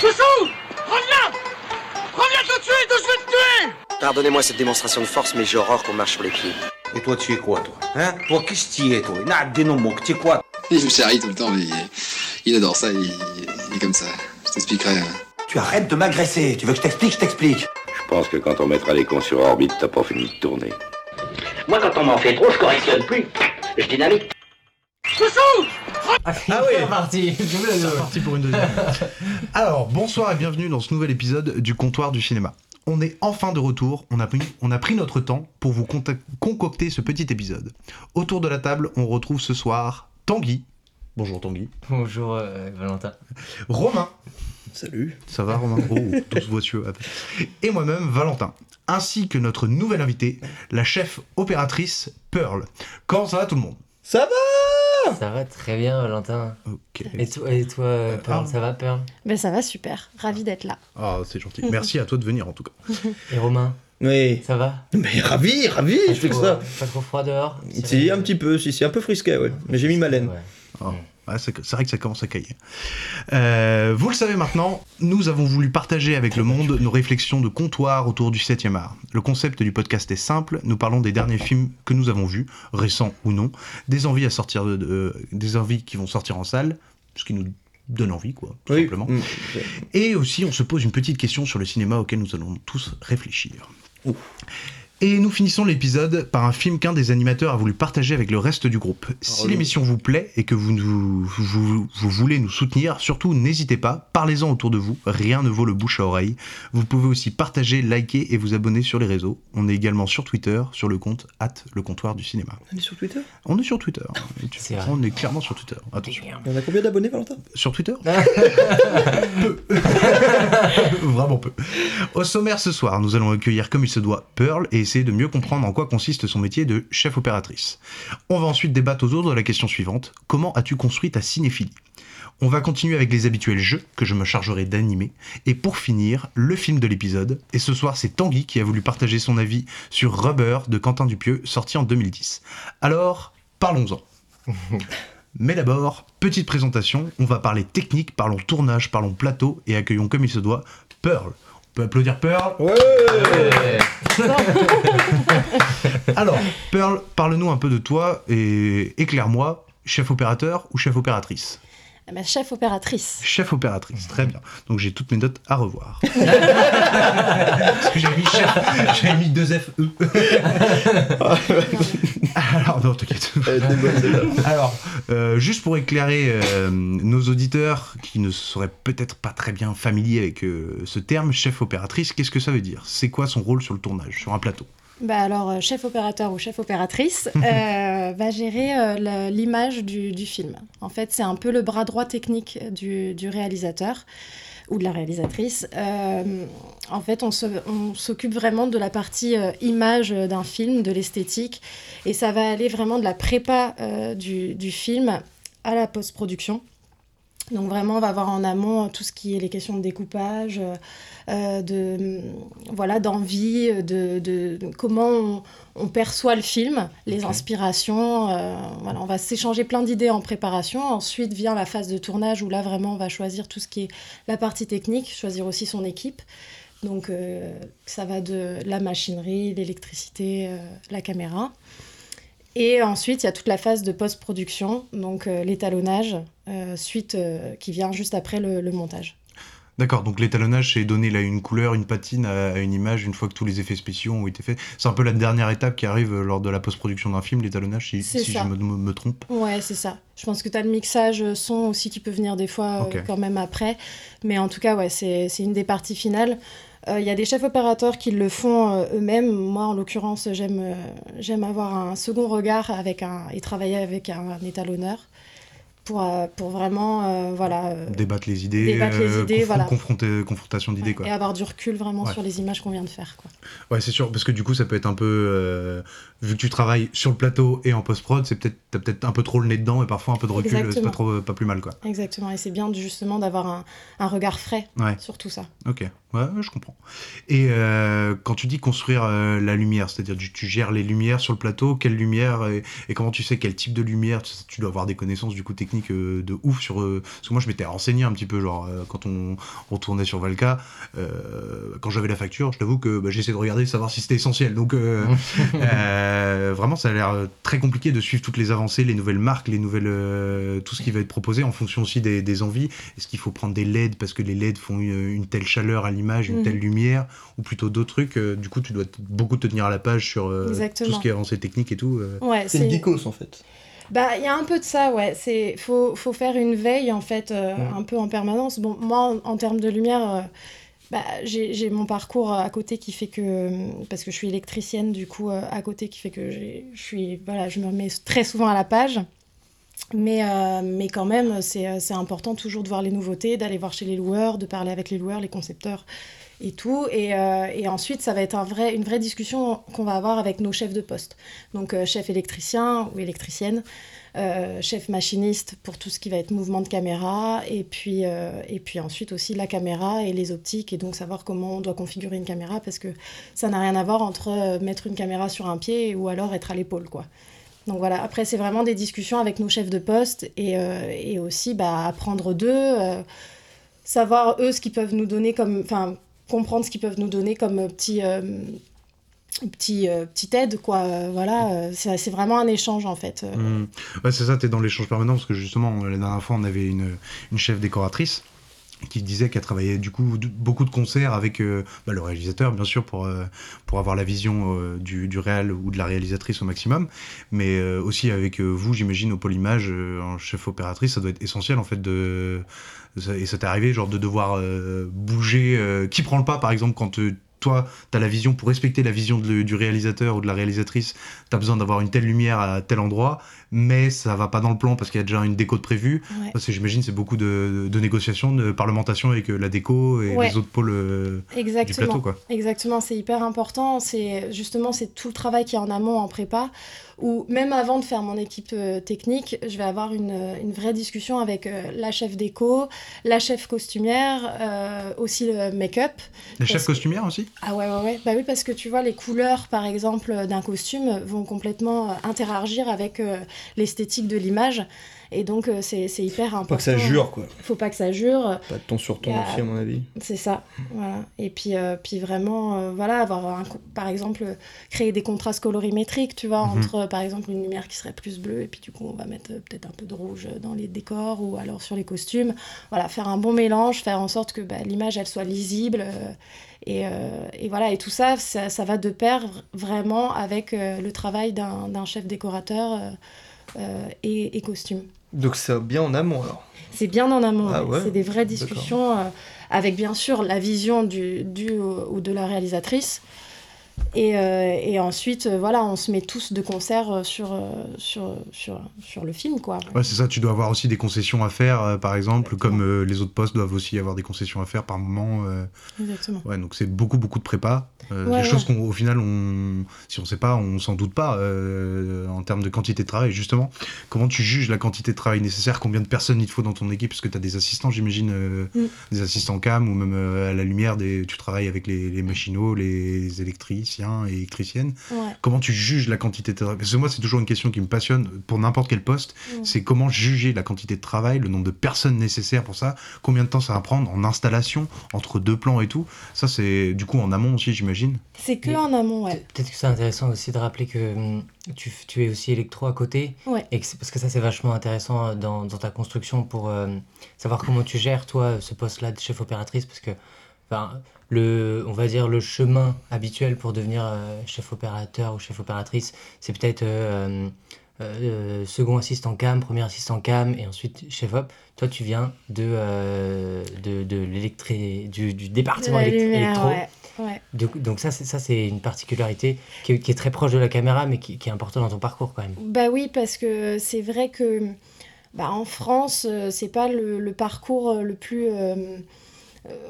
Chouchou Reviens Reviens tout de suite ou je vais te tuer Pardonnez-moi cette démonstration de force, mais j'ai horreur qu'on marche sur les pieds. Et toi, tu es quoi, toi Hein? Toi, qu'est-ce que tu es, toi? N'a des noms, tu es quoi? Il me charrie tout le temps, mais il adore ça, il, il est comme ça. Je t'expliquerai. hein. Tu arrêtes de m'agresser. Tu veux que je t'explique Je t'explique. Je pense que quand on mettra les cons sur orbite, t'as pas fini de tourner. Moi, quand on m'en fait trop, je correctionne plus. Je dynamite. Chouchou Ah oui, c'est parti. C'est parti pour une deuxième. Alors, bonsoir et bienvenue dans ce nouvel épisode du comptoir du cinéma. On est enfin de retour, on a pris, on a pris notre temps pour vous concocter ce petit épisode. Autour de la table, on retrouve ce soir Tanguy. Bonjour Tanguy. Bonjour euh, Valentin. Romain. Salut. Ça va Romain? Oh, tous voicieux. Et moi-même, Valentin. Ainsi que notre nouvelle invitée, la chef opératrice Pearl. Comment ça va tout le monde? Ça va Ça va très bien Valentin. Ok. Et toi, et toi euh, Pearl, ah. ça va Pearl Ben ça va super, ravi d'être là. Ah, c'est gentil. Merci à toi de venir en tout cas. Et Romain, Oui. ça va? Mais ravi, ravi, Pas je fais que trop- ça. Pas trop froid dehors? Si, un petit peu, si, c'est un peu frisquet, ouais. Mais j'ai mis ma laine. Ouais. Oh. Ouais, c'est vrai que ça commence à cailler. Euh, vous le savez maintenant, nous avons voulu partager avec le monde nos réflexions de comptoir autour du 7e art. Le concept du podcast est simple, nous parlons des derniers films que nous avons vus, récents ou non, des envies à sortir de, de- des envies qui vont sortir en salle, ce qui nous donne envie quoi, tout Oui. simplement. Mm. Et aussi, on se pose une petite question sur le cinéma auquel nous allons tous réfléchir. Et nous finissons l'épisode par un film qu'un des animateurs a voulu partager avec le reste du groupe. Si l'émission vous plaît et que vous, nous- vous, vous voulez nous soutenir, surtout n'hésitez pas, parlez-en autour de vous, rien ne vaut le bouche à oreille. Vous pouvez aussi partager, liker et vous abonner sur les réseaux. On est également sur Twitter, sur le compte at le comptoir du cinéma. On est sur Twitter? On est sur Twitter. Vrai. On est clairement sur Twitter. Attention. On a combien d'abonnés, Valentin? Sur Twitter? Peu. Vraiment peu. Au sommaire ce soir, nous allons accueillir comme il se doit Pearl et essayer de mieux comprendre en quoi consiste son métier de chef opératrice. On va ensuite débattre autour de la question suivante comment as-tu construit ta cinéphilie? On va continuer avec les habituels jeux que je me chargerai d'animer. Et pour finir, le film de l'épisode. Et ce soir, c'est Tanguy qui a voulu partager son avis sur Rubber de Quentin Dupieux, sorti en 2010. Alors, parlons-en. Mais d'abord, petite présentation, on va parler technique, parlons tournage, parlons plateau et accueillons comme il se doit Pearl. Peut applaudir Pearl Ouais. Alors, Pearl, parle-nous un peu de toi et éclaire-moi, chef opérateur ou chef opératrice? Ben, chef opératrice. Chef opératrice, très bien. Donc j'ai toutes mes notes à revoir. Parce que j'ai mis chef, j'ai mis deux F E. Alors non, t'inquiète. Alors, euh, juste pour éclairer euh, nos auditeurs qui ne seraient peut-être pas très bien familiers avec euh, ce terme, chef opératrice, qu'est-ce que ça veut dire? C'est quoi son rôle sur le tournage, sur un plateau? Bah alors, euh, chef opérateur ou chef opératrice euh, va gérer euh, l'image du, du film. En fait, c'est un peu le bras droit technique du, du réalisateur ou de la réalisatrice. Euh, en fait, on s'occupe vraiment de la partie image d'un film, de l'esthétique, et ça va aller vraiment de la prépa du, du film à la post-production. Donc vraiment, on va voir en amont tout ce qui est les questions de découpage, euh, euh, de voilà d'envie, de, de- de comment on, on perçoit le film, les inspirations. euh, voilà, on va s'échanger plein d'idées en préparation. Ensuite vient la phase de tournage où là vraiment on va choisir tout ce qui est la partie technique, choisir aussi son équipe. Donc euh, ça va de la machinerie, l'électricité, euh, la caméra. Et ensuite, il y a toute la phase de post-production, donc euh, l'étalonnage, euh, suite euh, qui vient juste après le, le montage. D'accord, donc l'étalonnage, c'est donner là une couleur, une patine à, à une image une fois que tous les effets spéciaux ont été faits. C'est un peu la dernière étape qui arrive lors de la post-production d'un film, l'étalonnage, si, si je me, me- me trompe. Ouais, c'est ça. Je pense que tu as le mixage son aussi qui peut venir des fois quand même après. Mais en tout cas, ouais, c'est une des parties finales. Euh, Il y a des chefs opérateurs qui le font euh, eux-mêmes. Moi, en l'occurrence, j'aime euh, j'aime avoir un second regard avec un, et travailler avec un, étalonneur pour, pour vraiment euh, voilà, Débattre les idées, Débattre les euh, idées, confron- voilà. confronter- confrontation d'idées. quoi. et avoir du recul vraiment Ouais. sur les images qu'on vient de faire. Quoi. Ouais, c'est sûr, parce que du coup, ça peut être un peu. euh, vu que tu travailles sur le plateau et en post-prod, c'est peut-être, t'as peut-être un peu trop le nez dedans et parfois un peu de recul, c'est pas, trop, pas plus mal, quoi. Exactement. Et c'est bien justement d'avoir un, un regard frais Ouais. sur tout ça. Ok, ouais, je comprends. Et euh, quand tu dis construire euh, la lumière, c'est-à-dire tu, tu gères les lumières sur le plateau, quelle lumière et, et comment tu sais quel type de lumière tu, tu dois avoir des connaissances du coup techniques euh, de ouf sur. parce que moi, je m'étais renseigné un petit peu, genre, quand on, on tournait sur Valka, quand j'avais la facture, je t'avoue que bah, j'essayais de regarder, savoir si c'était essentiel. Donc, vraiment, ça a l'air très compliqué de suivre toutes les avancées, les nouvelles marques, les nouvelles, tout ce qui va être proposé en fonction aussi des, des envies. Est-ce qu'il faut prendre des LED parce que les LED font une, une telle chaleur à l'image, une Mhm. telle lumière, ou plutôt d'autres trucs euh, Du coup, tu dois beaucoup te tenir à la page sur euh, tout ce qui est avancé technique et tout. euh. Ouais, C'est le geekos en fait. Bah, il y a un peu de ça, ouais. C'est faut, faut faire une veille en fait, euh, Ouais. un peu en permanence. Bon, moi, en, en termes de lumière, euh, bah, j'ai j'ai mon parcours à côté qui fait que parce que je suis électricienne, du coup, euh, à côté qui fait que je suis voilà, je me remets très souvent à la page. Mais, euh, mais quand même, c'est euh, c'est important toujours de voir les nouveautés, d'aller voir chez les loueurs, de parler avec les loueurs, les concepteurs et tout. Et, euh, et ensuite, ça va être un vrai, une vraie discussion qu'on va avoir avec nos chefs de poste. Donc, chef électricien ou électricienne, chef machiniste pour tout ce qui va être mouvement de caméra, et puis, et puis ensuite aussi la caméra et les optiques, et donc savoir comment on doit configurer une caméra, parce que ça n'a rien à voir entre mettre une caméra sur un pied ou alors être à l'épaule, quoi. Donc voilà, après c'est vraiment des discussions avec nos chefs de poste et, euh, et aussi bah, apprendre d'eux, euh, savoir eux ce qu'ils peuvent nous donner comme, enfin comprendre ce qu'ils peuvent nous donner comme euh, petit, petit, petite aide quoi. Voilà, c'est vraiment un échange en fait. Euh, Mm. Ouais, c'est ça, t'es dans l'échange permanent parce que justement, la dernière fois, on avait une, une chef décoratrice qui disait qu'elle travaillait du coup beaucoup de concerts avec euh, bah, le réalisateur, bien sûr, pour, euh, pour avoir la vision euh, du, du réal ou de la réalisatrice au maximum, mais aussi avec vous, j'imagine, au euh, en chef opératrice, ça doit être essentiel en fait de. Et ça t'est arrivé, genre, de devoir bouger. qui prend le pas, par exemple, quand toi, tu as la vision, pour respecter la vision de- du réalisateur ou de la réalisatrice, tu as besoin d'avoir une telle lumière à tel endroit, mais ça va pas dans le plan parce qu'il y a déjà une déco de prévue. Ouais. Parce que j'imagine c'est beaucoup de, de négociations, de parlementation avec euh, la déco et Ouais. les autres pôles euh, du plateau. Quoi. Exactement, c'est hyper important. C'est justement c'est tout le travail qui est en amont en prépa. Où même avant de faire mon équipe euh, technique, je vais avoir une, une vraie discussion avec euh, la chef déco, la chef costumière, euh, aussi le make-up. Parce que- costumières aussi? Ah ouais, ouais, ouais. Bah oui, parce que tu vois, les couleurs, par exemple, d'un costume vont complètement interagir avec l'esthétique de l'image. Et donc, euh, c'est hyper important. Pas que ça jure quoi. Faut pas que ça jure. Pas de ton sur ton aussi à mon avis. C'est ça, voilà. Et puis, euh, puis vraiment, euh, voilà, avoir, un par exemple, créer des contrastes colorimétriques, tu vois, Mhm. entre, par exemple, une lumière qui serait plus bleue, et puis du coup, on va mettre euh, peut-être un peu de rouge dans les décors, ou alors sur les costumes. Voilà, faire un bon mélange, faire en sorte que bah, l'image, elle soit lisible. et, et voilà, et tout ça, ça, ça va de pair vraiment avec le travail d'un chef décorateur et, et costume. Donc c'est bien en amont alors. C'est bien en amont, Ah ouais. c'est des vraies discussions euh, avec bien sûr la vision du, ou de la réalisatrice. Et, euh, et ensuite, euh, voilà, on se met tous de concert euh, sur, sur, sur, sur le film, quoi. Ouais, c'est ça, tu dois avoir aussi des concessions à faire, euh, par exemple, comme les autres postes doivent aussi avoir des concessions à faire par moment. Exactement. Ouais, donc c'est beaucoup, beaucoup de prépa. Ouais, des choses qu'au final, on, si on sait pas, on s'en doute pas en termes de quantité de travail. Justement, comment tu juges la quantité de travail nécessaire? Combien de personnes il te faut dans ton équipe? Parce que tu as des assistants, j'imagine, Mm. des assistants cam ou même à la lumière, des, tu travailles avec les, les machinaux, les et électriciennes. Ouais. Comment tu juges la quantité de travail? Parce que moi, c'est toujours une question qui me passionne pour n'importe quel poste. Mm. C'est comment juger la quantité de travail, le nombre de personnes nécessaires pour ça, combien de temps ça va prendre en installation, entre deux plans et tout. Ça, c'est du coup en amont aussi, j'imagine. C'est que Mais- en amont, ouais. Peut-être que c'est intéressant aussi de rappeler que hum, tu, tu es aussi électro à côté. Ouais. Et que c'est- parce que ça, c'est vachement intéressant euh, dans, dans ta construction pour euh, savoir comment tu gères, toi, ce poste-là de chef opératrice. Parce que, enfin, le, on va dire, le chemin habituel pour devenir euh, chef opérateur ou chef opératrice, c'est peut-être euh, euh, second assistant cam, premier assistant cam et ensuite chef op. Toi, tu viens de, de, de l'électri- du, du De département lumière, électro. ouais. ouais. Donc, donc ça, c'est, ça, c'est une particularité qui est, qui est très proche de la caméra, mais qui, qui est importante dans ton parcours quand même. Bah oui, parce que c'est vrai que bah, en France, c'est pas le, le parcours le plus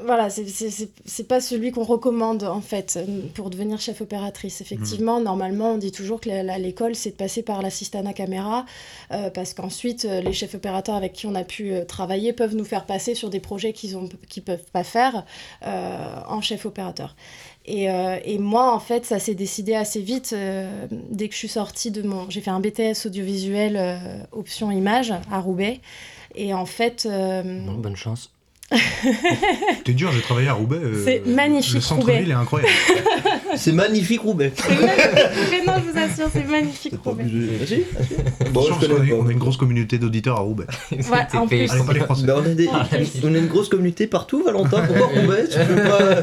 voilà, c'est- pas celui qu'on recommande en fait euh, pour devenir chef opératrice. Effectivement, normalement, on dit toujours que l'école c'est de passer par l'assistana caméra euh, parce qu'ensuite euh, les chefs opérateurs avec qui on a pu euh, travailler peuvent nous faire passer sur des projets qu'ils qu'ils peuvent pas faire euh, en chef opérateur. Et, euh, et moi, en fait, ça s'est décidé assez vite euh, dès que je suis sortie de mon. J'ai fait un BTS audiovisuel euh, option image à Roubaix. Et en fait. euh, Bon, bonne chance. T'es dur, j'ai travaillé à Roubaix. euh, C'est magnifique, Le centre-ville est incroyable. C'est magnifique, Roubaix. C'est magnifique, mais non, je vous assure, c'est magnifique, Roubaix. Vas-y. Bon, je a- on a une grosse communauté d'auditeurs à Roubaix. En plus. Allez, pas les Français. Bah, on, a des- on a une grosse communauté partout, Valentin. Pourquoi Roubaix Tu peux pas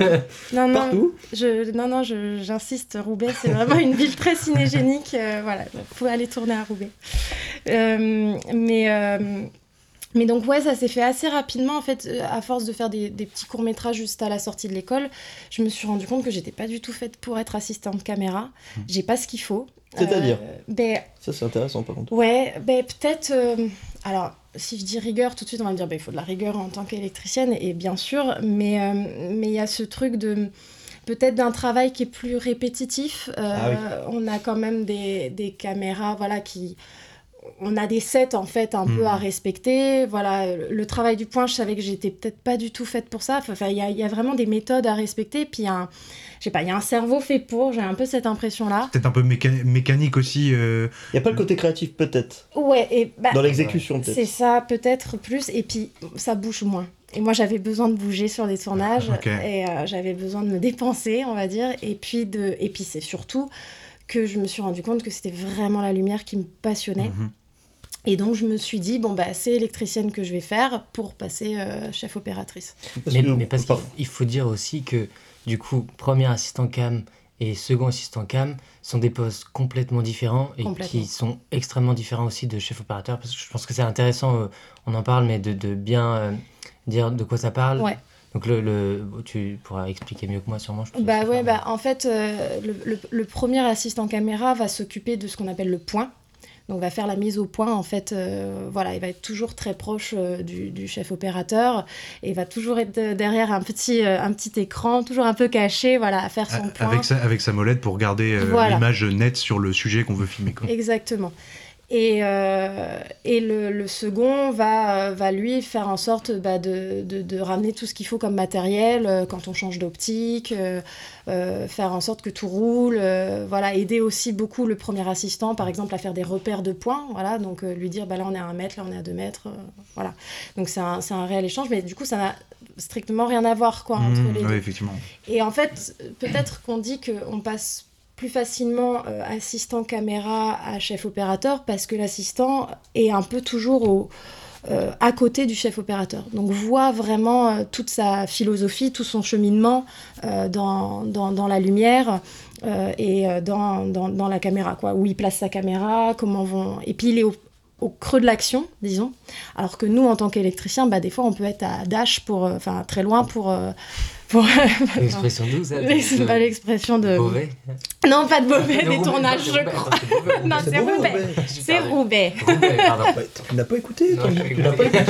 Non, non, partout je, non, non, j'insiste, Roubaix, c'est vraiment une ville très cinégénique. euh, voilà, faut aller tourner à Roubaix. Euh, mais, euh, mais donc, ouais, ça s'est fait assez rapidement. En fait, euh, à force de faire des, des petits courts-métrages juste à la sortie de l'école, je me suis rendu compte que j'étais pas du tout faite pour être assistante caméra. J'ai pas ce qu'il faut. C'est-à-dire Euh, ben, Ça, c'est intéressant, par contre. Ouais, ben peut-être. euh, alors, si je dis rigueur, tout de suite on va me dire, ben, il faut de la rigueur en tant qu'électricienne, et bien sûr, mais euh, mais il y a ce truc de peut-être d'un travail qui est plus répétitif. Ah On a quand même des, des caméras, voilà, qui on a des sets en fait un peu à respecter. Voilà, le travail du point, je savais que j'étais peut-être pas du tout faite pour ça. Enfin, il y a, il y a vraiment des méthodes à respecter. Puis il y a un, je sais pas, il y a un cerveau fait pour. J'ai un peu cette impression-là. Peut-être un peu méca- mécanique aussi. euh, Il n'y a pas le côté créatif, peut-être. Ouais, et bah, Dans l'exécution, peut-être. c'est ça, peut-être plus. Et puis, ça bouge moins. Et moi, j'avais besoin de bouger sur les tournages. Ok. Et euh, j'avais besoin de me dépenser, on va dire. Et puis, de... et puis c'est surtout que je me suis rendu compte que c'était vraiment la lumière qui me passionnait. mhm. Et donc, je me suis dit, bon, bah, c'est électricienne que je vais faire pour passer euh, chef opératrice. Mais, parce qu'il faut dire aussi que, du coup, premier assistant cam et second assistant cam sont des postes complètement différents et Complètement. qui sont extrêmement différents aussi de chef opérateur. Parce que je pense que c'est intéressant, euh, on en parle, mais de, de bien euh, dire de quoi ça parle. Ouais. Donc, le, le- tu pourras expliquer mieux que moi, sûrement. je Bah ouais, faire. bah en fait, euh, le, le- le premier assistant caméra va s'occuper de ce qu'on appelle le point. Donc va faire la mise au point en fait, euh, voilà, il va être toujours très proche euh, du, du chef opérateur et il va toujours être de- derrière un petit, euh, un petit écran, toujours un peu caché, voilà, à faire son A- point. Avec sa, avec sa molette pour garder euh, Voilà. l'image nette sur le sujet qu'on veut filmer. Quoi. Exactement. Et, euh, et le, le second va, va lui faire en sorte bah, de, de, de ramener tout ce qu'il faut comme matériel euh, quand on change d'optique, euh, euh, faire en sorte que tout roule, voilà, aider aussi beaucoup le premier assistant, par exemple, à faire des repères de points, voilà, donc lui dire bah, là on est à un mètre, là on est à deux mètres, voilà. Donc c'est un, un réel échange, mais du coup ça n'a strictement rien à voir quoi, entre Mmh, les deux. effectivement. Et en fait, peut-être qu'on dit qu'on passe plus facilement euh, assistant caméra à chef opérateur parce que l'assistant est un peu toujours euh, à côté du chef opérateur. Donc voit vraiment euh, toute sa philosophie, tout son cheminement dans, dans, la lumière et dans, dans, la caméra, quoi. Où il place sa caméra, comment vont... Et puis il est au, au creux de l'action, disons. Alors que nous, en tant qu'électricien, bah, des fois, on peut être à Dash, pour, enfin très loin pour... pour L'expression douce, hein, pas l'expression de... Beauvais. Non, pas de Beauvais, De des tournages, je crois. Non, c'est Roubaix. C'est. Roubaix. Tu n'as pas écouté Tu n'as pas écouté.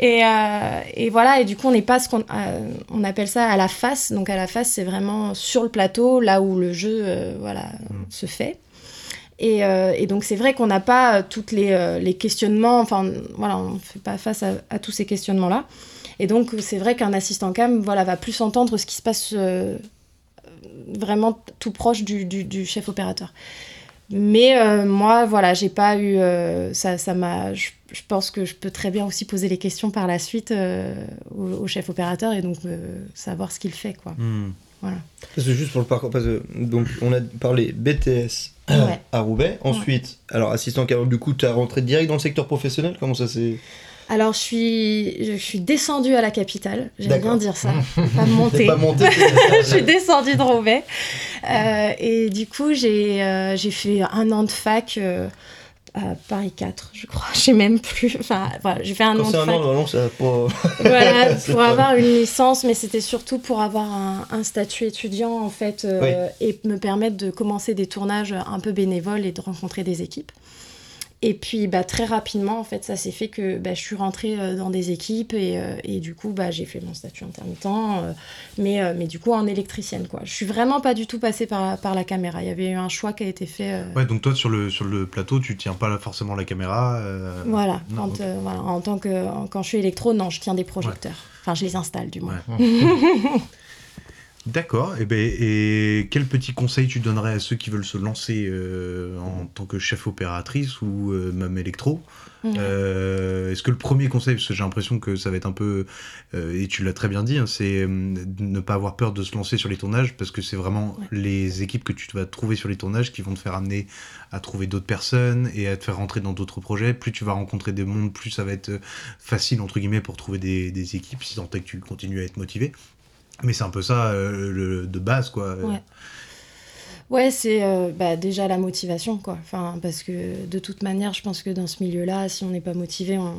Et, euh, et voilà, et du coup, on n'est pas ce qu'on euh, on appelle ça à la face. Donc, à la face, c'est vraiment sur le plateau, là où le jeu euh, voilà, se fait. Et, euh, et donc, c'est vrai qu'on n'a pas toutes les, euh, les questionnements, enfin, voilà, on ne fait pas face à, à tous ces questionnements-là. Et donc, c'est vrai qu'un assistant cam voilà, va plus entendre ce qui se passe euh, vraiment tout proche du, du- du chef opérateur. Mais euh, moi, voilà, j'ai pas eu. euh, ça, ça m'a. Je, je pense que je peux très bien aussi poser les questions par la suite euh, au, au chef opérateur et donc euh, savoir ce qu'il fait, quoi. Hmm. Voilà. Parce que juste pour le parcours, parce que donc on a parlé BTS Ouais. à Roubaix. Ensuite, alors assistant caméra, du coup, tu as rentré direct dans le secteur professionnel? Comment ça s'est. Alors, je suis, je suis descendue à la capitale. J'aime bien dire ça. pas monter. pas je suis descendue de Roubaix. Euh, et du coup, j'ai euh, j'ai fait un an de fac euh, à Paris 4, je crois. Je sais même plus. Enfin, voilà, j'ai fait un Quand an de c'est un an, normalement, ça pas. voilà, pour pas- avoir une licence, mais c'était surtout pour avoir un, un statut étudiant en fait et me permettre de commencer des tournages un peu bénévoles et de rencontrer des équipes. Et puis bah, très rapidement, en fait, ça s'est fait que bah, je suis rentrée euh, dans des équipes et, euh, et du coup, bah, j'ai fait mon statut intermittent, euh, mais, mais du coup en électricienne. Quoi. Je suis vraiment pas du tout passée par, par la caméra. Il y avait eu un choix qui a été fait. Ouais, donc toi sur le, sur le plateau, tu tiens pas forcément la caméra. Voilà, non, quand, voilà, en tant que quand je suis électro, non, je tiens des projecteurs. Enfin, je les installe du moins. D'accord. Et, ben, et quel petit conseil tu donnerais à ceux qui veulent se lancer euh, en tant que chef opératrice ou euh, même électro? Euh, Est-ce que le premier conseil, parce que j'ai l'impression que ça va être un peu, et tu l'as très bien dit, hein, c'est de ne pas avoir peur de se lancer sur les tournages, parce que c'est vraiment Ouais. les équipes que tu vas trouver sur les tournages qui vont te faire amener à trouver d'autres personnes et à te faire rentrer dans d'autres projets. Plus tu vas rencontrer des mondes, plus ça va être facile, entre guillemets, pour trouver des, des équipes, si tant est que tu continues à être motivé. Mais c'est un peu ça euh, le, de base, quoi. Ouais. Ouais, c'est euh, bah, déjà la motivation, quoi. Enfin, parce que de toute manière, je pense que dans ce milieu-là, si on n'est pas motivé, on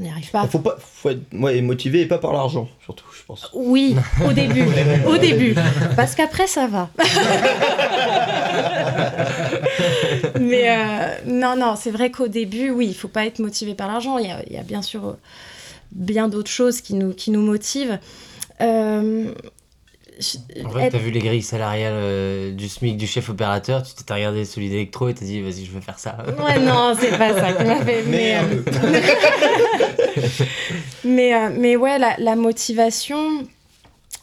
n'y arrive pas. Il faut pas faut être ouais, motivé et pas par l'argent, surtout, je pense. Oui, au début, au début, parce qu'après ça va. Mais euh, non, non, c'est vrai qu'au début, oui, il faut pas être motivé par l'argent. Il y a, il y a bien sûr euh, bien d'autres choses qui nous, qui nous motivent. Euh, je- En fait, être- t'as vu les grilles salariales euh, du SMIC du chef opérateur, tu t'es regardé celui d'électro et t'as dit vas-y, je veux faire ça. Ouais, non, c'est pas ça qui m'a fait. Mais, euh, mais, euh, mais ouais, la, la motivation,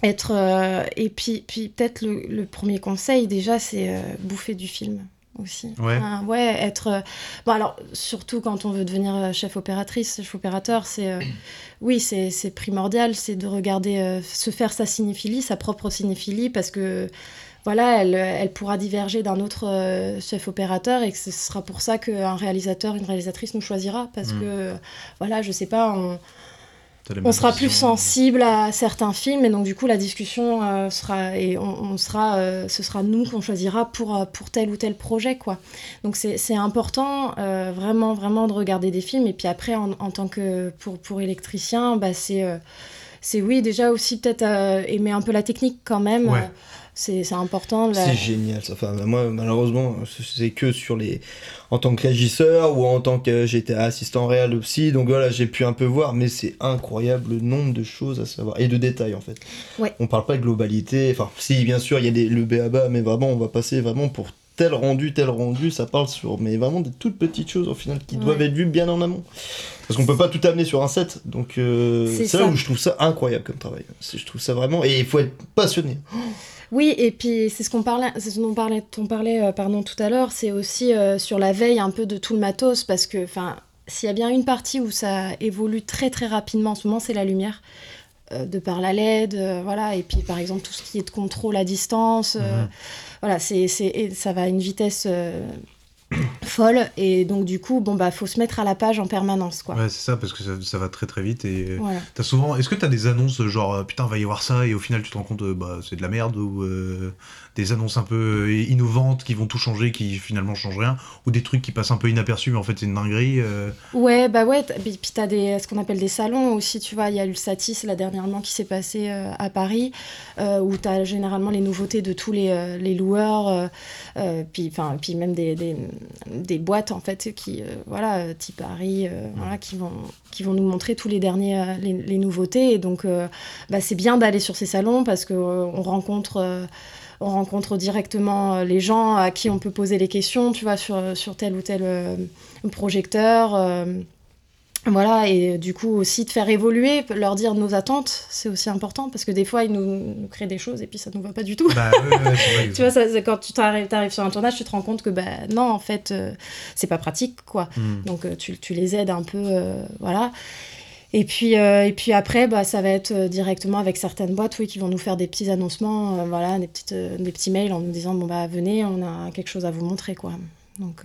être. euh, et puis, puis peut-être le, le premier conseil, déjà, c'est euh, bouffer du film aussi. Ouais. Enfin, ouais, être. euh, Bon, alors, surtout quand on veut devenir euh, chef opératrice, chef opérateur, c'est. euh, Oui, c'est c'est primordial, c'est de regarder, euh, se faire sa cinéphilie, sa propre cinéphilie, parce que voilà, elle, elle pourra diverger d'un autre euh, chef opérateur et que ce sera pour ça qu'un réalisateur, une réalisatrice nous choisira, parce Mm. que, voilà, je sais pas, on, on sera plus sensible à certains films et donc du coup la discussion euh, sera et on, on sera euh, ce sera nous qu'on choisira pour euh, pour tel ou tel projet quoi donc c'est important euh, vraiment vraiment de regarder des films et puis après en, en tant que pour pour électricien bah c'est c'est oui déjà aussi peut-être aimer un peu la technique quand même Ouais. C'est important la- C'est génial ça. Enfin, moi, malheureusement, c'est que sur les. En tant que régisseur ou en tant que. J'étais assistant réel aussi, donc voilà, j'ai pu un peu voir, mais c'est incroyable le nombre de choses à savoir. Et de détails en fait. Ouais. On parle pas de globalité. Enfin, si, bien sûr, il y a des, le BABA, mais vraiment, on va passer vraiment pour tel rendu, tel rendu, ça parle sur. Mais vraiment des toutes petites choses au final qui Ouais. doivent être vues bien en amont. Parce qu'on peut pas tout amener sur un set, donc euh, C'est là où je trouve ça incroyable comme travail. Je trouve ça vraiment. Et il faut être passionné. Oui, et puis c'est ce qu'on parlait, c'est ce dont on parlait, on parlait euh, pardon, tout à l'heure, c'est aussi euh, sur la veille un peu de tout le matos, parce que s'il y a bien une partie où ça évolue très très rapidement en ce moment, c'est la lumière. euh, de par la LED, voilà, et puis par exemple tout ce qui est de contrôle à distance, Mhm. voilà, c'est, ça va à une vitesse folle, et donc du coup, bon bah faut se mettre à la page en permanence, quoi. Ouais, c'est ça, parce que ça, ça va très très vite et. Voilà. T'as souvent. Est-ce que t'as des annonces genre euh, putain va y avoir ça et au final tu te rends compte euh, bah c'est de la merde ou euh, des annonces un peu euh, innovantes qui vont tout changer qui finalement changent rien ou des trucs qui passent un peu inaperçus mais en fait c'est une dinguerie. euh, Ouais, bah ouais, puis t'as des, ce qu'on appelle des salons aussi, tu vois, il y a eu le Satis là dernièrement qui s'est passé euh, à Paris, euh, où t'as généralement les nouveautés de tous les, euh, les loueurs, puis, puis même des, des, des boîtes en fait, qui, voilà, type Paris, voilà, qui vont, qui vont nous montrer tous les derniers, les, les nouveautés, et donc bah, c'est bien d'aller sur ces salons parce que euh, on rencontre... on rencontre directement euh, les gens à qui on peut poser les questions, tu vois, sur, sur tel ou tel euh, projecteur. euh, voilà, et du coup aussi de faire évoluer, leur dire nos attentes, c'est aussi important parce que des fois ils nous, nous créent des choses et puis ça nous va pas du tout. Bah ouais, ouais, tu vois, ça, quand tu t'arrives, t'arrives sur un tournage, tu te rends compte que bah non, en fait, euh, c'est pas pratique quoi. Hmm. Donc tu, tu les aides un peu, euh, voilà. Et puis, euh, et puis après, bah, ça va être euh, directement avec certaines boîtes oui, qui vont nous faire des petits annoncements, euh, voilà, des, petites, des petits mails en nous disant bon, bah, venez, on a quelque chose à vous montrer. Quoi. Donc.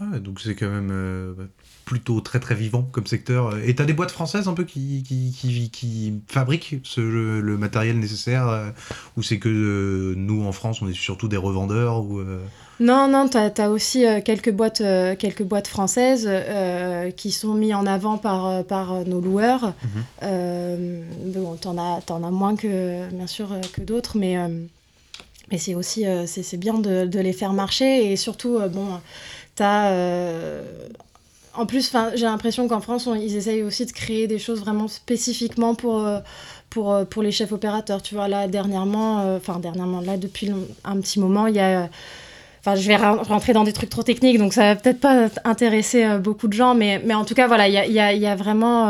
Ah donc c'est quand même plutôt très très vivant comme secteur. Et t'as des boîtes françaises un peu qui, qui, qui, qui fabriquent ce, le, le matériel nécessaire euh, ou c'est que euh, nous en France on est surtout des revendeurs ou euh, Non, non, tu as, aussi quelques, boîtes, quelques boîtes françaises euh, qui sont mises en avant par, par nos loueurs. Euh, bon, tu en, as moins que, bien sûr, que d'autres, mais, euh, mais c'est aussi c'est bien de, de les faire marcher. Et surtout, bon, T'as. euh, En plus, j'ai l'impression qu'en France, on- ils essayent aussi de créer des choses vraiment spécifiquement pour, euh, pour, euh, pour les chefs opérateurs. Tu vois, là, dernièrement, euh, enfin, dernièrement, là, depuis un petit moment, il y a. Enfin, je vais rentrer dans des trucs trop techniques, donc ça va peut-être pas intéresser beaucoup de gens, mais, mais en tout cas, voilà, il y a, y a- vraiment.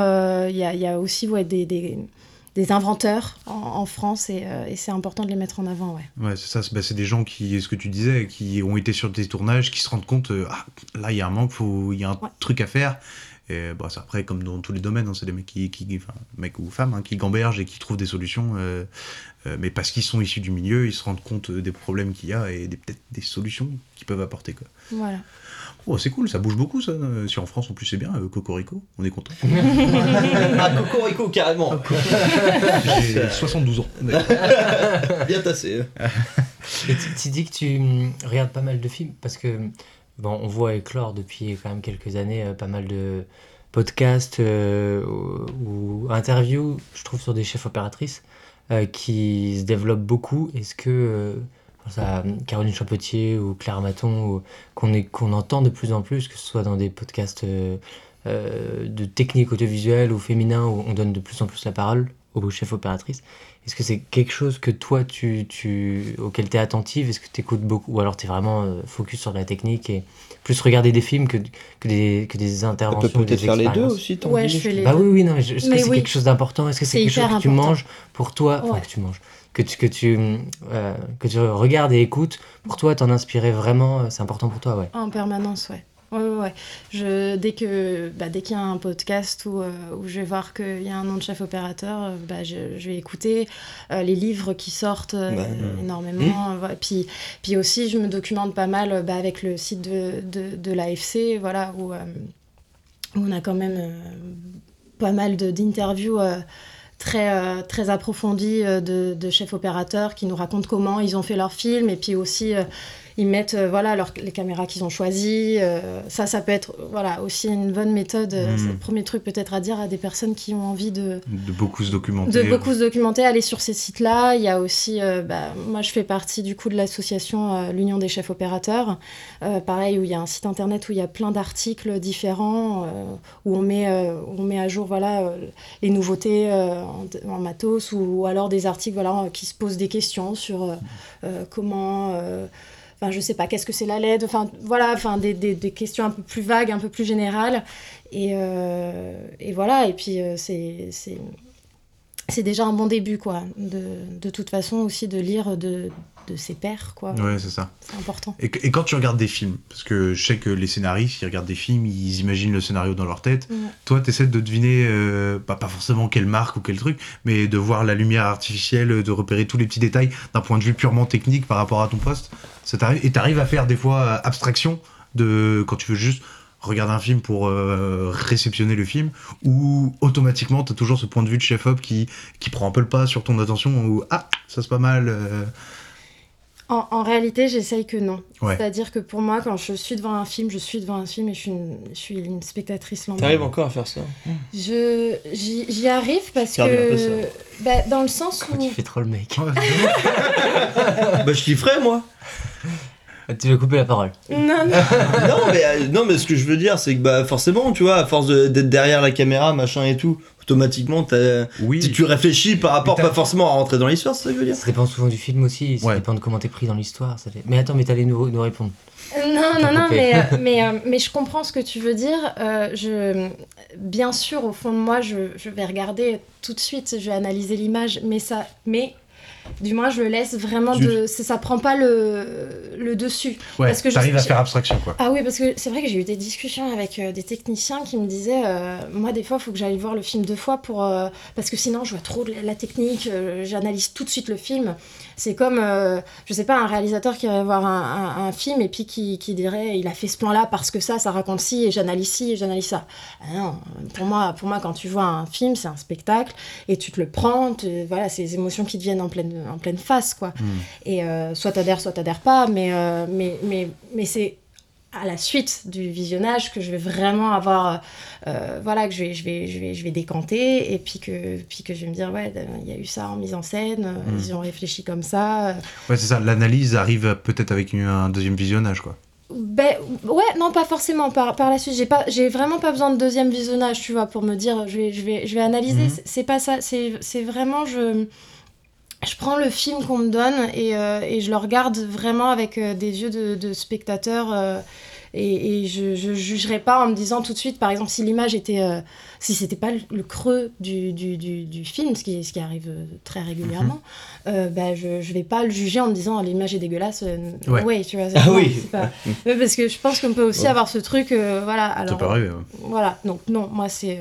Il y, a, aussi des, des inventeurs en, en France et, euh, et c'est important de les mettre en avant, ouais. Ouais, c'est ça. C'est bah, c'est des gens qui, ce que tu disais, qui ont été sur des tournages, qui se rendent compte, euh, ah, là, il y a un manque, il y a un Ouais. truc à faire. Et bah, c'est après, comme dans tous les domaines, hein, c'est des mecs qui, qui enfin, mecs ou femmes, hein, qui gambergent et qui trouvent des solutions. euh, mais parce qu'ils sont issus du milieu, ils se rendent compte des problèmes qu'il y a et peut-être des solutions qu'ils peuvent apporter. Quoi. Voilà. Oh, c'est cool, ça bouge beaucoup, ça. Euh, Si en France, en plus, c'est bien, euh, Cocorico, on est content. ah, Cocorico, carrément. J'ai 72 ans. Bien tassé. Et tu, tu dis que tu regardes pas mal de films parce que bon, on voit éclore depuis quand même quelques années euh, pas mal de podcasts euh, ou, ou interviews, je trouve, sur des chefs opératrices euh, qui se développent beaucoup. Est-ce que euh, à Caroline Champetier ou Claire Maton qu'on est- qu'on entend de plus en plus, que ce soit dans des podcasts euh, euh, de technique audiovisuelle ou féminin où on donne de plus en plus la parole aux chefs opératrices. Est-ce que c'est quelque chose que toi, tu, tu, auquel tu es attentive? Est-ce que tu écoutes beaucoup Ou alors tu es vraiment euh, focus sur la technique et plus regarder des films que, que, des, que des On interventions peut ou des peut-être faire les deux aussi, Ouais, je fais les Bah deux. oui, oui, non, est-ce que Mais c'est oui. quelque chose d'important? Est-ce que c'est quelque chose que tu manges pour toi? Enfin, Ouais. que tu manges. Que tu, que, tu, euh, que tu regardes et écoutes, pour toi, t'en inspirer vraiment, euh, c'est important pour toi, ouais. En permanence, ouais. Ouais, ouais, ouais. Je, dès que, bah, dès qu'il y a un podcast où, euh, où je vais voir qu'il y a un nom de chef opérateur, euh, bah, je, je vais écouter euh, les livres qui sortent euh, Bah, énormément. voilà. Puis, puis aussi, je me documente pas mal bah, avec le site de, de, de l'AFC, voilà, où, euh, où on a quand même euh, pas mal d'interviews. Très, euh, très approfondies euh, de, de chefs opérateurs qui nous racontent comment ils ont fait leur film et puis aussi euh, ils mettent euh, voilà leur- les caméras qu'ils ont choisies. euh, ça, ça peut être voilà aussi une bonne méthode. euh, Mhm. C'est le premier truc peut-être à dire à des personnes qui ont envie de, De beaucoup se documenter. de beaucoup se documenter, aller sur ces sites-là. Il y a aussi, bah, moi je fais partie du coup de l'association l'Union des chefs opérateurs, pareil où il y a un site internet où il y a plein d'articles différents, où on met, où on met à jour voilà les nouveautés en, en matos ou, alors des articles voilà qui se posent des questions sur comment. Enfin, je sais pas, qu'est-ce que c'est la LED Enfin, voilà, enfin, des, des, des questions un peu plus vagues, un peu plus générales. Et, euh, et voilà, et puis euh, c'est c'est- c'est déjà un bon début, quoi. De, de toute façon, aussi de lire de, de ses pairs, quoi. Ouais, c'est ça. C'est important. Et, et quand tu regardes des films, parce que je sais que les scénaristes, ils regardent des films, ils imaginent le scénario dans leur tête. Toi, tu essaies de deviner, euh, pas, pas forcément quelle marque ou quel truc, mais de voir la lumière artificielle, de repérer tous les petits détails d'un point de vue purement technique par rapport à ton poste. Et tu arrives à faire des fois euh, abstraction de quand tu veux juste regarder un film pour euh, réceptionner le film, ou automatiquement, tu as toujours ce point de vue de chef-op qui, qui prend un peu le pas sur ton attention, ou ah, ça c'est pas mal. euh. En, en réalité, j'essaye que non. Ouais. C'est-à-dire que pour moi, quand je suis devant un film, je suis devant un film et je suis une, je suis une spectatrice lambda. T'arrives encore à faire ça Je, j'y, j'y arrive parce que... Bah, dans le sens où... Tu fais trop le mec. Bah, je kifferais, moi. Tu veux couper la parole. Non, non. non, mais, euh, non, mais ce que je veux dire, c'est que bah, forcément, tu vois, à force de- d'être derrière la caméra, machin et tout, automatiquement, t'as- Oui. tu, tu réfléchis par rapport Mais t'as- pas forcément à rentrer dans l'histoire, c'est ça que je veux dire. Ça dépend souvent du film aussi, ça Ouais. dépend de comment t'es pris dans l'histoire. ça dé- Mais attends, mais t'allais nous, nous répondre. Non, non, non, coupé. mais, euh, mais, euh, mais je comprends ce que tu veux dire. Euh, je, bien sûr, au fond de moi, je, je vais regarder tout de suite, je vais analyser l'image, mais ça, mais du moins, je le laisse vraiment de, ça, ça prend pas le, le dessus. Ouais, Parce que à faire abstraction, quoi. Ah oui, parce que c'est vrai que j'ai eu des discussions avec euh, des techniciens qui me disaient, euh, moi des fois, il faut que j'aille voir le film deux fois pour, euh, parce que sinon je vois trop la, la technique, j'analyse tout de suite le film. C'est comme, euh, je sais pas, un réalisateur qui irait voir un, un- un film et puis qui, qui dirait, il a fait ce plan-là parce que ça, ça raconte ci et j'analyse ci et j'analyse ça. Ah non, pour moi, pour moi, quand tu vois un film, c'est un spectacle et tu te le prends, voilà, c'est les émotions qui te viennent en pleine, en pleine face, quoi. Et euh, soit t'adhères, soit t'adhères pas, mais, euh, mais, mais, mais c'est à la suite du visionnage que je vais vraiment avoir, euh, voilà, que je vais, je, vais, je, vais, je vais décanter et puis que, puis que je vais me dire, ouais, il y a eu ça en mise en scène, euh, ils ont réfléchi comme ça. euh. Ouais, c'est ça. L'analyse arrive peut-être avec une- un deuxième visionnage, quoi. Ben, ouais, non, pas forcément. Par, par la suite, j'ai pas, j'ai vraiment pas besoin de deuxième visionnage, tu vois, pour me dire, je vais, je vais, je vais analyser. Mhm. C'est- C'est pas ça. C'est, c'est vraiment, je, je prends le film qu'on me donne et, euh, et je le regarde vraiment avec euh, des yeux de, de spectateur. euh, et, et je, je jugerai pas en me disant tout de suite, par exemple, si l'image était, si c'était pas le, le creux du, du, du, du film, ce qui, ce qui arrive très régulièrement, bah, je, je vais pas le juger en me disant oh, l'image est dégueulasse. Ouais. ouais, tu vois. Ah non, oui. pas- parce que je pense qu'on peut aussi Ouais. avoir ce truc, voilà. Alors, arriver, ouais. Voilà, donc non, moi c'est,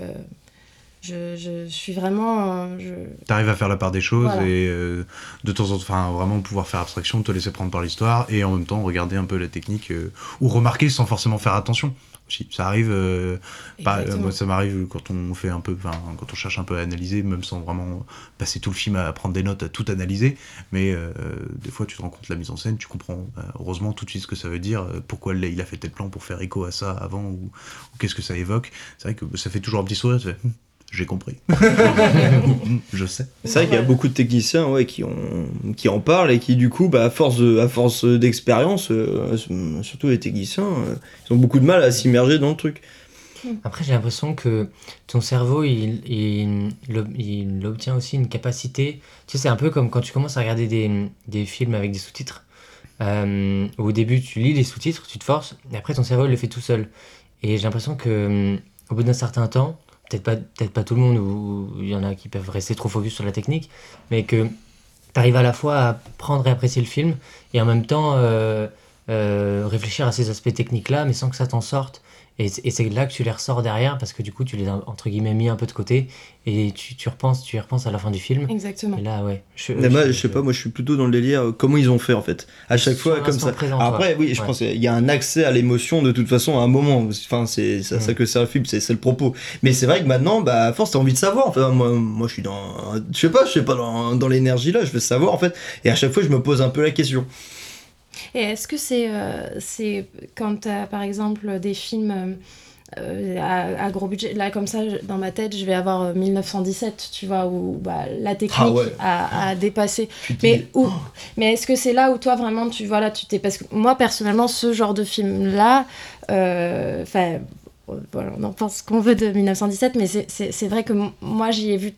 je, je, je suis vraiment, euh, je, T'arrives à faire la part des choses Voilà. et euh, de temps en temps, enfin vraiment pouvoir faire abstraction, te laisser prendre par l'histoire et en même temps regarder un peu la technique euh, ou remarquer sans forcément faire attention. Si, ça arrive, euh, pas- euh, moi ça m'arrive quand on fait un peu, quand on cherche un peu à analyser, même sans vraiment passer tout le film à prendre des notes, à tout analyser, mais euh, des fois tu te rends compte de la mise en scène, tu comprends heureusement tout de suite ce que ça veut dire, pourquoi il a- fait tel plan pour faire écho à ça avant ou, ou qu'est-ce que ça évoque. C'est vrai que ça fait toujours un petit sourire, tu fais, Hum, j'ai compris, je sais. C'est vrai qu'il y a beaucoup de techniciens ouais, qui, ont, qui en parlent et qui, du coup, bah, à force de- à force d'expérience, euh, surtout les techniciens, euh, ils ont beaucoup de mal à s'immerger dans le truc. Après, j'ai l'impression que ton cerveau, il, il, il ob- il obtient aussi une capacité. Tu sais, c'est un peu comme quand tu commences à regarder des, des films avec des sous-titres. Euh, au début, tu lis les sous-titres, tu te forces, et après, ton cerveau, il le fait tout seul. Et j'ai l'impression que au bout d'un certain temps, peut-être pas, tout le monde, ou il y en a qui peuvent rester trop focus sur la technique, mais que tu arrives à la fois à prendre et apprécier le film, et en même temps euh, euh, réfléchir à ces aspects techniques-là, mais sans que ça t'en sorte. Et, c'est là que tu les ressors derrière parce que du coup tu les as entre guillemets mis un peu de côté et tu, tu repenses tu y repenses à la fin du film exactement. et là ouais je, moi, je sais pas, moi je suis plutôt dans le délire, euh, comment ils ont fait en fait. À chaque fois, comme ça. présent, après, oui, je Ouais. pense qu'il y a un accès à l'émotion de toute façon à un moment. Enfin, c'est ça, ça Mm. que c'est un film, c'est c'est le propos. Mais c'est vrai que maintenant, bah, à force, t'as envie de savoir. Enfin, moi, moi je suis dans. Je sais pas, je sais pas, dans, dans l'énergie là, je veux savoir en fait. Et à chaque fois, je me pose un peu la question. Et est-ce que c'est euh, c'est quand tu as par exemple des films euh, euh, à, à gros budget, là comme ça je- dans ma tête je vais avoir euh, 1917, tu vois, où bah, la technique Ah ouais. a, a dépassé. Mais, où, mais est-ce que c'est là où toi vraiment tu vois là tu t'es parce que moi personnellement ce genre de film là, enfin voilà, on en pense ce qu'on veut de 1917, mais c'est- vrai que moi j'y ai vu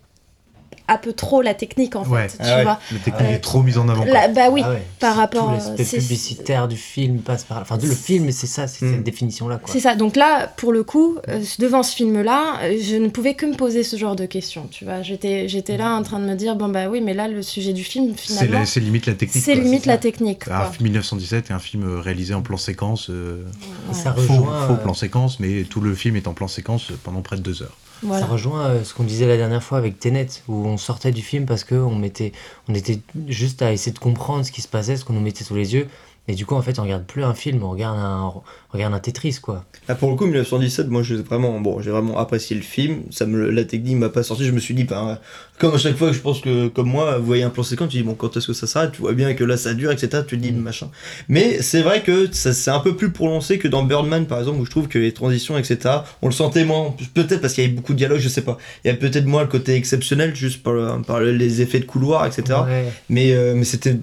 un peu trop la technique en fait, tu Ah ouais. vois. La technique Ouais. est trop mise en avant. La- bah oui, Ah ouais. par Tout rapport, l'aspect euh, publicitaire du film passe par enfin le film c'est ça c'est Mm. cette définition là quoi C'est ça. Donc là, pour le coup, euh, devant ce film-là, euh, je ne pouvais que me poser ce genre de questions. Tu vois, j'étais, j'étais là en train de me dire bon bah oui, mais là le sujet du film C'est finalement, c'est limite la technique. c'est limite la technique. Un film 1917 est un film euh, réalisé en plan séquence. euh, ça faux, rejoint faux euh, plan séquence, mais tout le film est en plan séquence pendant près de deux heures. Ça rejoint euh, ce qu'on disait la dernière fois avec Tenet, où on sortait du film parce que on mettait, on était juste à essayer de comprendre ce qui se passait, ce qu'on nous mettait sous les yeux. Et du coup, en fait, on regarde plus un film, on regarde un, on regarde un Tetris, quoi. Là, pour le coup, 1917, moi, j'ai vraiment, bon, j'ai vraiment apprécié le film. Ça me, la technique m'a pas sorti. Je me suis dit, ben, comme à chaque fois, je pense que, comme moi, vous voyez un plan séquence, tu dis, bon, quand est-ce que ça s'arrête? Tu vois bien que là, ça dure, etc. Tu te dis, Mm. machin. Mais c'est vrai que ça, c'est un peu plus prononcé que dans Birdman, par exemple, où je trouve que les transitions, etc., on le sentait moins. Peut-être parce qu'il y avait beaucoup de dialogue, je sais pas. Il y a peut-être moins le côté exceptionnel, juste par, le- par les effets de couloir, etc. Ouais. Mais, euh, mais c'était,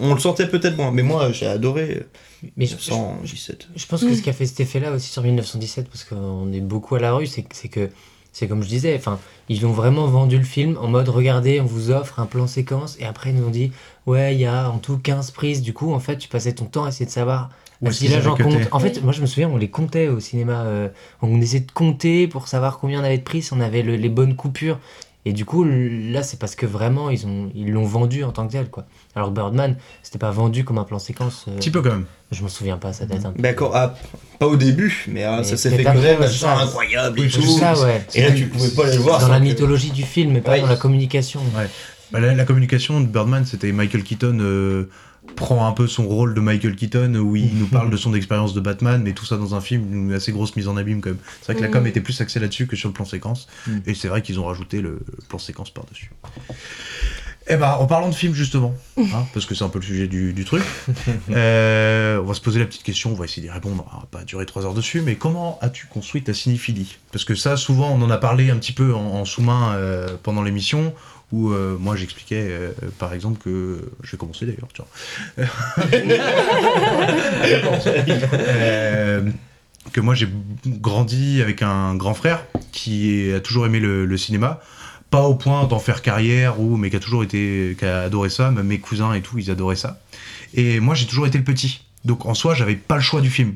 on le sentait peut-être moins. Mais moi, j'ai adoré Mais je, 1917. je pense que ce qui a fait cet effet-là aussi sur 1917, parce qu'on est beaucoup à la rue, c'est que- c'est comme je disais, enfin, ils ont vraiment vendu le film en mode regardez, on vous offre un plan séquence, et après ils nous ont dit ouais, il y a en tout 15 prises, du coup, en fait, tu passais ton temps à essayer de savoir. Où est-ce si là, j'en compte. En fait, moi je me souviens, on les comptait au cinéma. euh, on essayait de compter pour savoir combien on avait de prises, si on avait le- les bonnes coupures. Et du coup, là, c'est parce que vraiment, ils ont ils l'ont vendu en tant que tel, quoi. Alors Birdman, c'était pas vendu comme un plan séquence. euh, Un petit peu quand même. je m'en souviens pas, ça date un peu. D'accord, ah, pas au début, mais, ah, Mais ça s'est fait ouais, machin ça. incroyable et tout. C'est ça, ouais. Et là, tu pouvais pas les voir. dans la que- mythologie du film, mais pas Ouais. dans la communication. Bah, la, la communication de Birdman, c'était Michael Keaton euh, prend un peu son rôle de Michael Keaton où il nous parle de son expérience de Batman, mais tout ça dans un film, une assez grosse mise en abîme quand même. C'est vrai que la Mm. com était plus axée là-dessus que sur le plan séquence, Mm. et c'est vrai qu'ils ont rajouté le plan séquence par-dessus. Eh ben, en parlant de films justement, hein, parce que c'est un peu le sujet du, du truc, euh, on va se poser la petite question, on va essayer d'y répondre, on va pas durer trois heures dessus, mais comment as-tu construit ta cinéphilie? Parce que ça, souvent, on en a parlé un petit peu en, en sous-main euh, pendant l'émission, où euh, moi j'expliquais euh, par exemple que... Je vais commencer d'ailleurs, tiens. Euh, que moi j'ai grandi avec un grand frère qui a toujours aimé le, le cinéma, pas au point d'en faire carrière ou mais qui a toujours été qui a adoré ça, même mes cousins et tout ils adoraient ça. Et moi j'ai toujours été le petit, donc en soi j'avais pas le choix du film.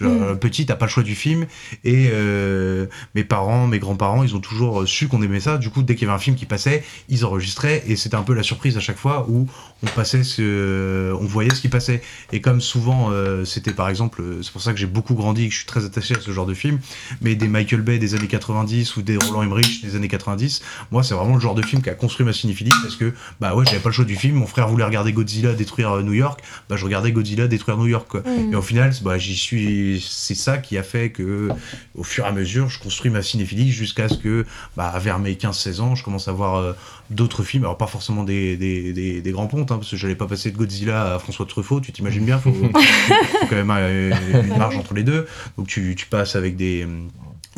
Genre, Mm. euh, petit, t'as pas le choix du film. Et euh, mes parents, mes grands-parents, ils ont toujours su qu'on aimait ça. Du coup, dès qu'il y avait un film qui passait, ils enregistraient. Et c'était un peu la surprise à chaque fois où on passait, ce, on voyait ce qui passait. Et comme souvent, euh, c'était par exemple, euh, c'est pour ça que j'ai beaucoup grandi et que je suis très attaché à ce genre de film. Mais des Michael Bay des années 90 ou des Roland Emmerich des années 90, moi, c'est vraiment le genre de film qui a construit ma cinéphilie parce que, bah ouais, j'avais pas le choix du film. Mon frère voulait regarder Godzilla détruire euh, New York. Bah, je regardais Godzilla détruire New York, quoi. Mm. Et au final, bah, j'y suis. C'est ça qui a fait que, au fur et à mesure, je construis ma cinéphilie jusqu'à ce que, bah, vers mes 15-16 ans, je commence à voir euh, d'autres films. Alors, pas forcément des, des, des, des grands pontes, hein, parce que j'allais pas passer de Godzilla à François Truffaut, tu t'imagines bien, faut, faut quand même euh, une marge entre les deux. Donc, tu, tu passes avec des.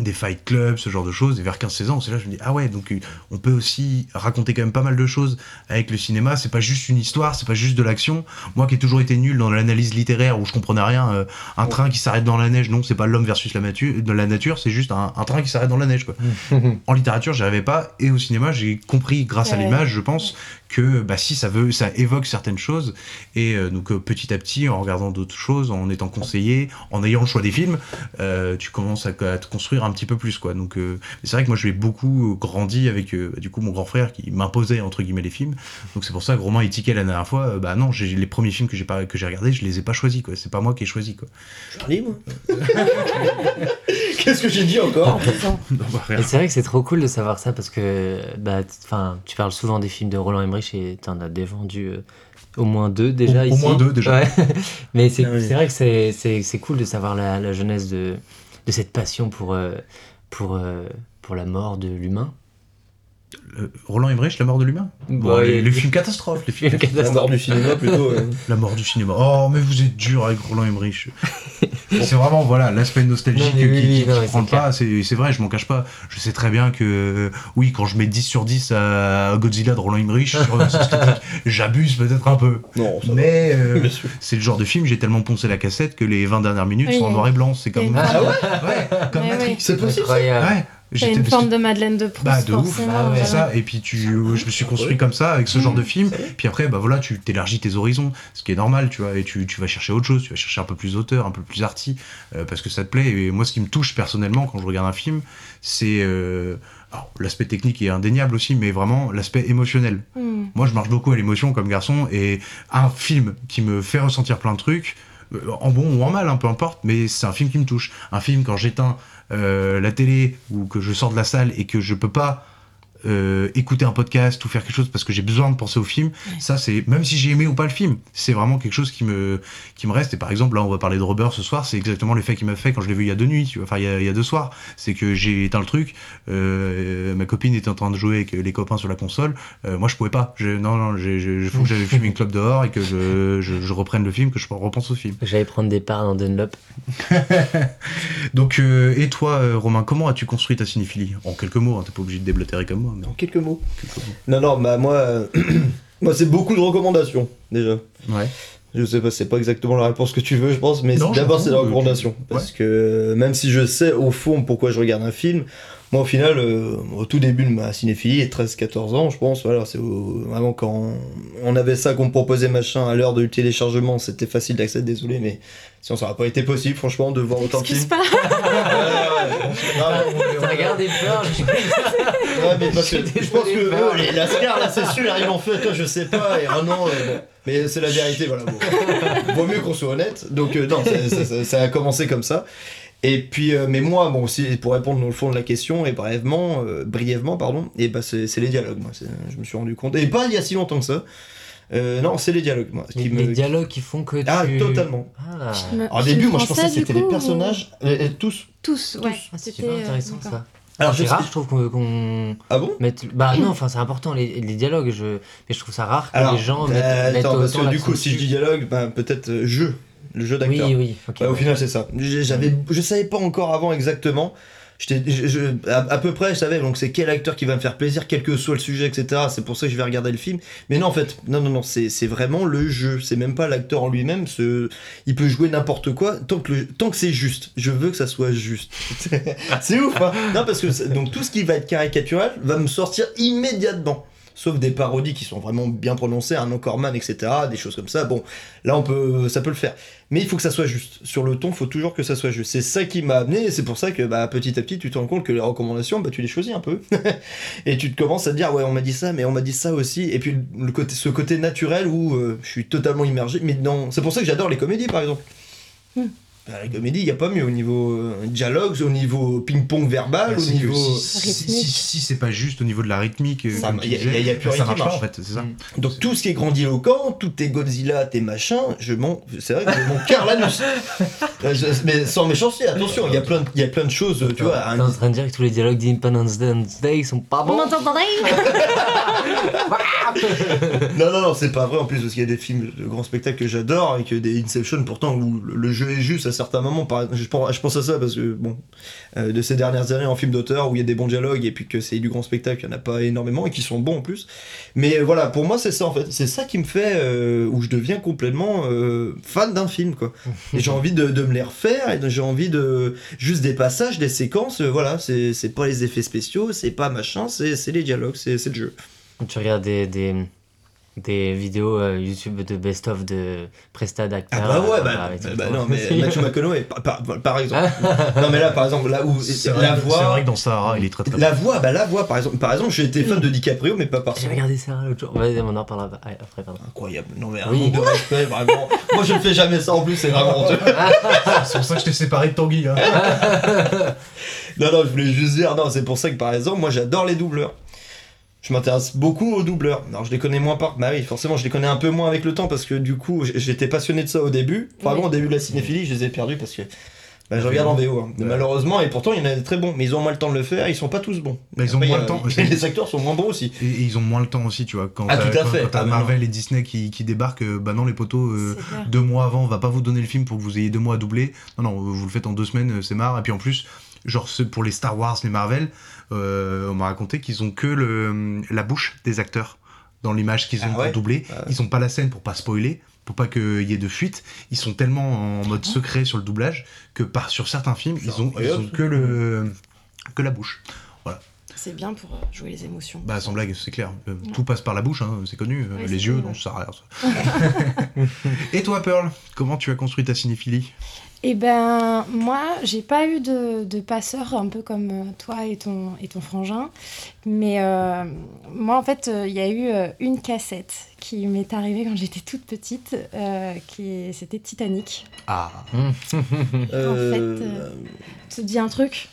Des fight clubs, ce genre de choses, et vers 15-16 ans, c'est là que je me dis, ah ouais, donc euh, on peut aussi raconter quand même pas mal de choses avec le cinéma, c'est pas juste une histoire, c'est pas juste de l'action. Moi qui ai toujours été nul dans l'analyse littéraire où je comprenais rien, euh, un train qui s'arrête dans la neige, non, c'est pas l'homme versus la, de la nature, c'est juste un, un train qui s'arrête dans la neige, quoi. en littérature, j'y arrivais pas, et au cinéma, j'ai compris grâce à l'image, je pense, que bah, si ça veut, ça évoque certaines choses, et euh, donc euh, petit à petit, en regardant d'autres choses, en étant conseillé, en ayant le choix des films, euh, tu commences à, à te construire un petit peu plus, quoi. Donc euh, c'est vrai que moi, j'ai beaucoup grandi avec, euh, du coup, mon grand frère qui m'imposait entre guillemets les films. Donc c'est pour ça que Romain étiquait la dernière fois, euh, bah non, j'ai les premiers films que j'ai pas que j'ai regardés, je les ai pas choisis, quoi. C'est pas moi qui ai choisi, quoi. Charlie, moi Qu'est-ce que j'ai dit encore? Non, bah. Et c'est vrai que c'est trop cool de savoir ça parce que bah, tu parles souvent des films de Roland Emmerich et t'en as défendu euh, au moins deux déjà Au- au ici. moins deux, déjà. Ouais. Mais c'est Ah oui. c'est vrai que c'est- c'est c'est cool de savoir la, la jeunesse de, de cette passion pour, euh, pour, euh, pour la mort de l'humain. Euh, Roland Emmerich, La mort de l'humain? Bon, Ouais, les, films catastrophes, les films La mort du cinéma plutôt. ouais. La mort du cinéma. Oh, mais vous êtes dur avec Roland Emmerich. c'est vraiment, voilà, l'aspect nostalgique Non, qui, oui, qui, oui, qui non, se mais prend pas. C'est c'est vrai, je m'en cache pas. Je sais très bien que, euh, oui, quand je mets 10 sur 10 à Godzilla de Roland Emmerich critique, j'abuse peut-être un peu. Non, ça. Mais euh, c'est le genre de film, j'ai tellement poncé la cassette que les 20 dernières minutes Oui, sont en noir et blanc. C'est comme. Ah ouais, ouais, comme Matrix. C'est possible ça. Ouais. J'étais- une forme de Madeleine de Proust, bah de ouf. Ah ouais. c'est voilà. Ça. Et puis tu, je me suis construit comme ça avec ce genre de film. Puis après, bah voilà, tu t'élargis tes horizons, ce qui est normal, tu vois. Et tu, tu vas chercher autre chose, tu vas chercher un peu plus d'auteur, un peu plus arty, euh, parce que ça te plaît. Et moi, ce qui me touche personnellement quand je regarde un film, c'est euh, l'aspect technique est indéniable aussi, mais vraiment l'aspect émotionnel. Hmm. Moi, je marche beaucoup à l'émotion comme garçon, et un film qui me fait ressentir plein de trucs, euh, en bon ou en mal, hein, peu importe, mais c'est un film qui me touche. Un film, quand j'éteins euh, la télé ou que je sors de la salle et que je peux pas euh, écouter un podcast ou faire quelque chose parce que j'ai besoin de penser au film, ça c'est même si j'ai aimé ou pas le film, c'est vraiment quelque chose qui me qui me reste. Et par exemple là, on va parler de Robert ce soir, c'est exactement l'effet qu'il m'a fait quand je l'ai vu il y a deux nuits, tu vois, enfin il y a, il y a deux soirs. C'est que j'ai éteint le truc, euh, ma copine était en train de jouer avec les copains sur la console, euh, moi je pouvais pas. Je, non non, il faut que j'aille fumer une clope dehors et que je, je, je reprenne le film, que je repense au film. J'allais prendre des parts dans Dunlop. Donc euh, et toi Romain, comment as-tu construit ta cinéphilie? En quelques mots, hein, t'es pas obligé de déblatérer comme moi. Mais- En quelques mots. Non, non, bah moi, euh, moi c'est beaucoup de recommandations déjà. Ouais. Je sais pas, c'est pas exactement la réponse que tu veux, je pense, mais d'abord c'est la recommandation. Parce que euh, même si je sais au fond pourquoi je regarde un film, moi au final, euh, au tout début de ma cinéphilie, 13-14 ans, je pense, voilà, c'est au- vraiment quand on avait ça qu'on me proposait machin à l'heure du téléchargement, c'était facile d'accès, désolé, mais sinon ça aurait pas été possible, franchement, de voir autant de films. passe T'as regardé peur Ouais, mais parce que Je je pense que peur. les Lascar, là, c'est sûr, ils en fait, toi, je sais pas, et un an, euh, bon. Mais c'est la vérité, voilà. Bon. Vaut mieux qu'on soit honnête. Donc, euh, non, ça, ça- ça- ça a commencé comme ça. Et puis, euh, mais moi, bon, aussi, pour répondre au fond de la question, et brièvement, euh, brièvement, pardon, et bah, c'est c'est les dialogues, moi, c'est- je me suis rendu compte. Et pas il y a si longtemps que ça. Euh, non, c'est les dialogues, moi. Les, qui me- les dialogues qui font que Ah, tu... totalement. Ah. Me- Alors, au début, moi, je pensais que c'était coup, les ou- personnages, euh, euh, tous. Tous, ouais. Ah, c'est intéressant ça. Alors, c'est je rare, sais- je trouve qu'on. qu'on Ah bon? mette- Bah non, enfin c'est important les, les dialogues, je... mais je trouve ça rare que Alors, les gens euh, mettent, mettent attends, parce que du coup, si je dis dialogue, ben, peut-être euh, jeu, le jeu d'acteur. Oui, oui, au final, c'est ça. J'avais, je savais pas encore avant exactement. Je, je- à, à peu près, je savais. Donc, c'est quel acteur qui va me faire plaisir, quel que soit le sujet, etc. C'est pour ça que je vais regarder le film. Mais non, en fait, non, non, non, c'est, vraiment le jeu. C'est même pas l'acteur en lui-même. Il peut jouer n'importe quoi tant que, le, tant que c'est juste. Je veux que ça soit juste. c'est ouf, hein. Non, parce que donc tout ce qui va être caricatural va me sortir immédiatement. Sauf des parodies qui sont vraiment bien prononcées, un Corman, etc. Des choses comme ça. Bon, là, on peut, ça peut le faire. Mais il faut que ça soit juste. Sur le ton, il faut toujours que ça soit juste. C'est ça qui m'a amené, et c'est pour ça que bah, petit à petit, tu te rends compte que les recommandations, bah, tu les choisis un peu. et tu te commences à te dire, ouais, on m'a dit ça, mais on m'a dit ça aussi. Et puis, le côté, ce côté naturel où euh, je suis totalement immergé. Mais non, c'est pour ça que j'adore les comédies, par exemple. Hmm. La comédie, il n'y a pas mieux au niveau euh, dialogues, au niveau ping-pong verbal, Bah, au niveau. si, si, si- rythmique. si c'est pas juste au niveau de la rythmique, euh, Ça- tu y a- disais, y a- y a plus bah, rien ça qui marche pas en fait, c'est ça. Donc tout ce qui est grandiloquent, tout tes Godzilla, tes machins, je m'en, c'est vrai que je m'en carre l'anus. Euh, mais sans méchanceté, attention, il y a plein, de- il y a plein de choses, tu vois. un- en train de dire que tous les dialogues d'Independence Day sont pas On bons Non, non, non, c'est pas vrai en plus parce qu'il y a des films de grands spectacles que j'adore et que des Inception pourtant où le, jeu est juste à certains moments. Par, je, pense, je pense à ça parce que bon, euh, de ces dernières années en film d'auteur où il y a des bons dialogues et puis que c'est du grand spectacle, il y en a pas énormément et qui sont bons en plus. Mais euh, voilà, pour moi c'est ça en fait, c'est ça qui me fait euh, où je deviens complètement euh, fan d'un film quoi. Et j'ai envie de, de me les refaire et j'ai envie de juste des passages, des séquences. voilà, c'est pas les effets spéciaux, c'est pas machin, c'est les dialogues, c'est c'est le jeu. Tu regardes des, des, des vidéos euh, YouTube de best-of de Presta Ah d'acteurs. bah ouais, euh, bah, avec bah, bah non, mais Matthew McConaughey, par, par- par exemple. non, mais là, par exemple, là où C'est la vrai, que- c'est voix, vrai que dans Sahara, il est très très la voix, bah la voix, par exemple, par exemple, j'ai été fan de DiCaprio, mais pas par J'ai regardé ça l'autre jour. Vas-y, on en reparlera après, pardon. Incroyable. Non, mais un Oui. de respect, vraiment. Moi, je ne fais jamais ça en plus, c'est vraiment honteux. C'est pour ça que je t'ai séparé de Tanguy. Hein. Non, non, je voulais juste dire, non, c'est pour ça que par exemple, moi, j'adore les doubleurs. Je m'intéresse beaucoup aux doubleurs. Alors, je les connais moins par. Bah oui, forcément, je les connais un peu moins avec le temps parce que du coup, j'étais passionné de ça au début. Vraiment, Oui. au début de la cinéphilie, je les ai perdus parce que. Bah, je regarde en VO, hein. Ouais. malheureusement, et pourtant il y en a des très bons, mais ils ont moins le temps de le faire, ils sont pas tous bons. Bah, ils ont Après, moins a- le temps, et c'est- les acteurs sont moins bons aussi. Et, et ils ont moins le temps aussi, tu vois. Quand Ah, t'as- tout à quand- fait. quand t'as Ah, mais Marvel et Disney qui, qui débarquent, euh, bah non, les potos, euh, deux mois avant, on va pas vous donner le film pour que vous ayez deux mois à doubler. Non, non, vous le faites en deux semaines, euh, c'est marre. Et puis en plus, genre c'est pour les Star Wars, les Marvel, euh, on m'a raconté qu'ils ont que le, la bouche des acteurs dans l'image qu'ils ont Ah ouais pour doubler. Ah ouais. Ils ont pas la scène pour pas spoiler, pour pas qu'il y ait de fuite. Ils sont tellement en mode secret sur le doublage que par, sur certains films, ils ont, ils que, le, que la bouche. C'est bien pour euh, jouer les émotions. Bah, sans blague, c'est clair. Euh, Tout passe par la bouche, hein, c'est connu. Euh, Ouais, les yeux, non, ça sert à rien. ça. Et toi, Pearl, comment tu as construit ta cinéphilie? Eh ben, moi, j'ai pas eu de, de passeur un peu comme euh, toi et ton, et ton frangin. Mais euh, moi, en fait, euh, il y a eu euh, une cassette qui m'est arrivée quand j'étais toute petite. qui C'était Titanic. Ah, Euh, fait, te dit un truc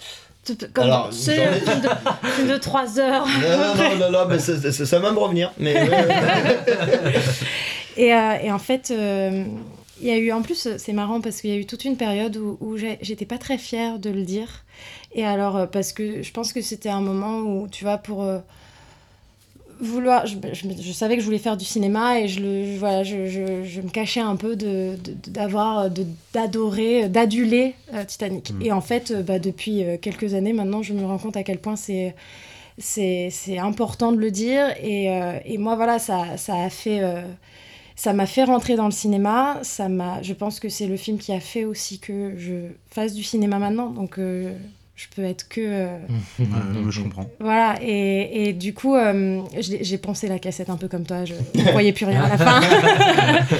Comme, Alors, tu film de, de 3 heures. Non, non, non, non, mais ça, va me revenir. Mais Et, et en fait, il y a eu, en plus, c'est marrant parce qu'il y a eu toute une période où, j'étais pas très fière de le dire. Et alors, euh, parce que je pense que c'était un moment où, tu vois, pour euh, vouloir. Je, je- je savais que je voulais faire du cinéma et je, le, voilà, je, me cachais un peu d'avoir, de, d'adorer, d'aduler euh, Titanic. Mhm. Et en fait, euh, bah, depuis euh, quelques années maintenant, je me rends compte à quel point c'est c'est c'est important de le dire et, euh, et moi voilà ça, ça a fait euh, ça m'a fait rentrer dans le cinéma ça m'a je pense que c'est le film qui a fait aussi que je fasse du cinéma maintenant donc euh, je peux être que euh, ouais, non, mais je comprends. voilà et, et du coup euh, j'ai pensé la cassette un peu comme toi je ne voyais plus rien à la fin.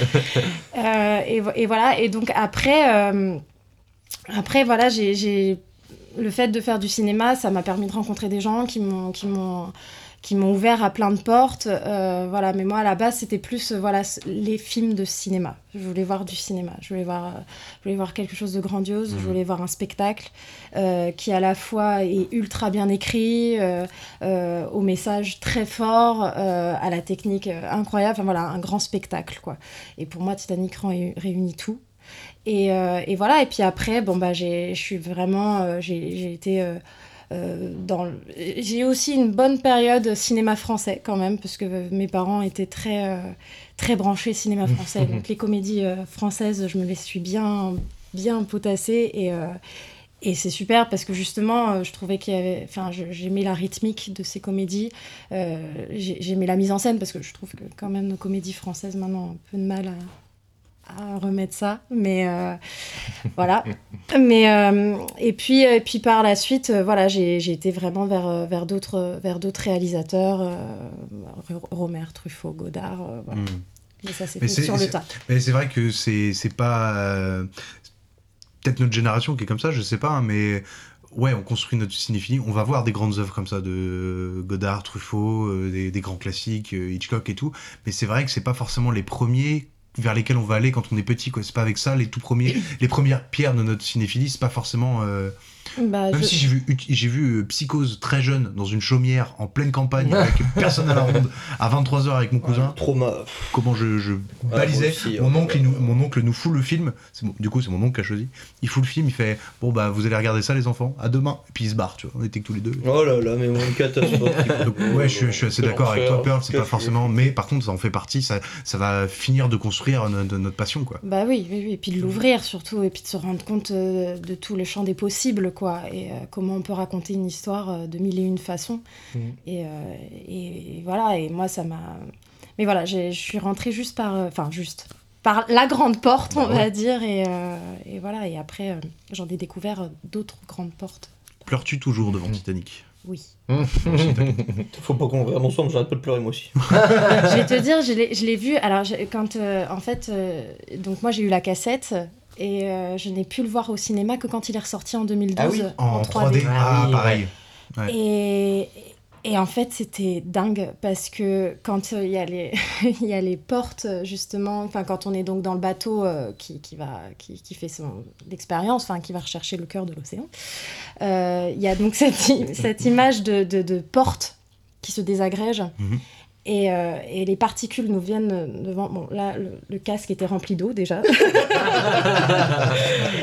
Euh, et, et voilà et donc après euh, après voilà j'ai- j'ai le fait de faire du cinéma, ça m'a permis de rencontrer des gens qui m'ont qui m'ont ouvert à plein de portes. euh, voilà, mais moi à la base c'était plus euh, voilà les films de cinéma. Je voulais voir du cinéma. Je voulais voir, euh, je voulais voir quelque chose de grandiose. Je voulais voir un spectacle euh, qui à la fois est ultra bien écrit, euh, au message très fort, à la technique incroyable. Enfin voilà, un grand spectacle quoi. Et pour moi Titanic ré- réunit tout. Et, et voilà, et puis après, bon, bah, j'ai- je suis vraiment. j'ai j'ai été dans le- J'ai aussi une bonne période cinéma français quand même, parce que mes parents étaient très, euh, très branchés cinéma français. Donc les comédies euh, françaises, je me les suis bien, bien potassées et, euh, et c'est super parce que justement, euh, je trouvais qu'il y avait. Enfin, j'aimais la rythmique de ces comédies. Euh, j'ai- j'aimais la mise en scène parce que je trouve que quand même nos comédies françaises maintenant ont un peu de mal à, à remettre ça. Mais euh, voilà. Mais euh, et puis et puis par la suite, euh, voilà, j'ai été vraiment vers vers d'autres vers d'autres réalisateurs, euh, Romer, Truffaut, Godard. euh, voilà. Mm. Mais ça c'est sur le tas. Mais c'est vrai que c'est c'est pas peut-être notre génération qui est comme ça, je sais pas, hein, mais ouais, on construit notre cinéphilie. On va voir des grandes œuvres comme ça de Godard, Truffaut, euh, des, des grands classiques, euh, Hitchcock et tout. Mais c'est vrai que c'est pas forcément les premiers vers lesquels on va aller quand on est petit. quoi. C'est pas avec ça les tout premiers, les premières pierres de notre cinéphilie. C'est pas forcément. Bah, Même je- si j'ai vu, j'ai vu euh, Psychose très jeune dans une chaumière en pleine campagne avec personne à la ronde à 23h avec mon cousin. Trauma. Comment je, balisais. aussi, mon, hein. oncle, nous, mon oncle nous fout le film. Mon- du coup, c'est mon oncle qui a choisi. Il fout le film, il fait Bon, bah, vous allez regarder ça, les enfants, à demain. Et puis il se barre, tu vois. On était que tous les deux. Oh là là, mais mon catastrophe. Donc, ouais, je, suis- je suis assez d'accord avec toi, Pearl. C'est pas forcément. Mais par contre, ça en fait partie. Ça, ça va finir de construire notre, notre passion, quoi. Bah oui, oui, oui, et puis de l'ouvrir surtout, et puis de se rendre compte euh, de tout le champ des possibles, quoi, et euh, comment on peut raconter une histoire euh, de mille et une façons. Mhm. Et, euh, et, et voilà, et moi ça m'a... Mais voilà, je suis rentrée juste par... euh, Enfin, juste par la grande porte, on Bah va dire, et, euh, et voilà, et après, euh, j'en ai découvert d'autres grandes portes. Pleures-tu toujours devant Titanic? Oui. Faut pas qu'on regarde ensemble, j'arrête pas de pleurer moi aussi. je vais te dire, je l'ai- je l'ai vu. Alors, quand euh, en fait, euh, donc moi j'ai eu la cassette et euh, je n'ai pu le voir au cinéma que quand il est ressorti en 2012 Ah oui En 3D. Ah, Ah oui, pareil. Ouais. Et, et en fait, c'était dingue parce que quand euh, il y, a les- il y a les portes, euh, justement, enfin, quand on est donc dans le bateau euh, qui, qui, va, qui, qui fait son expérience, enfin, qui va rechercher le cœur de l'océan, euh, il y a donc cette, cette image de, de, de porte qui se désagrège. Mhm. Et, euh, et les particules nous viennent devant. Bon, là, le, le casque était rempli d'eau déjà.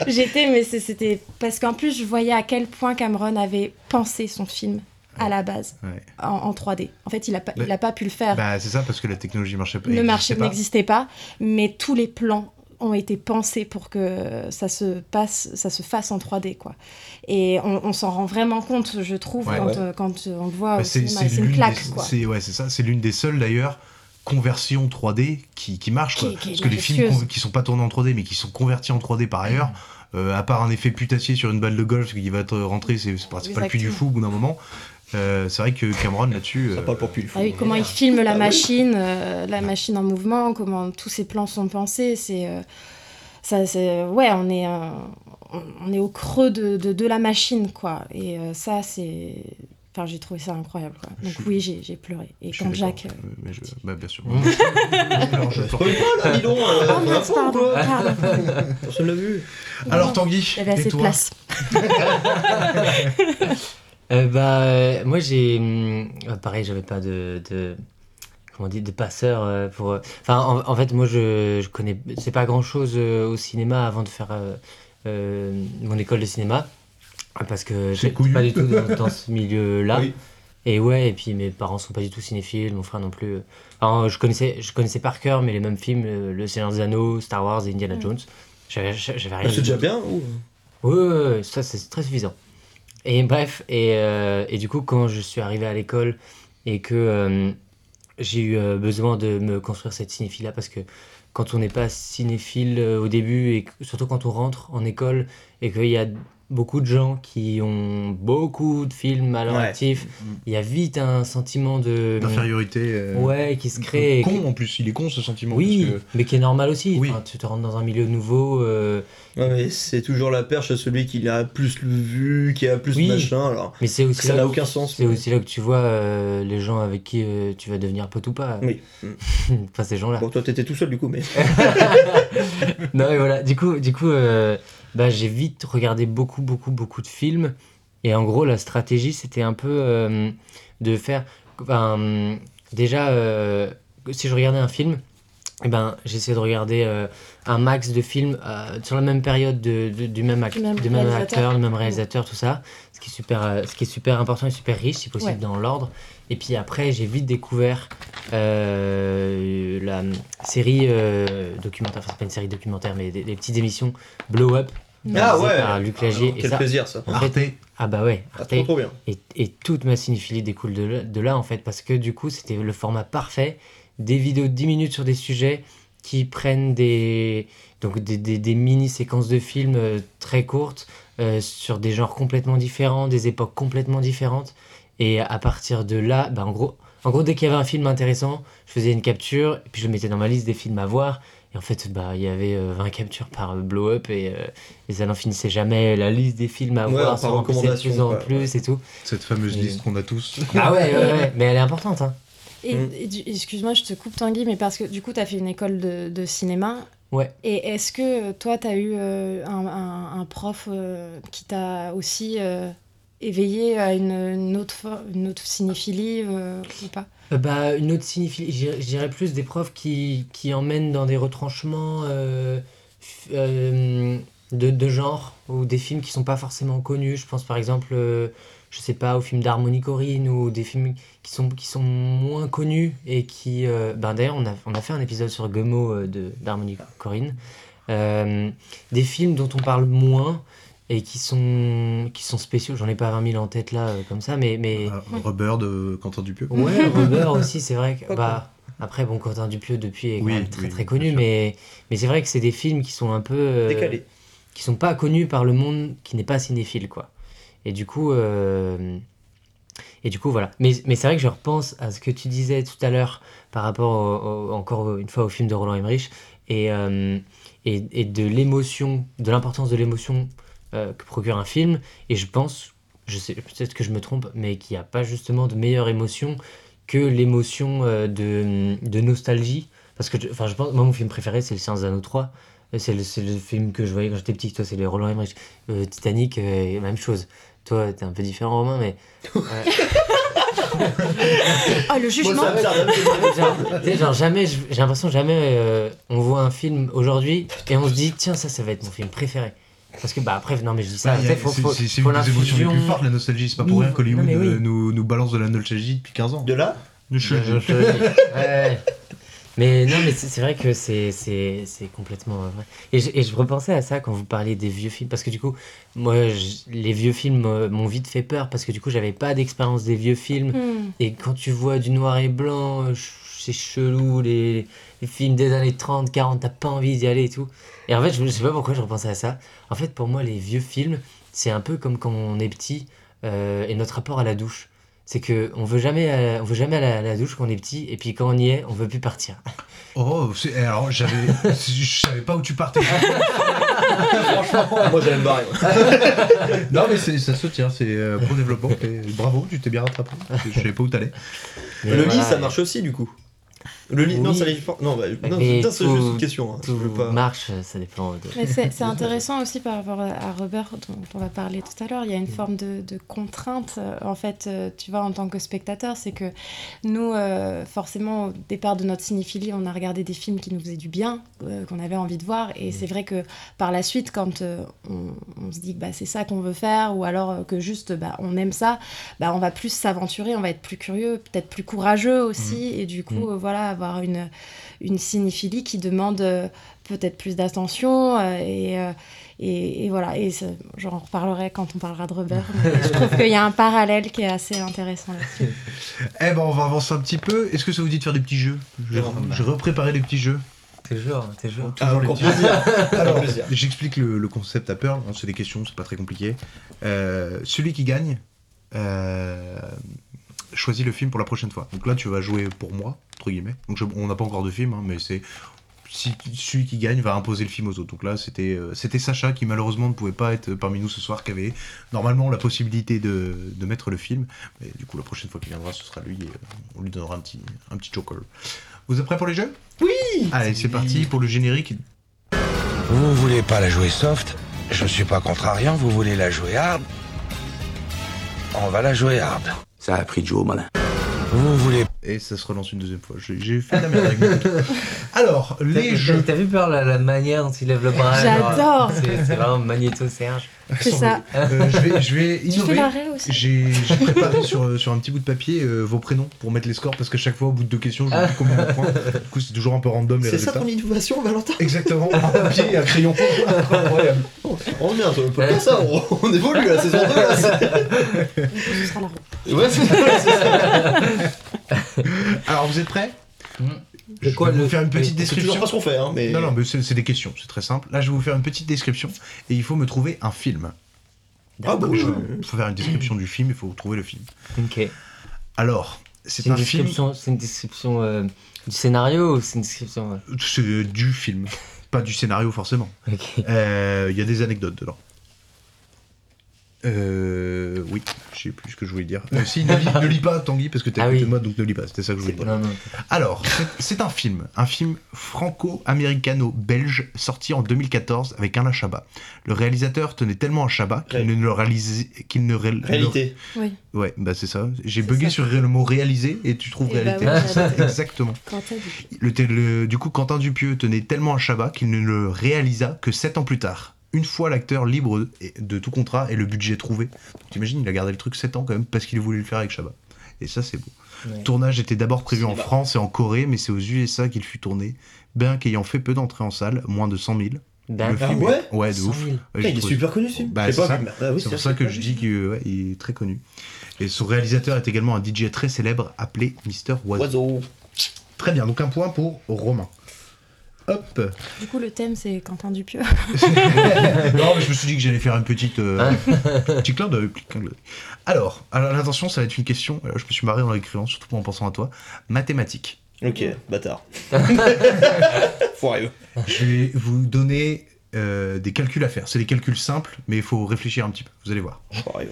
J'étais, mais c'était. Parce qu'en plus, je voyais à quel point Cameron avait pensé son film à la base, Ouais. en, en 3D. En fait, il n'a pas, Le- pas pu le faire. Bah, c'est ça, parce que la technologie marchait pas. le existait marché pas. n'existait pas, mais tous les plans ont été pensés pour que ça se passe, ça se fasse en 3D, quoi. Et on, on s'en rend vraiment compte, je trouve, Ouais. quand, Ouais. euh, quand on le voit Bah, c'est une l'une claque, des, quoi. c'est- ouais, c'est ça. C'est l'une des seules d'ailleurs conversions 3D qui, qui marche. Qui- quoi. qui est Parce que les films qui sont pas tournés en 3D mais qui sont convertis en 3D par ailleurs, euh, à part un effet putassier sur une balle de golf qui va te rentrer, c'est pas, le cul du fou au bout d'un moment. Euh, c'est vrai que Cameron là-dessus. Ça euh, parle pour plus le fou. Ah oui, comment il filme la Ah machine, euh, la machine en mouvement, comment tous ces plans sont pensés, c'est euh, ça, c'est ouais, on est euh, on- est au creux de, de, de la machine quoi. Et euh, ça c'est, enfin j'ai trouvé ça incroyable quoi. Donc suis- oui j'ai j'ai pleuré. Et je quand. Jacques, euh, mais je- bah, bien sûr. Mm. Je pleure, pas là, dis donc euh, oh mince pardon, pardon. Personne l'a vu. Alors Tanguy, Il y avait et assez de toi place. Euh, bah, euh, moi j'ai. hum, euh, pareil, j'avais pas de. de comment on dit De passeur euh, pour. Enfin, en, en fait, moi je, je connais. C'est pas grand chose au cinéma avant de faire euh, euh, mon école de cinéma. Parce que C'est j'étais couillu. pas du tout dans, dans ce milieu-là. Oui. Et ouais, et puis mes parents sont pas du tout cinéphiles, mon frère non plus. Enfin, je connaissais, je connaissais par cœur, mais les mêmes films, euh, Le Seigneur des Anneaux, Star Wars et Indiana Mm. Jones. J'avais j'avais rien Ah, C'est déjà bien ou? Oui, oui, oui, ça c'est très suffisant. Et bref, et, euh, et du coup, quand je suis arrivé à l'école et que euh, j'ai eu euh, besoin de me construire cette cinéphilie-là, parce que quand on n'est pas cinéphile au début, et surtout quand on rentre en école et qu'il y a beaucoup de gens qui ont beaucoup de films à leur Ouais. actif, il y a vite un sentiment de. D'infériorité. euh, Ouais, qui se crée. Con qui- en plus, il est con ce sentiment. Oui, parce que- mais qui est normal aussi. Oui. Enfin, tu te rentres dans un milieu nouveau. euh, Ouais, mais c'est toujours la perche à celui qui a plus le vu, qui a plus Oui. machin. Alors, Mais c'est aussi ça là n'a où- aucun sens. C'est aussi là que tu vois euh, les gens avec qui euh, tu vas devenir pote ou pas. Oui. enfin, ces gens-là. Bon, toi, t'étais tout seul du coup, mais. non, mais voilà. Du coup, du coup euh, bah, j'ai vite regardé beaucoup, beaucoup, beaucoup de films. Et en gros, la stratégie, c'était un peu euh, de faire. déjà, euh, si je regardais un film, eh ben, j'essaie de regarder euh, un max de films sur la même période de, de- du même, Du même du acteur, le même réalisateur, tout ça. Ce qui est super, ce qui est super important et super riche, si possible, Ouais. dans l'ordre. Et puis après, j'ai vite découvert la série documentaire, enfin, c'est pas une série documentaire, mais des, des petites émissions Blow Up. Ah ouais. Par Luc Lagier. Ah, quel ça, plaisir ça. en fait, Arte. ah bah ouais, Ah, Arte. trop trop bien. Et, et toute ma cinéphilie découle de là, de là, en fait, parce que du coup, c'était le format parfait. Des vidéos de 10 minutes sur des sujets qui prennent des, donc des, des- des mini-séquences de films euh, très courtes euh, sur des genres complètement différents, des époques complètement différentes. Et à partir de là, bah, en, gros, en gros, dès qu'il y avait un film intéressant, je faisais une capture, et puis je le mettais dans ma liste des films à voir. Et en fait, bah, il y avait euh, 20 captures par euh, blow-up et, euh, et ça n'en finissait jamais. La liste des films à Ouais, voir par se remplissait de plus en plus ouais. et tout. Cette fameuse Et- liste qu'on a tous. Ah ouais, ouais, ouais, mais elle est importante. Hein. Et, Mm. et excuse-moi, je te coupe Tanguy, mais parce que du coup, tu as fait une école de, de cinéma. Ouais. Et est-ce que euh, toi, tu as eu euh, un, un- un prof euh, qui t'a aussi euh, éveillé à une, une autre, une autre cinéphilie euh, ou pas? Euh, bah, une autre cinéphilie, je dirais- plus des profs qui, qui emmènent dans des retranchements euh, euh, de, de genre ou des films qui sont pas forcément connus. Je pense par exemple, je sais pas, aux films d'Harmonie Corinne ou des films qui sont, qui sont moins connus et qui. ben D'ailleurs, on a, on a fait un épisode sur euh, de d'Harmonie Corinne. Des films dont on parle moins et qui sont, qui sont spéciaux. J'en ai pas 20 000 en tête là, euh, comme ça, mais. mais... Euh, Rubber de Quentin Dupieux. Ouais, Robert aussi, c'est vrai que. Bah, après, bon, Quentin Dupieux depuis est quand Oui, même très oui, très connu, mais, mais c'est vrai que c'est des films qui sont un peu. euh, Décalé. qui sont pas connus par le monde qui n'est pas cinéphile, quoi. Et du coup. euh, Et du coup, voilà. Mais, mais c'est vrai que je repense à ce que tu disais tout à l'heure par rapport au- au- encore une fois au film de Roland Emmerich et, euh, et, et de l'émotion, de l'importance de l'émotion euh, que procure un film. Et je pense, je sais peut-être que je me trompe, mais qu'il n'y a pas justement de meilleure émotion que l'émotion euh, de, de nostalgie. Parce que, je- enfin, je pense, moi, mon film préféré, c'est Le Science d'Anneau 3. Euh, C'est le, c'est le film que je voyais quand j'étais petit. Toi, c'est les Roland Emmerich. Euh, Titanic, euh, même chose. Toi, t'es un peu différent, Romain, mais. ouais. Oh, le jugement genre, jamais, j'ai l'impression jamais euh, on voit un film aujourd'hui et on se dit tiens ça ça va être mon film préféré. Parce que bah après non mais je dis ça, Bah, a- sais, faut, c'est faut, c'est- une des émotions les plus fortes, la nostalgie. C'est pas pour rien qu'Hollywood euh, nous, nous balance de la nostalgie depuis 15 ans. De là De je- ouais. Mais non mais c'est vrai que c'est c'est c'est complètement euh, vrai. Et je, et je repensais à ça quand vous parliez des vieux films parce que du coup moi je- les vieux films euh, m'ont vite fait peur parce que du coup j'avais pas d'expérience des vieux films Hmm. Et quand tu vois du noir et blanc, c'est chelou, les, les films des années 30, 40, t'as pas envie d'y aller et tout. Et en fait, je, je sais pas pourquoi je repensais à ça. En fait, pour moi, les vieux films, c'est un peu comme quand on est petit euh, et notre rapport à la douche. C'est que on veut jamais, à- on veut jamais à la, à la douche quand on est petit, et puis quand on y est, on veut plus partir. Oh, c'est- alors j'avais. je savais pas où tu partais. Franchement, moi j'allais me barrer. non, mais c'est- ça se tient, c'est euh, pro développement. et bravo, tu t'es bien rattrapé. Je savais pas où t'allais. Mais le voilà, lit, ça marche aussi du coup. Le lit, non, ça les Non, bah, non putain, c'est juste une question. hein, Tout je veux pas... marche, ça dépend de. Mais c'est c'est intéressant aussi par rapport à Robert dont on va parler tout à l'heure. Il y a une forme de, de contrainte, euh, en fait, euh, tu vois, en tant que spectateur. C'est que nous, euh, forcément, au départ de notre cinéphilie, on a regardé des films qui nous faisaient du bien, euh, qu'on avait envie de voir. Et c'est vrai que par la suite, quand euh, on, on se dit que bah, c'est ça qu'on veut faire, ou alors que juste bah, on aime ça, bah, on va plus s'aventurer, on va être plus curieux, peut-être plus courageux aussi. Et du coup, Mm. euh, voilà, avoir une, une cinéphilie qui demande euh, peut-être plus d'attention euh, et, euh, et, et voilà et j'en reparlerai quand on parlera de Robert mais je trouve qu'il y a un parallèle qui est assez intéressant là-dessus Eh ben, on va avancer un petit peu. Est-ce que ça vous dit de faire des petits jeux? Bah. je repréparais les petits jeux. T'es jour, t'es jour. Ah, j'explique le, le concept à Pearl. Bon, c'est des questions, c'est pas très compliqué. Euh, celui qui gagne euh, choisit le film pour la prochaine fois. Donc là, tu vas jouer pour moi, entre guillemets. Donc je- on n'a pas encore de film, hein, mais c'est si celui qui gagne va imposer le film aux autres. Donc là, c'était euh, c'était Sacha qui malheureusement ne pouvait pas être parmi nous ce soir, qui avait normalement la possibilité de, de mettre le film. Mais du coup, la prochaine fois qu'il viendra, ce sera lui. Et, euh, on lui donnera un petit, un petit joker. Vous êtes prêts pour les jeux? Oui Allez, c'est parti pour le générique. Vous voulez pas la jouer soft? Je suis pas contrariant, vous voulez la jouer hard? On va la jouer hard. Ça a pris Joe, malin. Vous voulez... Et ça se relance une deuxième fois. J'ai fait de la merde avec mon truc. Alors, les T'as- jeux. T'as vu peur la, la manière dont il lève le bras J'adore. C'est c'est vraiment magnéto Serge. C'est ça. Euh, je vais, je vais Tu fais innover. l'arrêt aussi. J'ai j'ai préparé sur, sur un petit bout de papier euh, vos prénoms pour mettre les scores parce qu'à chaque fois, au bout de deux questions, je vous dis combien de points. Du coup, c'est toujours un peu random les C'est ça résultats. ton innovation, Valentin? Exactement, un papier et un crayon. Incroyable. On revient sur le podcast, ça, on, on évolue la saison 2 là. c'est- Du coup, ce sera la roue. Ouais, c'est c'est ça. Alors, vous êtes prêts? Je quoi, vais vous le- faire une petite C'est description. toujours pas ce qu'on fait, hein, mais. Non, non, mais c'est c'est des questions, c'est très simple. Là, je vais vous faire une petite description et il faut me trouver un film. Ah bah oui. Il faut faire une description du film, il faut trouver le film. Ok. Alors, c'est C'est une un film. description, c'est une description euh, du scénario ou c'est une description. euh, C'est du film, pas du scénario forcément. Euh, Il y a des anecdotes dedans. Euh, oui, je sais plus ce que je voulais dire. Euh, si, ne lis, ne lis pas Tanguy parce que t'es à Ah oui. de moi donc ne lis pas, c'était ça que je voulais dire. Non, non. Alors, c'est- un film, un film franco-américano-belge sorti en 2014 avec Alain Chabat. Le réalisateur tenait tellement à Chabat qu'il ne le réalisait, qu'il ne ré- Réalité. Oui. le- Ouais, bah c'est ça. J'ai bugué ça. sur le mot réalisé et tu trouves Eh bah réalité. oui, C'est ça, réalité. exactement. Le, le- du coup, Quentin Dupieux tenait tellement à Chabat qu'il ne le réalisa que 7 ans plus tard. Une fois l'acteur libre de tout contrat et le budget trouvé. T'imagines, il a gardé le truc 7 ans quand même parce qu'il voulait le faire avec Chabat. Et ça, c'est beau. Ouais. Le tournage était d'abord prévu en. France et en Corée, mais c'est aux USA qu'il fut tourné, bien qu'ayant fait peu d'entrées en salle, moins de 100 000. Le. Ah film est- ouais Ouais, de 100 ouf. 000. Ouais, il est super connu ce film. Bah, J'ai c'est ah oui, pour ça que je dis qu'il ouais, est très connu. Et son réalisateur est également un DJ très célèbre appelé Mister Oiseau. Oiseau. Très bien, donc un point pour Romain. Hop Du coup, le thème, c'est Quentin Dupieux. Non, mais je me suis dit que j'allais faire une petite. Euh, Hein petit clin d'œil. Alors, alors, attention, ça va être une question. alors, je me suis marré en l'écrivant, surtout en pensant à toi. Mathématiques. Ok, bâtard. Foireux. Je vais vous donner euh, des calculs à faire. C'est des calculs simples, mais il faut réfléchir un petit peu. Vous allez voir. Foireux.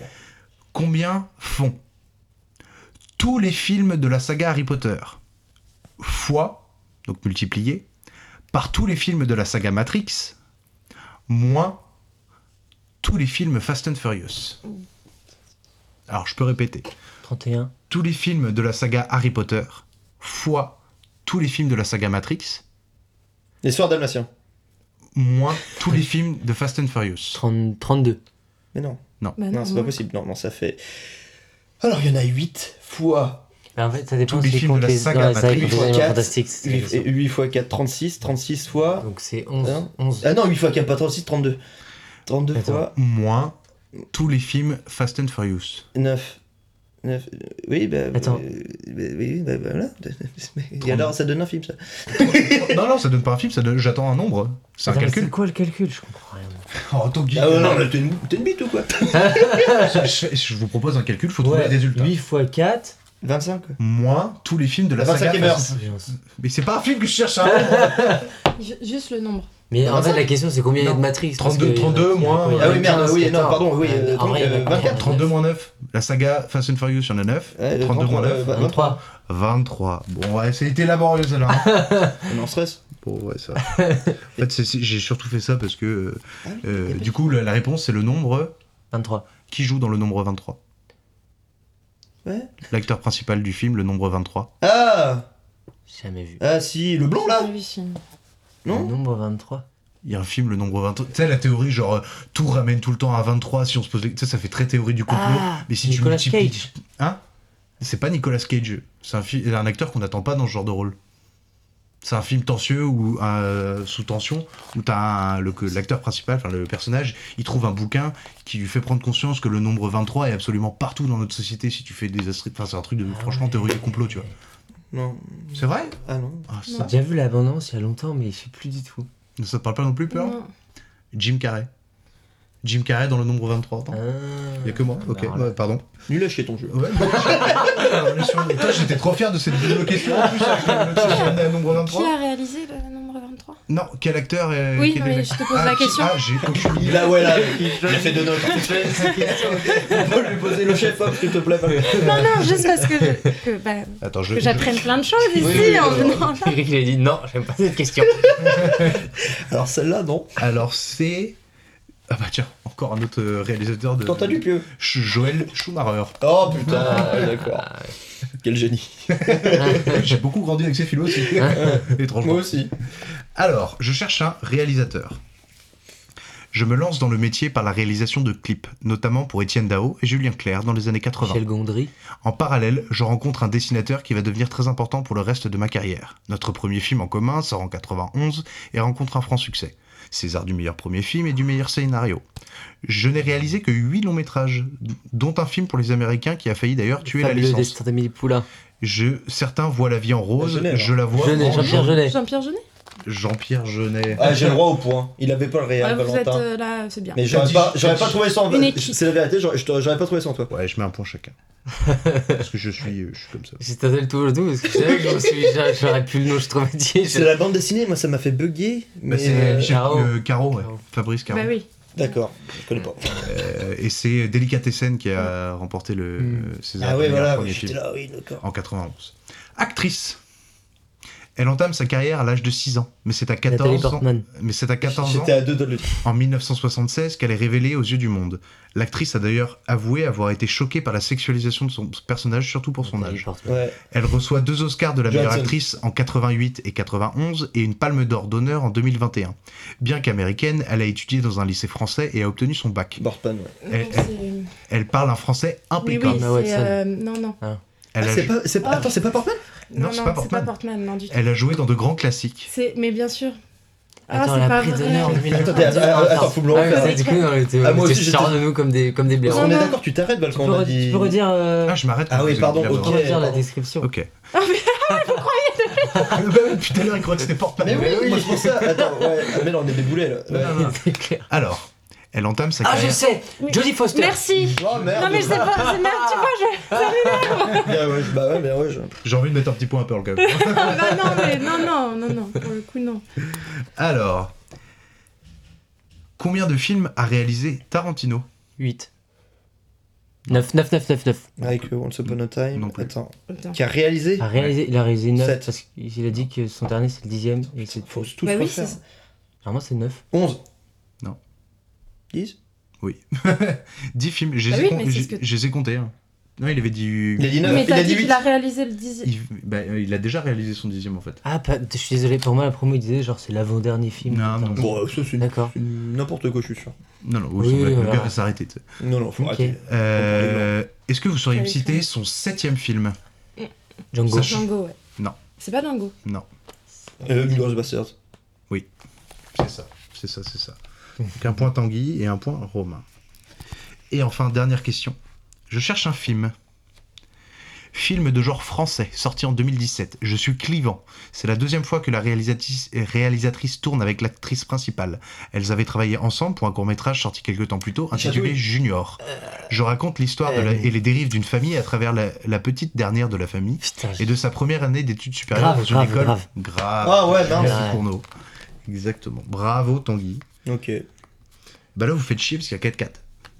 Combien font tous les films de la saga Harry Potter? Fois, donc multiplié, par tous les films de la saga Matrix, moins tous les films Fast and Furious. Alors, je peux répéter. 31. Tous les films de la saga Harry Potter fois tous les films de la saga Matrix, L'histoire dalmatien. moins tous les films de Fast and Furious. 30 32. Mais non. Bah Non, c'est moi. pas possible. Non, non, ça fait. Alors, il y en a 8 fois. Mais en fait, ça dépend Tous les si films de la les saga dans la saga Matrix. des 8 fois animaux 4. fantastiques. c'est la question. 8, fois 4, 36. 36 fois. Donc c'est 11. Hein 11. Ah non, 8 fois 4, pas 36, 32. 32 Attends. fois Moins tous les films Fast and Furious. 9. 9. Oui, bah. Attends. euh, bah, oui, bah, voilà. Et alors, ça donne un film, ça. non, non, ça donne pas un film, ça donne... j'attends un nombre. C'est un Attends, calcul. C'est quoi le calcul? Je comprends rien. Oh, Tanguy, Ah ouais, euh, non, là, t'es une, bite ou quoi? Je, je vous propose un calcul, faut trouver les résultats. 8 x 4. 25, quoi. Moins tous les films de la, La saga 25e Fast Mais c'est pas un film que je cherche à. Ju- Juste le nombre. Mais en 25? fait, la question c'est combien il y a de. Matrix? Parce 32, que- 32 moins- Ah oui, merde, 15, oui, non, 14. pardon, oui, Euh, euh, en donc, vrai, il y en a euh, pas 24. 32 moins 9. La saga Fast and Furious, il y en a 9. Ouais, 32 moins 9. euh, 23. 23. 23. Bon, ouais, été laborieux celle-là. hein. On est en stress. bon, ouais, ça. En fait, j'ai surtout fait ça parce que, euh, Ah euh, du coup, la, la réponse, c'est le nombre. 23. Qui joue dans le nombre 23 Ouais. L'acteur principal du film, le nombre 23. Ah Jamais vu. Ah si, le blond là film. Le Non nombre 23. Il y a un film, le nombre 23. Tu sais, la théorie, genre, euh, tout ramène tout le temps à 23 si on se pose. les- Tu sais, ça fait très théorie du complot. Ah, mais si Nicolas tu multiplies. Cage. Hein? C'est pas Nicolas Cage. C'est un, fi- un acteur qu'on n'attend pas dans ce genre de rôle. C'est un film tensieux ou euh, sous tension où t'as l'acteur principal, enfin le personnage, il trouve un bouquin qui lui fait prendre conscience que le nombre 23 est absolument partout dans notre société si tu fais des astri- Enfin, c'est un truc de franchement théorie du complot, tu vois. Non. C'est vrai? Ah non. Ah, J'ai déjà vu la bande-annonce il y a longtemps, mais je sais plus du tout. ça te parle pas non plus, peur Non. Jim Carrey. Jim Carrey dans le nombre 23. Ah. Il y a que moi Ok, là. ouais, pardon. Nul à chier ton jeu. Ouais, bah, toi, j'étais trop fier de cette double question en plus avec le, le nombre Qui 23. a réalisé le nombre 23 Non, quel acteur est. Oui, quel mais est- je te pose Ah, la qui- question. Ah, j'ai aucune a, ouais, là, il a fait deux notes. Faut lui poser le chef hop, s'il te plaît. Non, non, juste parce que, je- que, bah, Attends, je que j'apprenne plein de choses ici Oui, oui, en venant là. Eric il a dit non, j'aime pas cette question. Alors celle-là, non. Alors, c'est. Ah bah tiens, encore un autre euh, réalisateur de. Quentin Dupieux. Ch- Joël Schumacher. Oh putain, d'accord. Ah. Quel génie. J'ai beaucoup grandi avec ces films aussi. Étrangement. Moi aussi. Alors, je cherche un réalisateur. Je me lance dans le métier par la réalisation de clips, notamment pour Étienne Dao et Julien Clerc dans les années 80. Michel Gondry. En parallèle, je rencontre un dessinateur qui va devenir très important pour le reste de ma carrière. Notre premier film en commun sort en 91 et rencontre un franc succès. César du meilleur premier film et du meilleur scénario. Je n'ai réalisé que 8 longs métrages, dont un film pour les Américains qui a failli d'ailleurs tuer la licence. destin d'Amélie Poulain. Je, certains voient la vie en rose, je la vois Jeunet, en Jean-Pierre. Jeunet. Jean-Pierre Jeunet Jean-Pierre Jeunet. Ah, j'ai le droit au point. Il avait pas le réel, Ouais, Vous êtes Valentin. euh, là, c'est bien. Mais j'aurais T'as pas, dit- j'aurais t'as pas dit- trouvé sans. Une équipe. C'est la vérité, j'aurais je t'aurais- j'aurais pas trouvé sans toi. Ouais, je mets un point chacun. Parce que je suis, je suis comme ça. J'étais le tout le tout parce que je savais que je me suis- j'a- j'aurais pu le nom, je traumatisé. C'est la bande dessinée, moi ça m'a fait bugger. Bah, Mais c'est euh, Michel Caro. euh, Caro, ouais. Caro. Fabrice Caro. Bah oui. D'accord, je connais pas. Euh, et c'est Delicatessen qui a remporté le Mm. César Ah du meilleur voilà, premier j'étais film là, oui, d'accord. en 91. Actrice. Elle entame sa carrière à l'âge de 6 ans, mais c'est à Nathalie 14 ans, mais c'est à 14 ans, J'étais à deux de en 1976, qu'elle est révélée aux yeux du monde. L'actrice a d'ailleurs avoué avoir été choquée par la sexualisation de son personnage, surtout pour son Nathalie âge. Ouais. Elle reçoit deux Oscars de la meilleure actrice en 88 et 91 et une Palme d'Or d'honneur en 2021. Bien qu'américaine, elle a étudié dans un lycée français et a obtenu son bac. Bortman, ouais. Elle, parle un français impeccable. oui, euh, Non, non. Elle, Ah, c'est pas, Ah. attends, c'est pas Portman Non, c'est pas Portman. Portman, non, du tout. elle a joué dans de grands classiques. C'est... Mais bien sûr. Ah, Attends, c'est la pas prise vrai. d'honneur en 2021. Attendez, attends, attends, faut me le Ah, mais refaire. ça, du coup, on était, Ah, moi on aussi, de nous comme des, comme des blaireaux. qu'on est non. d'accord, tu t'arrêtes, Val, Tu quand peux, on a re- dit. tu peux redire. euh, Ah, je m'arrête. Ah oui, vous pardon, ok. tu redire la description. Ok. Ah, bah, Depuis tout à l'heure, il croit que c'était Portman. Mais oui, moi c'est ça. Attends, ouais. Ah, mais non, on est des boulets là. Non, non, non. C'est clair. Alors, elle entame sa Ah, je carrière. sais Jodie Foster Merci Oh merde. Non, mais je sais pas, c'est merde, tu vois, je. Bien, ouais, bah ouais, mais ouais, je. J'ai envie de mettre un petit point à Pearl. Ah, bah non, mais non, non, non, non, pour le coup, non. Alors, combien de films a réalisé Tarantino? 8. 9, 9, 9, 9, 9. Avec euh, Once Upon a Time. Non plus. Attends. Qui a réalisé? Il a réalisé, il a réalisé 9 Sept. parce qu'il a dit que son dernier c'est le dixième et c'est Faut tous Bah oui, c'est- Normalement c'est 9. 11. Non. 10 Oui. 10 films. Je Bah les ai oui, com- j'ai- ce que- je les ai comptés. hein. Non, il avait dit. Il a dit 9. Mais Il a dit 8. a réalisé le dixième. Il, bah, euh, il a déjà réalisé son dixième en fait. Ah, pas- je suis désolé, pour moi la promo il disait genre c'est l'avant-dernier film. Non, non. Bon, ça c'est D'accord. n'importe quoi, je suis sûr. Non, non, Oui, oui, le gars va s'arrêter. Non, non, faut Ok. arrêter. Euh, Est-ce que vous sauriez me citer fais. son septième film? Django. Ça- Django, ouais. Non. C'est pas Django. Non, Euh, Inglourious Basterds. c'est ça, c'est ça, c'est ça. Donc un point Tanguy et un point Romain. Et enfin, dernière question. Je cherche un film. Film de genre français, sorti en 2017. Je suis clivant. C'est la deuxième fois que la réalisatrice, réalisatrice tourne avec l'actrice principale. Elles avaient travaillé ensemble pour un court-métrage sorti quelques temps plus tôt, intitulé. Junior. Je raconte l'histoire la- et les dérives d'une famille à travers la, la petite dernière de la famille Putain, et de sa première année d'études supérieures Grave, dans une grave, école. grave. Grave. Ah ouais, mince. Merci Ouais. Cournot. Exactement. Bravo Tanguy. Ok. Bah là, vous faites chier parce qu'il y a 4-4.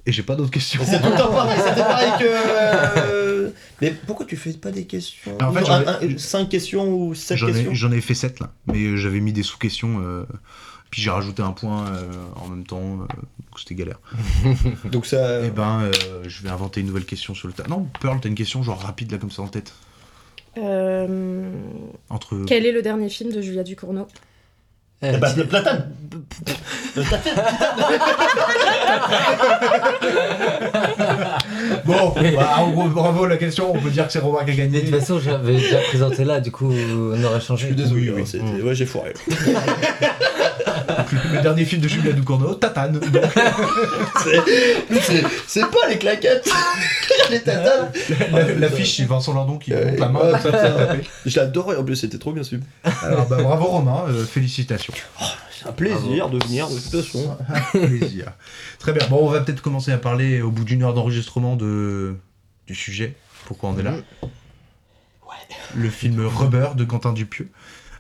Et j'ai pas d'autres questions. C'est tout le temps pareil, c'était pareil que. euh, Mais pourquoi tu fais pas des questions? En fait, Genre, j'en ai- un- un- Cinq questions ou 7 J'en ai, questions? j'en ai fait 7 là. Mais euh, j'avais mis des sous-questions. euh, Puis j'ai rajouté un point euh, en même temps. euh, donc c'était galère. Donc ça. Et ben, euh, je vais inventer une nouvelle question sur le tas. Non, Pearl, t'as une question genre rapide là comme ça en tête. Euh, Entre. Quel est le dernier film de Julia Ducournau? Euh, Bah, le platane Le platane Bon, bah, en gros, bravo la question. On peut dire que c'est Romain qui a gagné. de toute façon, j'avais déjà présenté là, du coup, on aurait Je changé. suis désolé, Oui, oui. hein, c'était- ouais, j'ai foiré. Le dernier film de Julia Ducournau, Tatane. C'est- pas les claquettes Les tatanes la- L'affiche, c'est Vincent Lindon qui monte la main. Je l'adorais, en plus c'était trop bien sûr. Alors, bah, bravo Romain, euh, félicitations. C'est un plaisir de venir de toute façon. plaisir. Très bien. Bon, on va peut-être commencer à parler au bout d'une heure d'enregistrement de... du sujet. Pourquoi on est là? Le film Rubber de Quentin Dupieux.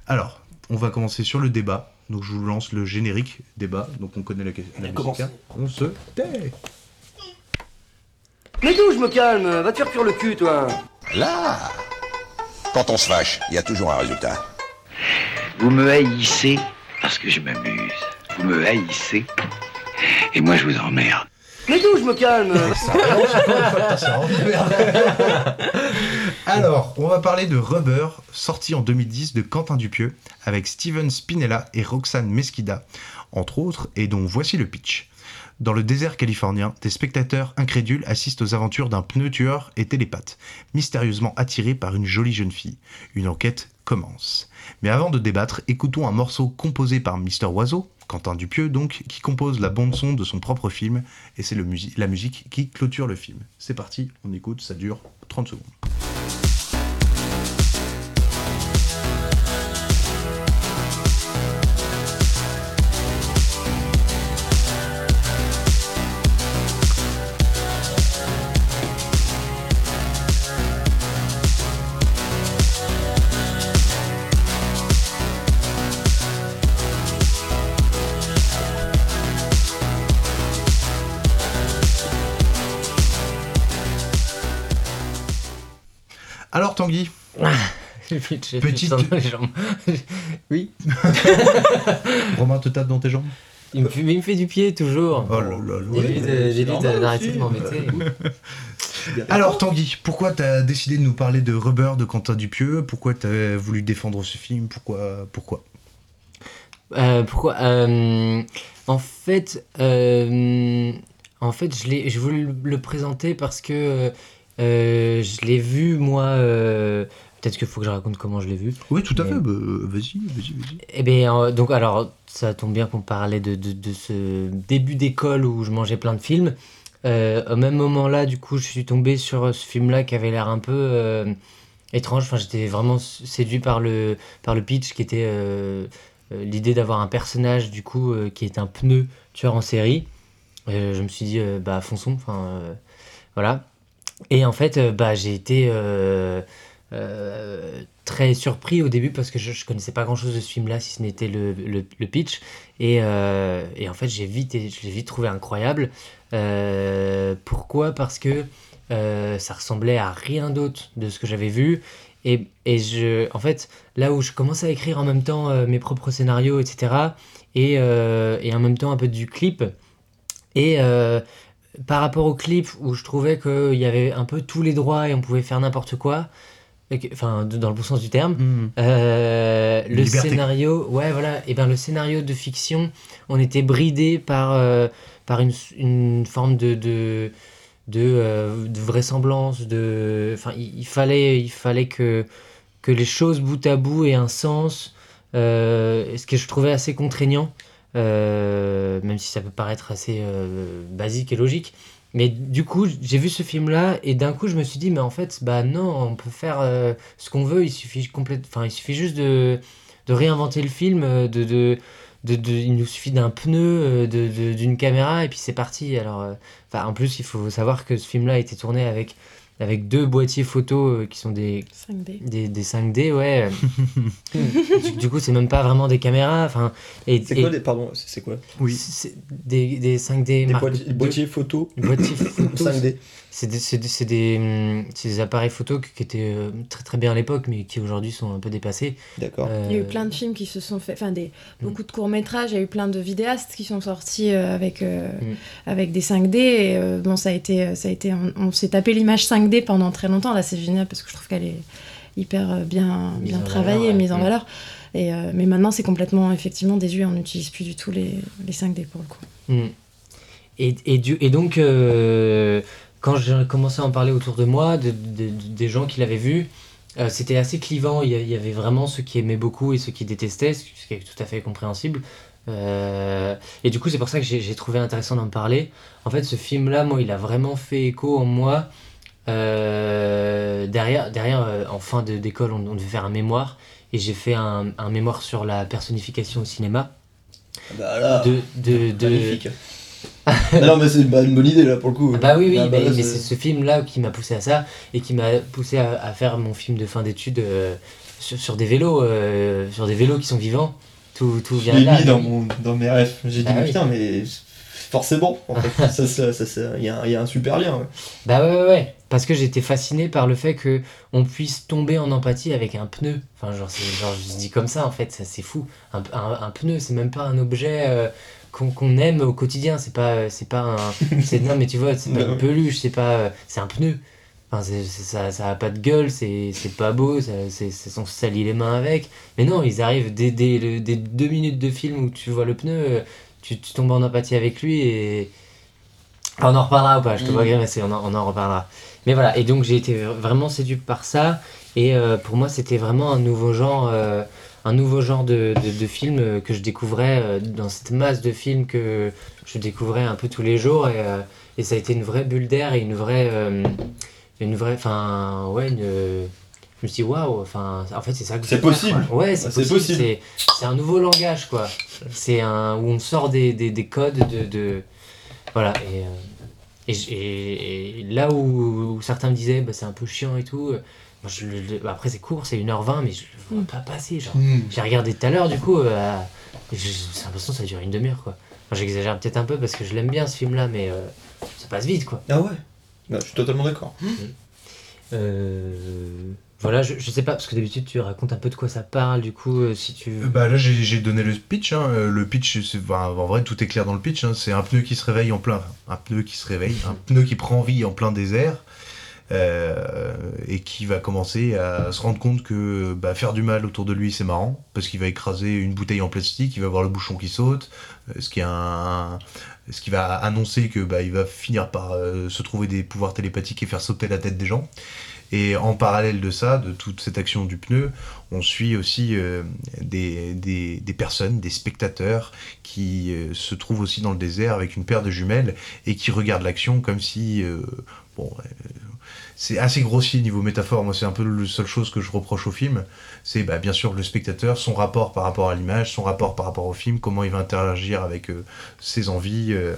Alors, on va commencer sur le débat. Donc, je vous lance le générique débat. Donc, on connaît la, la musique. commence. hein. On se tait. Mais d'où je me calme? Va te faire cuire le cul, toi Là Quand on se fâche, il y a toujours un résultat. Vous me haïssez parce que je m'amuse. Vous me haïssez et moi je vous emmerde. Mais d'où je me calme Ça relance encore une fois, putain, ça rend de merde. Alors, on va parler de Rubber, sorti en 2010 de Quentin Dupieux, avec Steven Spinella et Roxane Mesquida, entre autres, et dont voici le pitch. Dans le désert californien, des spectateurs incrédules assistent aux aventures d'un pneu tueur et télépathe, mystérieusement attiré par une jolie jeune fille. Une enquête commence. Mais avant de débattre, écoutons un morceau composé par Mister Oiseau, Quentin Dupieux donc, qui compose la bande-son de son propre film, et c'est la musique qui clôture le film. C'est parti, on écoute, ça dure 30 secondes. J'ai j'ai Petite- dans les jambes. oui. Romain te tape dans tes jambes Il me, fait, mais il me fait du pied toujours. Oh là là de- j'évite normal d'arrêter de m'embêter. Alors Tanguy, pourquoi t'as décidé de nous parler de Rubber de Quentin Dupieux? Pourquoi t'as voulu défendre ce film? Pourquoi Pourquoi? Euh, pourquoi Euh, En fait, euh, en fait, je l'ai, je voulais le- présenter parce que euh, je l'ai vu moi. Euh, Peut-être qu'il faut que je raconte comment je l'ai vu. Oui, tout à Mais- fait, bah, vas-y, vas-y, vas-y. Eh bien, euh, donc alors, ça tombe bien qu'on parlait de, de, de ce début d'école où je mangeais plein de films. Euh, au même moment-là, du coup, je suis tombé sur euh, ce film-là qui avait l'air un peu euh, étrange. Enfin, j'étais vraiment séduit par le, par le pitch qui était euh, euh, l'idée d'avoir un personnage, du coup, euh, qui est un pneu tueur en série. Euh, je me suis dit, euh, bah, fonçons. Enfin, euh, voilà. Et en fait, euh, bah, j'ai été euh, très surpris au début parce que je, je connaissais pas grand chose de ce film là si ce n'était le, le, pitch. Et, euh, et en fait j'ai vite je l'ai vite trouvé incroyable. Euh, pourquoi? Parce que ça ressemblait à rien d'autre de ce que j'avais vu. Et, et je en fait là où je commençais à écrire en même temps mes propres scénarios etc et, et en même temps un peu du clip. Et par rapport au clip où je trouvais qu'il y avait un peu tous les droits et on pouvait faire n'importe quoi, enfin dans le bon sens du terme, euh, le Liberté. scénario, ouais voilà, et ben le scénario de fiction, on était bridé par, euh, par une, une forme de, de, de, euh, de vraisemblance, de, enfin il, il fallait, il fallait que, que les choses bout à bout aient un sens, ce que je trouvais assez contraignant. Même si ça peut paraître assez basique et logique. Mais du coup, j'ai vu ce film-là et d'un coup, je me suis dit, mais en fait, bah non, on peut faire euh, ce qu'on veut. Il suffit complète, enfin, il suffit juste de, de réinventer le film. euh, De, de, de, il nous suffit d'un pneu, euh, d'une caméra et puis c'est parti. Alors, enfin, en plus, il faut savoir que ce film-là a été tourné avec avec deux boîtiers photo euh, qui sont des 5D. des, des 5D, ouais. du, du coup, c'est même pas vraiment des caméras. Enfin, et, C'est quoi des. Pardon, c'est quoi? Oui. c'est des, des 5D Des marque boîtiers, II. boîtiers photo? Boîtiers photo, 5D. C'est des, c'est des, c'est des, hum, c'est des appareils photo qui étaient euh, très très bien à l'époque, mais qui aujourd'hui sont un peu dépassés. D'accord. Euh, Il y a eu plein de films qui se sont fait, enfin des, Mm. beaucoup de courts-métrages, il y a eu plein de vidéastes qui sont sortis euh, avec, euh, Mm. avec des 5D. Et, euh, bon, ça a été, ça a été on, on s'est tapé l'image 5D pendant très longtemps. Là, c'est génial parce que je trouve qu'elle est hyper bien, Mise bien en travaillée, valeur, ouais. mise en valeur. Et, euh, mais maintenant, c'est complètement effectivement désuet. On n'utilise plus du tout les, les 5D pour le coup. Mm. Et, et, du- et donc, euh, quand j'ai commencé à en parler autour de moi, de, de- de- des gens qui l'avaient vu, euh, c'était assez clivant. Il y, avait vraiment ceux qui aimaient beaucoup et ceux qui détestaient, ce qui est tout à fait compréhensible. Euh, et du coup, c'est pour ça que j'ai trouvé intéressant d'en parler. En fait, ce film-là, moi, il a vraiment fait écho en moi. Euh, derrière, derrière en fin de- d'école, on, on devait faire un mémoire. Et j'ai fait un, un mémoire sur la personnification au cinéma. Bah là, De, de, de, magnifique. non, mais c'est bah, une bonne idée là pour le coup. Ah Bah oui, oui, bah mais, là, mais c'est- ce film-là qui m'a poussé à ça et qui m'a poussé à, à faire mon film de fin d'études euh, sur, sur des vélos, euh, sur des vélos qui sont vivants. Tout, tout vient là. mis dans, mon, dans mes rêves. J'ai dit, Ah mais oui. putain, mais forcément, en fait, ça, ça, ça, il y, a un- il y a un super lien. ouais. Bah ouais, ouais, ouais. Parce que j'étais fasciné par le fait que on puisse tomber en empathie avec un pneu. Enfin, genre, genre je dis comme ça, en fait, ça, c'est fou. Un, un, un pneu, c'est même pas un objet euh, qu'on, aime au quotidien. C'est pas, c'est pas un. c'est- non, mais tu vois, c'est pas une peluche, c'est pas. c'est un pneu. Enfin, ça, ça a pas de gueule, c'est pas beau, ça- on se salit les mains avec. Mais non, ils arrivent dès, dès, le- dès deux minutes de film où tu vois le pneu, tu, tu tombes en empathie avec lui et. Enfin, on en reparlera ou pas, je te Mm. vois grimacer, on en, on en reparlera. Mais voilà, et donc j'ai été vraiment séduit par ça. Et euh, pour moi, c'était vraiment un nouveau genre, euh, un nouveau genre de, de, de film euh, que je découvrais euh, dans cette masse de films que je découvrais un peu tous les jours. Et, euh, et ça a été une vraie bulle d'air et une vraie. une vraie. Enfin, ouais, une. Je me suis dit, waouh, enfin, en fait, c'est ça que C'est faire, possible. quoi. Ouais, c'est possible. possible. C'est un nouveau langage, quoi. C'est un. où on sort des, des, des codes de. de- voilà, et. et, et- et là où, où certains me disaient bah, c'est un peu chiant et tout, je, le- le- après c'est court, c'est 1h20, mais je le vois pas passer. Genre. Mm. J'ai regardé tout à l'heure, du coup, euh, j'ai l'impression que ça dure une demi-heure. quoi. Enfin, J'exagère peut-être un peu parce que je l'aime bien ce film-là, mais euh, ça passe vite. quoi. Ah ouais Bah, Je suis totalement d'accord. Euh, voilà, je, je sais pas, parce que d'habitude tu racontes un peu de quoi ça parle, du coup, euh, si tu. Bah là j'ai j'ai donné le pitch. hein. Le pitch, c'est- enfin, en vrai tout est clair dans le pitch. hein. C'est un pneu qui se réveille en plein, un pneu qui se réveille, un pneu qui prend vie en plein désert euh, et qui va commencer à se rendre compte que bah, faire du mal autour de lui c'est marrant parce qu'il va écraser une bouteille en plastique, il va voir le bouchon qui saute, ce qui est un ce qui va annoncer que bah, il va finir par euh, se trouver des pouvoirs télépathiques et faire sauter la tête des gens. Et en parallèle de ça, de toute cette action du pneu, on suit aussi euh, des, des, personnes, des spectateurs qui se trouvent aussi dans le désert avec une paire de jumelles et qui regardent l'action comme si... bon, c'est assez grossier niveau métaphore, moi c'est un peu la seule chose que je reproche au film, c'est bah, bien sûr le spectateur, son rapport par rapport à l'image, son rapport par rapport au film, comment il va interagir avec euh, ses envies. euh,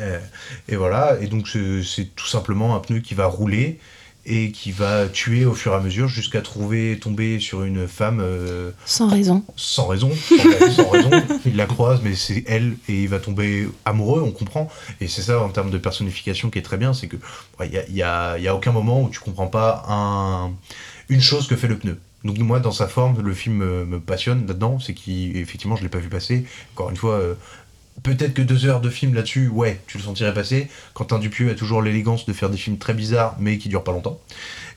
euh, et voilà, et donc c'est c'est tout simplement un pneu qui va rouler et qui va tuer au fur et à mesure jusqu'à trouver tomber sur une femme euh, Sans raison. sans raison, sans, sans raison. Il la croise, mais c'est elle et il va tomber amoureux, on comprend. Et c'est ça en termes de personnification qui est très bien, c'est que il y, a, y a- y a aucun moment où tu comprends pas un, une chose que fait le pneu. Donc moi, dans sa forme, le film me, passionne là-dedans, c'est qu'effectivement, je l'ai pas vu passer. Encore une fois, euh, peut-être que deux heures de film là-dessus, ouais, tu le sentirais passer. Quentin Dupieux a toujours l'élégance de faire des films très bizarres, mais qui durent pas longtemps.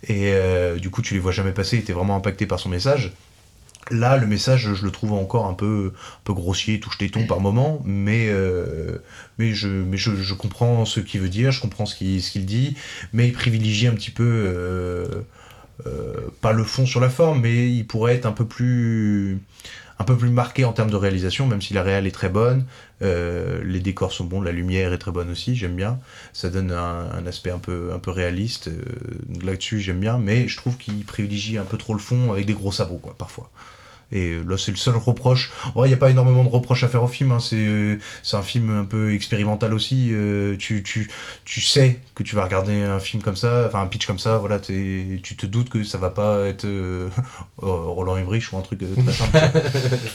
Et euh, du coup, tu les vois jamais passer, t'es vraiment impacté par son message. Là, le message, je le trouve encore un peu, un peu grossier, touche-téton par moment, mais, euh, mais, je, mais je, comprends ce qu'il veut dire, je comprends ce qu'il dit, mais il privilégie un petit peu, euh, pas le fond sur la forme, mais il pourrait être un peu plus, un peu plus marqué en termes de réalisation, même si la réal est très bonne, euh, les décors sont bons, la lumière est très bonne aussi, j'aime bien, ça donne un, aspect un peu, un peu réaliste, euh, là-dessus j'aime bien, mais je trouve qu'il privilégie un peu trop le fond avec des gros sabots, quoi, parfois. Et là, c'est le seul reproche. Il n'y a pas énormément de reproches à faire au film. hein. C'est euh, c'est un film un peu expérimental aussi. euh, tu, tu, tu sais que tu vas regarder un film comme ça, enfin un pitch comme ça. Voilà, t'es- tu te doutes que ça va pas être euh, Roland Emmerich ou un truc euh, très simple.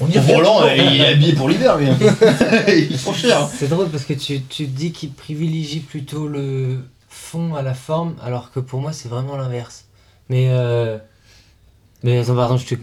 On y Roland, il est habillé pour l'hiver, lui. il est trop cher. hein. C'est drôle parce que tu, tu dis qu'il privilégie plutôt le fond à la forme, alors que pour moi c'est vraiment l'inverse. Mais euh... mais attends pardon, je te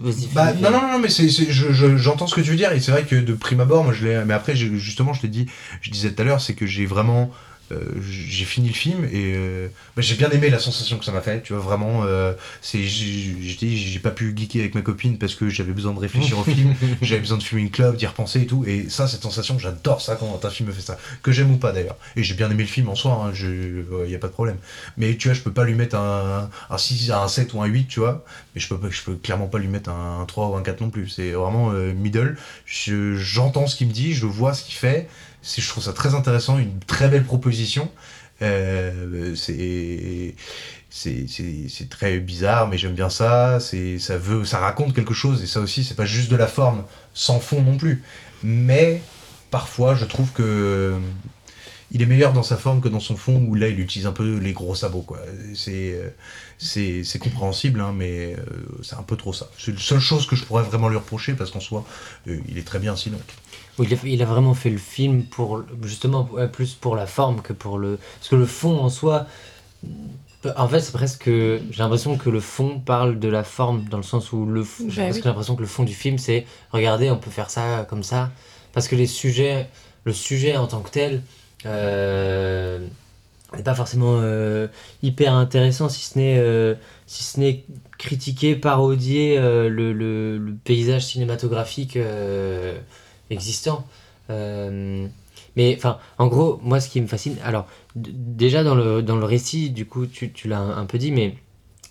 vas-y. Bah, non, non, non, mais c'est, c'est- je- je- j'entends ce que tu veux dire, et c'est vrai que de prime abord, moi je l'ai. Mais après, justement, je t'ai dit, je disais tout à l'heure, c'est que j'ai vraiment. Euh, j'ai fini le film et euh, bah, j'ai bien aimé la sensation que ça m'a fait, tu vois, vraiment. euh, c'est, j'ai, pas pu geeker avec ma copine parce que j'avais besoin de réfléchir au film, j'avais besoin de fumer une clope, d'y repenser et tout, et ça, cette sensation, j'adore ça quand un film me fait ça, que j'aime ou pas d'ailleurs. Et j'ai bien aimé le film en soi, hein, je, y a pas de problème. Mais tu vois, je peux pas lui mettre un, un 6, un 7 ou un 8, tu vois, mais je peux, je peux clairement pas lui mettre un, 3 ou un 4 non plus. C'est vraiment euh, middle. Je- J'entends ce qu'il me dit, je vois ce qu'il fait. Je trouve ça très intéressant, une très belle proposition. Euh, c'est c'est très bizarre, mais j'aime bien ça. C'est ça veut, ça raconte quelque chose et ça aussi, c'est pas juste de la forme, sans fond non plus. Mais parfois, je trouve que il est meilleur dans sa forme que dans son fond où là il utilise un peu les gros sabots quoi. C'est c'est c'est compréhensible hein, mais euh, c'est un peu trop ça. C'est la seule chose que je pourrais vraiment lui reprocher parce qu'en soi euh, il est très bien sinon. Il, a, il a vraiment fait le film pour justement plus pour la forme que pour le parce que le fond en soi en fait c'est presque j'ai l'impression que le fond parle de la forme dans le sens où le j'ai Bah oui. l'impression que le fond du film c'est regardez on peut faire ça comme ça parce que les sujets le sujet en tant que tel euh, n'est pas forcément euh, hyper intéressant si ce n'est euh, si ce n'est critiquer, parodier le, le- le paysage cinématographique euh, existant. Euh, mais enfin, en gros, moi, ce qui me fascine, alors déjà dans le dans le récit, du coup, tu, tu l'as un, peu dit, mais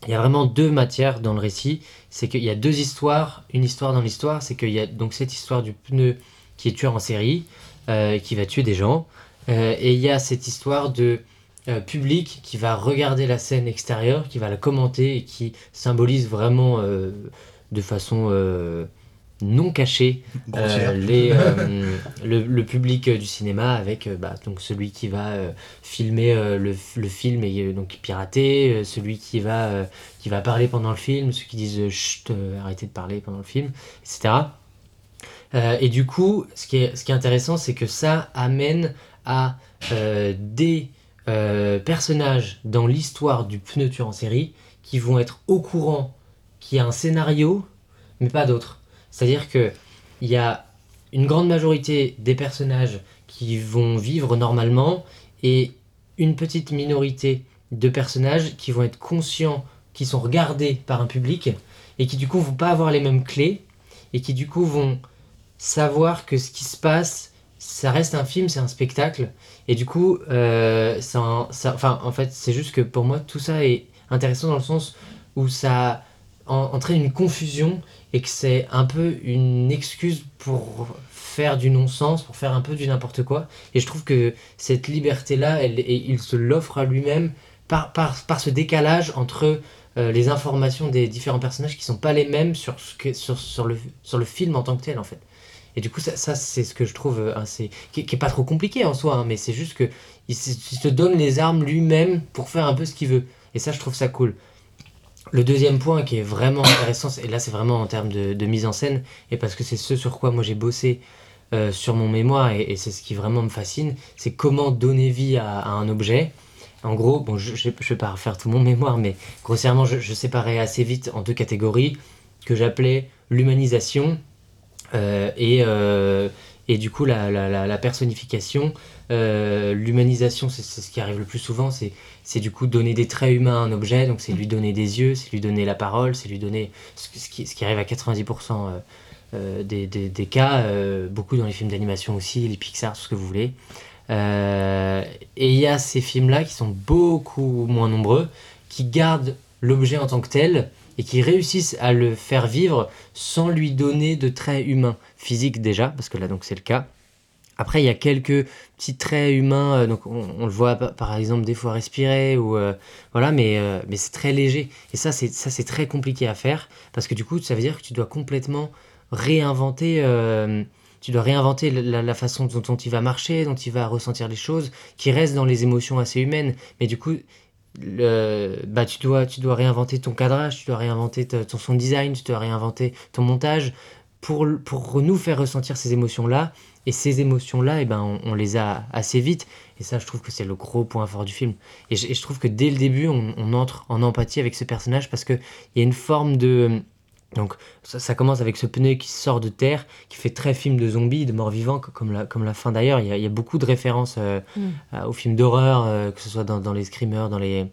il y a vraiment deux matières dans le récit. C'est qu'il y a deux histoires. Une histoire dans l'histoire, c'est qu'il y a donc cette histoire du pneu qui est tueur en série, euh, qui va tuer des gens. Euh, et il y a cette histoire de euh, public qui va regarder la scène extérieure, qui va la commenter et qui symbolise vraiment de façon non Grossière. euh, les, euh, le, le public du cinéma avec euh, bah, donc celui qui va euh, filmer euh, le, le film et euh, donc pirater, euh, celui qui va, euh, qui va parler pendant le film, ceux qui disent euh, chut, euh, arrêtez de parler pendant le film, etc. Euh, et du coup, ce qui est, ce qui est intéressant, c'est que ça amène à euh, des euh, personnages dans l'histoire du pneu tueur en série qui vont être au courant qu'il y a un scénario, mais pas d'autres. C'est-à-dire que il y a une grande majorité des personnages qui vont vivre normalement et une petite minorité de personnages qui vont être conscients, qui sont regardés par un public et qui du coup vont pas avoir les mêmes clés et qui du coup vont savoir que ce qui se passe, ça reste un film, c'est un spectacle. Et du coup, euh, en- fait, c'est juste que pour moi, tout ça est intéressant dans le sens où ça en- entraîne une confusion et que c'est un peu une excuse pour faire du non-sens, pour faire un peu du n'importe quoi. Et je trouve que cette liberté-là, il se l'offre à lui-même par, par, par ce décalage entre euh, les informations des différents personnages qui sont pas les mêmes sur, sur, sur, le, sur le film en tant que tel, en fait. Et du coup, ça, c'est ce que je trouve euh, assez. qui, qui est pas trop compliqué en soi, hein, mais c'est juste que il se donne les armes lui-même pour faire un peu ce qu'il veut. Et ça, je trouve ça cool. Le deuxième point qui est vraiment intéressant, et là c'est vraiment en termes de, mise en scène, et parce que c'est ce sur quoi moi j'ai bossé euh, sur mon mémoire, et, c'est ce qui vraiment me fascine, c'est comment donner vie à, un objet. En gros, bon, je ne vais pas refaire tout mon mémoire, mais grossièrement, je, séparais assez vite en deux catégories que j'appelais l'humanisation euh, et, euh, et du coup la, la, personnification. L'humanisation, c'est ce qui arrive le plus souvent, c'est c'est du coup donner des traits humains à un objet, donc c'est lui donner des yeux, c'est lui donner la parole, c'est lui donner ce, qui, arrive à 90% euh, euh, des, cas, euh, beaucoup dans les films d'animation aussi, les Pixar, tout ce que vous voulez. Et il y a ces films-là qui sont beaucoup moins nombreux, qui gardent l'objet en tant que tel et qui réussissent à le faire vivre sans lui donner de traits humains, physiques déjà, parce que là donc c'est le cas. Après, il y a quelques petits traits humains, euh, donc on, le voit pa- par exemple des fois respirer, ou euh, voilà, mais, euh, mais c'est très léger. Et ça, c'est très compliqué à faire, parce que du coup, ça veut dire que tu dois complètement réinventer, tu dois réinventer la, façon dont, dont il va marcher, dont il va ressentir les choses, qui reste dans les émotions assez humaines. Mais du coup, le, bah, tu, dois, tu dois réinventer ton cadrage, tu dois réinventer ton son design, tu dois réinventer ton montage pour, pour nous faire ressentir ces émotions-là. Et ces émotions-là, eh ben, on, on les a assez vite. Et ça, je trouve que c'est le gros point fort du film. Et je, et je trouve que dès le début, on, on entre en empathie avec ce personnage parce qu'il y a une forme de... Donc ça, ça commence avec ce pneu qui sort de terre, qui fait très film de zombies, de morts-vivants, co- comme la, comme la fin d'ailleurs. Il y a, il y a beaucoup de références euh, Mm. aux films d'horreur, euh, que ce soit dans, dans les screamers, dans les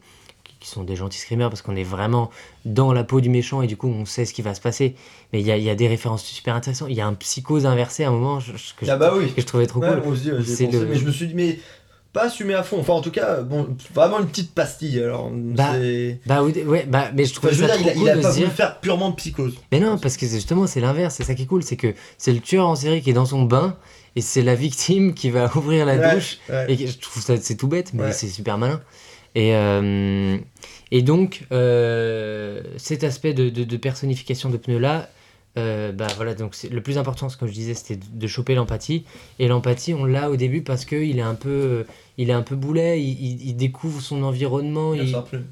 qui- sont des gentils screamers, parce qu'on est vraiment dans la peau du méchant et du coup on sait ce qui va se passer. Mais il y a, il y a des références super intéressantes. Il y a un psychose inversé à un moment je- je- que, je, Ah bah oui. que je trouvais trop Ouais, cool. aussi, ouais, le- mais je me suis dit, mais pas assumé à fond. Enfin, en tout cas, bon, vraiment une petite pastille. Alors, Bah. Bah ouais, bah, mais je Enfin, trouvais je veux ça dire, il a, trop il a cool de pas se voulu dire. faire purement psychose. Mais non, parce que justement, c'est l'inverse. C'est ça qui est cool. C'est que c'est le tueur en série qui est dans son bain et c'est la victime qui va ouvrir la Ouais, douche. ouais. Et je trouve ça, c'est tout bête, mais Ouais. c'est super malin. Et, euh, et donc, euh, cet aspect de, de- de personnification de pneus-là, euh, bah voilà, donc le plus important, ce que je disais, c'était de, de choper l'empathie. Et l'empathie, on l'a au début parce qu'il est un peu, il est un peu boulet, il, il- il découvre son environnement. Il- plus.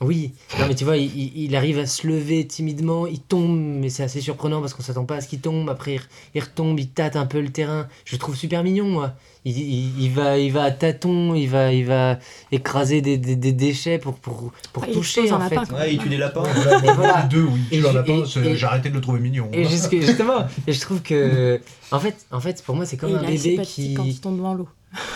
Oui, non mais tu vois, il, il- il arrive à se lever timidement, il tombe, mais c'est assez surprenant parce qu'on s'attend pas à ce qu'il tombe. Après, il, il retombe, il tâte un peu le terrain. Je le trouve super mignon, moi. Il, il- il va, il va à tâtons, il va, il va écraser des, des- des déchets pour, pour, pour Ah, il toucher un en fait. lapin. Ouais, il tue des lapins. Voilà, voilà. deux, oui. Et Tu leur je- as pas, et- c'est- et- J'ai arrêté de le trouver mignon. Et justement, et je trouve que, en fait, en fait, pour moi, c'est comme Et un il bébé qui. quand il tombe dans l'eau.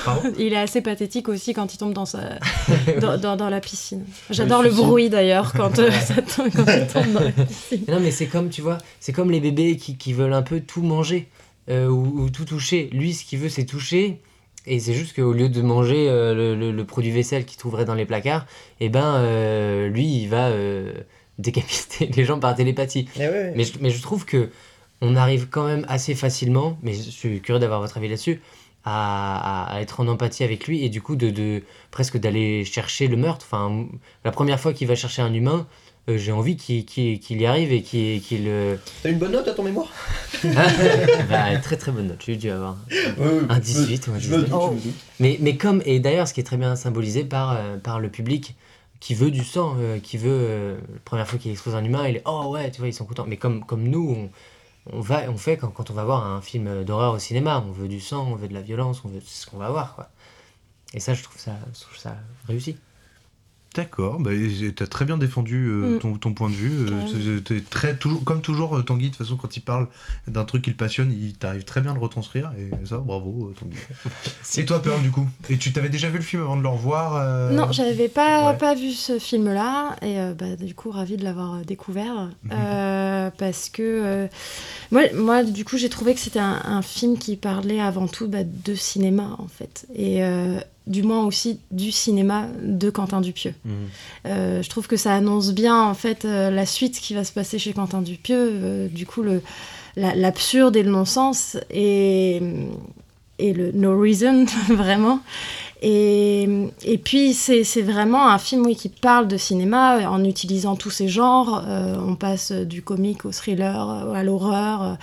Pardon Il est assez pathétique aussi quand il tombe dans, sa... dans, dans- dans la piscine. J'adore le bruit d'ailleurs quand, euh, ça tombe- quand il tombe dans la piscine. Non, mais c'est comme, tu vois, c'est comme les bébés qui, qui veulent un peu tout manger euh, ou, ou tout toucher. Lui, ce qu'il veut, c'est toucher. Et c'est juste qu'au lieu de manger euh, le, le- le produit vaisselle qu'il trouverait dans les placards, eh ben, euh, lui, il va euh, décapiter les gens par télépathie. Eh ouais. Mais je, mais je trouve que on arrive quand même assez facilement, mais je suis curieux d'avoir votre avis là-dessus, à, à- être en empathie avec lui et du coup de, de presque d'aller chercher le meurtre. Enfin, la première fois qu'il va chercher un humain, euh, j'ai envie qu'il y arrive et qu'il euh, T'as une bonne note à ton mémoire? Bah, très très bonne note, j'ai dû avoir un je me- 18 ou un je me 19. doute, je me doute. Mais, mais comme, et d'ailleurs, ce qui est très bien symbolisé par, euh, par le public qui veut du sang, qui veut, la première fois qu'il expose un humain, il est oh ouais, tu vois, ils sont contents. Mais comme, comme nous, on, on, va, on fait quand, on va voir un film d'horreur au cinéma, on veut du sang, on veut de la violence, on veut ce qu'on va voir, quoi. Et ça, je trouve ça, je trouve ça réussi. D'accord, bah, tu as très bien défendu euh, Mm. ton, ton point de vue. euh, très, toujours, comme toujours, euh, Tanguy, de toute façon, quand il parle d'un truc qui le passionne, il t'arrive très bien à le retranscrire. Et ça, bravo, Tanguy. et toi, Pearl, du coup? Et tu t'avais déjà vu le film avant de le revoir euh, Non, j'avais pas, ouais. pas vu ce film-là, et bah, du coup, ravie de l'avoir découvert. Mhm. parce que moi, moi, du coup, j'ai trouvé que c'était un, un film qui parlait avant tout bah, de cinéma, en fait. Et du moins aussi du cinéma de Quentin Dupieux. Mhm. Euh, je trouve que ça annonce bien, en fait, euh, la suite qui va se passer chez Quentin Dupieux. euh, du coup, la- l'absurde et le non-sens, et, et le no reason, vraiment. Et, et puis, c'est c'est vraiment un film oui, qui parle de cinéma en utilisant tous ces genres. On passe du comique au thriller, à l'horreur.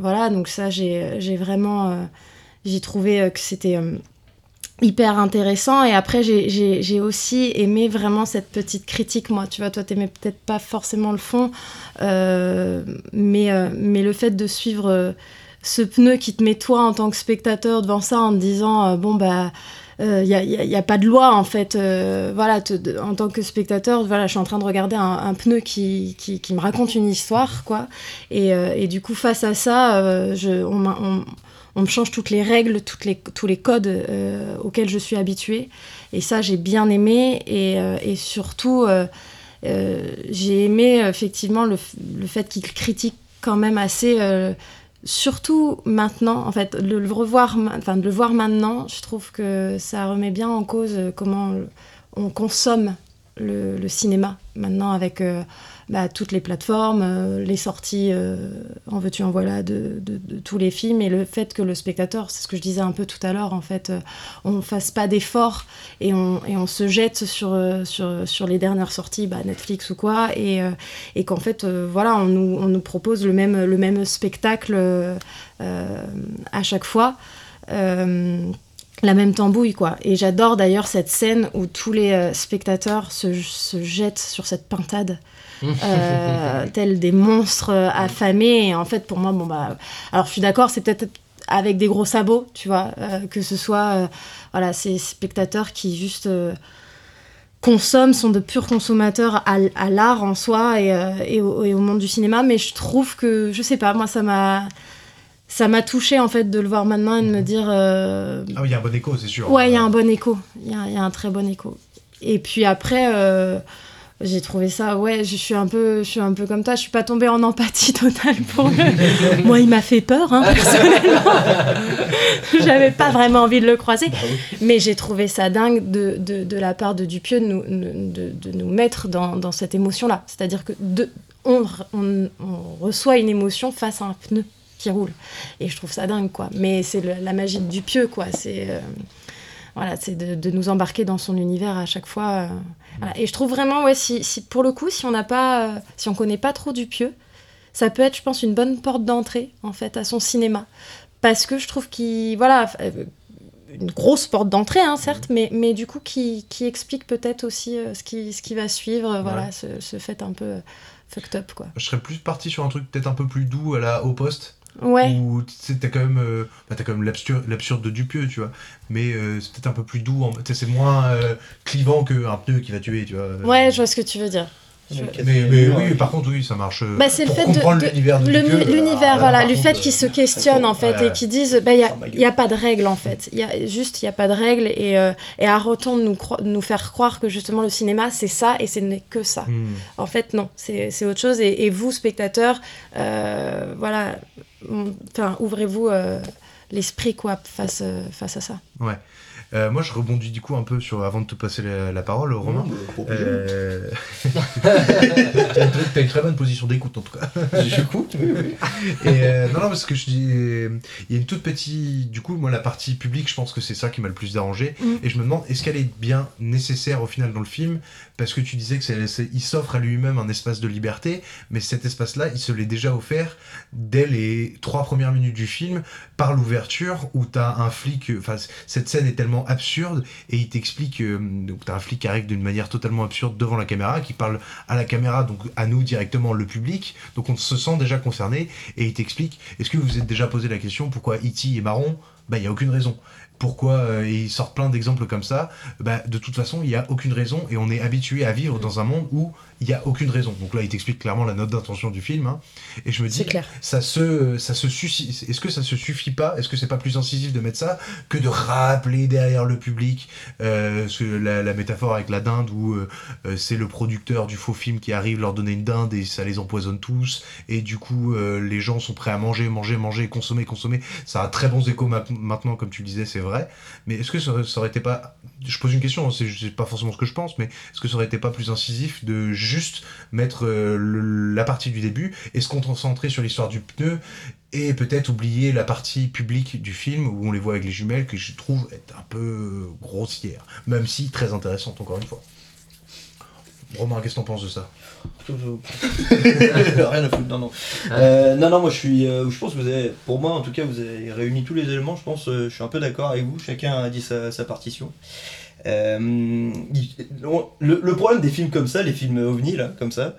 voilà, donc ça, j'ai j'ai vraiment... j'ai trouvé que c'était hyper intéressant. Et après, j'ai- aussi aimé vraiment cette petite critique, moi. Tu vois, toi, t'aimais peut-être pas forcément le fond, euh, mais, euh, mais le fait de suivre... euh, ce pneu qui te met toi en tant que spectateur devant ça en te disant bon bah il n'y a, a- pas de loi en fait voilà en tant que spectateur voilà je suis en train de regarder un, pneu qui, qui, me raconte une histoire quoi et, et du coup face à ça je, on, on- on me change toutes les règles tous les codes euh, auxquels je suis habituée. Et ça j'ai bien aimé. Et, euh, surtout euh, j'ai aimé effectivement le, le fait qu'il critique quand même assez surtout maintenant, en fait, de le revoir, enfin de le voir maintenant, je trouve que ça remet bien en cause comment on consomme le, le cinéma maintenant avec bah, toutes les plateformes, euh, les sorties euh, en veux-tu en voilà de, tous les films et le fait que le spectateur, c'est ce que je disais un peu tout à l'heure, en fait, euh, on fasse pas d'efforts et on, se jette sur, les dernières sorties, bah, Netflix ou quoi, et, qu'en fait, voilà, on nous, propose le même, le même spectacle à chaque fois. La même tambouille, quoi. Et j'adore d'ailleurs cette scène où tous les spectateurs se jettent sur cette pintade. Euh, tels des monstres euh, affamés. Et en fait pour moi bon bah alors je suis d'accord c'est peut-être avec des gros sabots tu vois euh, que ce soit euh, voilà ces spectateurs qui juste consomment, sont de purs consommateurs à, l'art en soi et, et au, et au monde du cinéma, mais je trouve que, je sais pas, moi ça m'a ça m'a touché en fait de le voir maintenant et de me dire euh, Ah oui, il y a un bon écho, c'est sûr. ouais il y a un bon écho. Il y a, il y a un très bon écho. Et puis après euh, j'ai trouvé ça ouais je suis un peu je suis un peu comme toi je suis pas tombée en empathie totale pour le moi il m'a fait peur hein, personnellement j'avais pas vraiment envie de le croiser mais j'ai trouvé ça dingue de, de, de la part de Dupieux de nous, de, de nous mettre dans, dans cette émotion-là. C'est-à-dire que de, on, on, on reçoit une émotion face à un pneu qui roule. Et je trouve ça dingue, quoi. Mais c'est la magie de Dupieux, quoi. C'est euh, voilà, c'est de, de nous embarquer dans son univers à chaque fois. euh, voilà. Et je trouve vraiment, ouais, si, si, pour le coup, si on n'a pas, euh, si on connaît pas trop Dupieux, ça peut être, je pense, une bonne porte d'entrée, en fait, à son cinéma. Parce que je trouve qu'il, voilà, euh, une grosse porte d'entrée, hein, certes, mais, mais du coup, qui, qui explique peut-être aussi ce, qui, ce qui va suivre, voilà, Ouais. ce, ce fait un peu fucked up, quoi. Je serais plus parti sur un truc peut-être un peu plus doux à la au poste. Ouais. Où t'as quand même, euh, bah, quand même l'absurde, de Dupieux, tu vois. Mais euh, c'est peut-être un peu plus doux. en- C'est moins euh, clivant qu'un pneu qui va tuer, tu vois. Ouais, je vois ce que tu veux dire. Mais, mais oui, par contre, oui, ça marche. euh, Bah, c'est le fait de- l'univers euh, voilà, le fait qu'ils se questionnent en fait Ouais. et qu'ils disent, bah, il n'y a, pas de règles en fait. Il y a juste, il n'y a pas de règles et, euh, et arrêtons de nous, nous faire croire que justement le cinéma c'est ça et ce n'est que ça. Hmm. En fait, non, c'est c'est autre chose. Et, et vous, spectateurs, euh, voilà, enfin, ouvrez-vous euh, l'esprit quoi face, euh, face à ça. Ouais. Euh, moi, je rebondis du coup un peu sur avant de te passer la, la parole, Romain. Euh, T'as une, très- bonne position d'écoute en tout cas. J'écoute, oui, oui. Et euh, non, non, parce que je dis, il y a une toute petite. Du coup, moi, la partie publique, je pense que c'est ça qui m'a le plus dérangé. Mm. Et je me demande, est-ce qu'elle est bien nécessaire au final dans le film? Parce que tu disais que c'est, c'est- il s'offre à lui-même un espace de liberté, mais cet espace-là, il se l'est déjà offert dès les trois premières minutes du film, par l'ouverture, où t'as un flic. Enfin, cette scène est tellement absurde, et il t'explique. euh, donc, t'as un flic qui arrive d'une manière totalement absurde devant la caméra, qui parle à la caméra, donc à nous directement, le public. Donc, on se sent déjà concerné, et il t'explique est-ce que vous êtes déjà posé la question pourquoi E.T. est marron? Bah, il n'y a aucune raison. Pourquoi euh, et il sort plein d'exemples comme ça? Bah, De toute façon, il n'y a aucune raison, et on est habitué à vivre dans un monde où il n'y a aucune raison. Donc là, il t'explique clairement la note d'intention du film. hein. et je me dis, clair. ça se, ça se suffit. Est-ce que ça se suffit pas? Est-ce que c'est pas plus incisif de mettre ça que de rappeler derrière le public euh, la, la métaphore avec la dinde où euh, euh, c'est le producteur du faux film qui arrive leur donner une dinde et ça les empoisonne tous et du coup euh, les gens sont prêts à manger, manger, manger, consommer, consommer. Ça a très bons échos ma- maintenant comme tu le disais, c'est vrai. Mais est-ce que ça, ça aurait été pas Je pose une question, c'est pas forcément ce que je pense, mais est-ce que ça aurait été pas plus incisif de juste mettre euh, la partie du début et se concentrer sur l'histoire du pneu et peut-être oublier la partie publique du film où on les voit avec les jumelles que je trouve être un peu grossière, même si très intéressante encore une fois. Romain, qu'est-ce que t'en penses de ça? Rien à foutre, non, non. Euh, non, non, moi je suis. euh, je pense que vous avez. Pour moi, en tout cas, vous avez réuni tous les éléments. Je pense, euh, je suis un peu d'accord avec vous. Chacun a dit sa, sa partition. Euh, le, le problème des films comme ça, les films ovni, là, comme ça,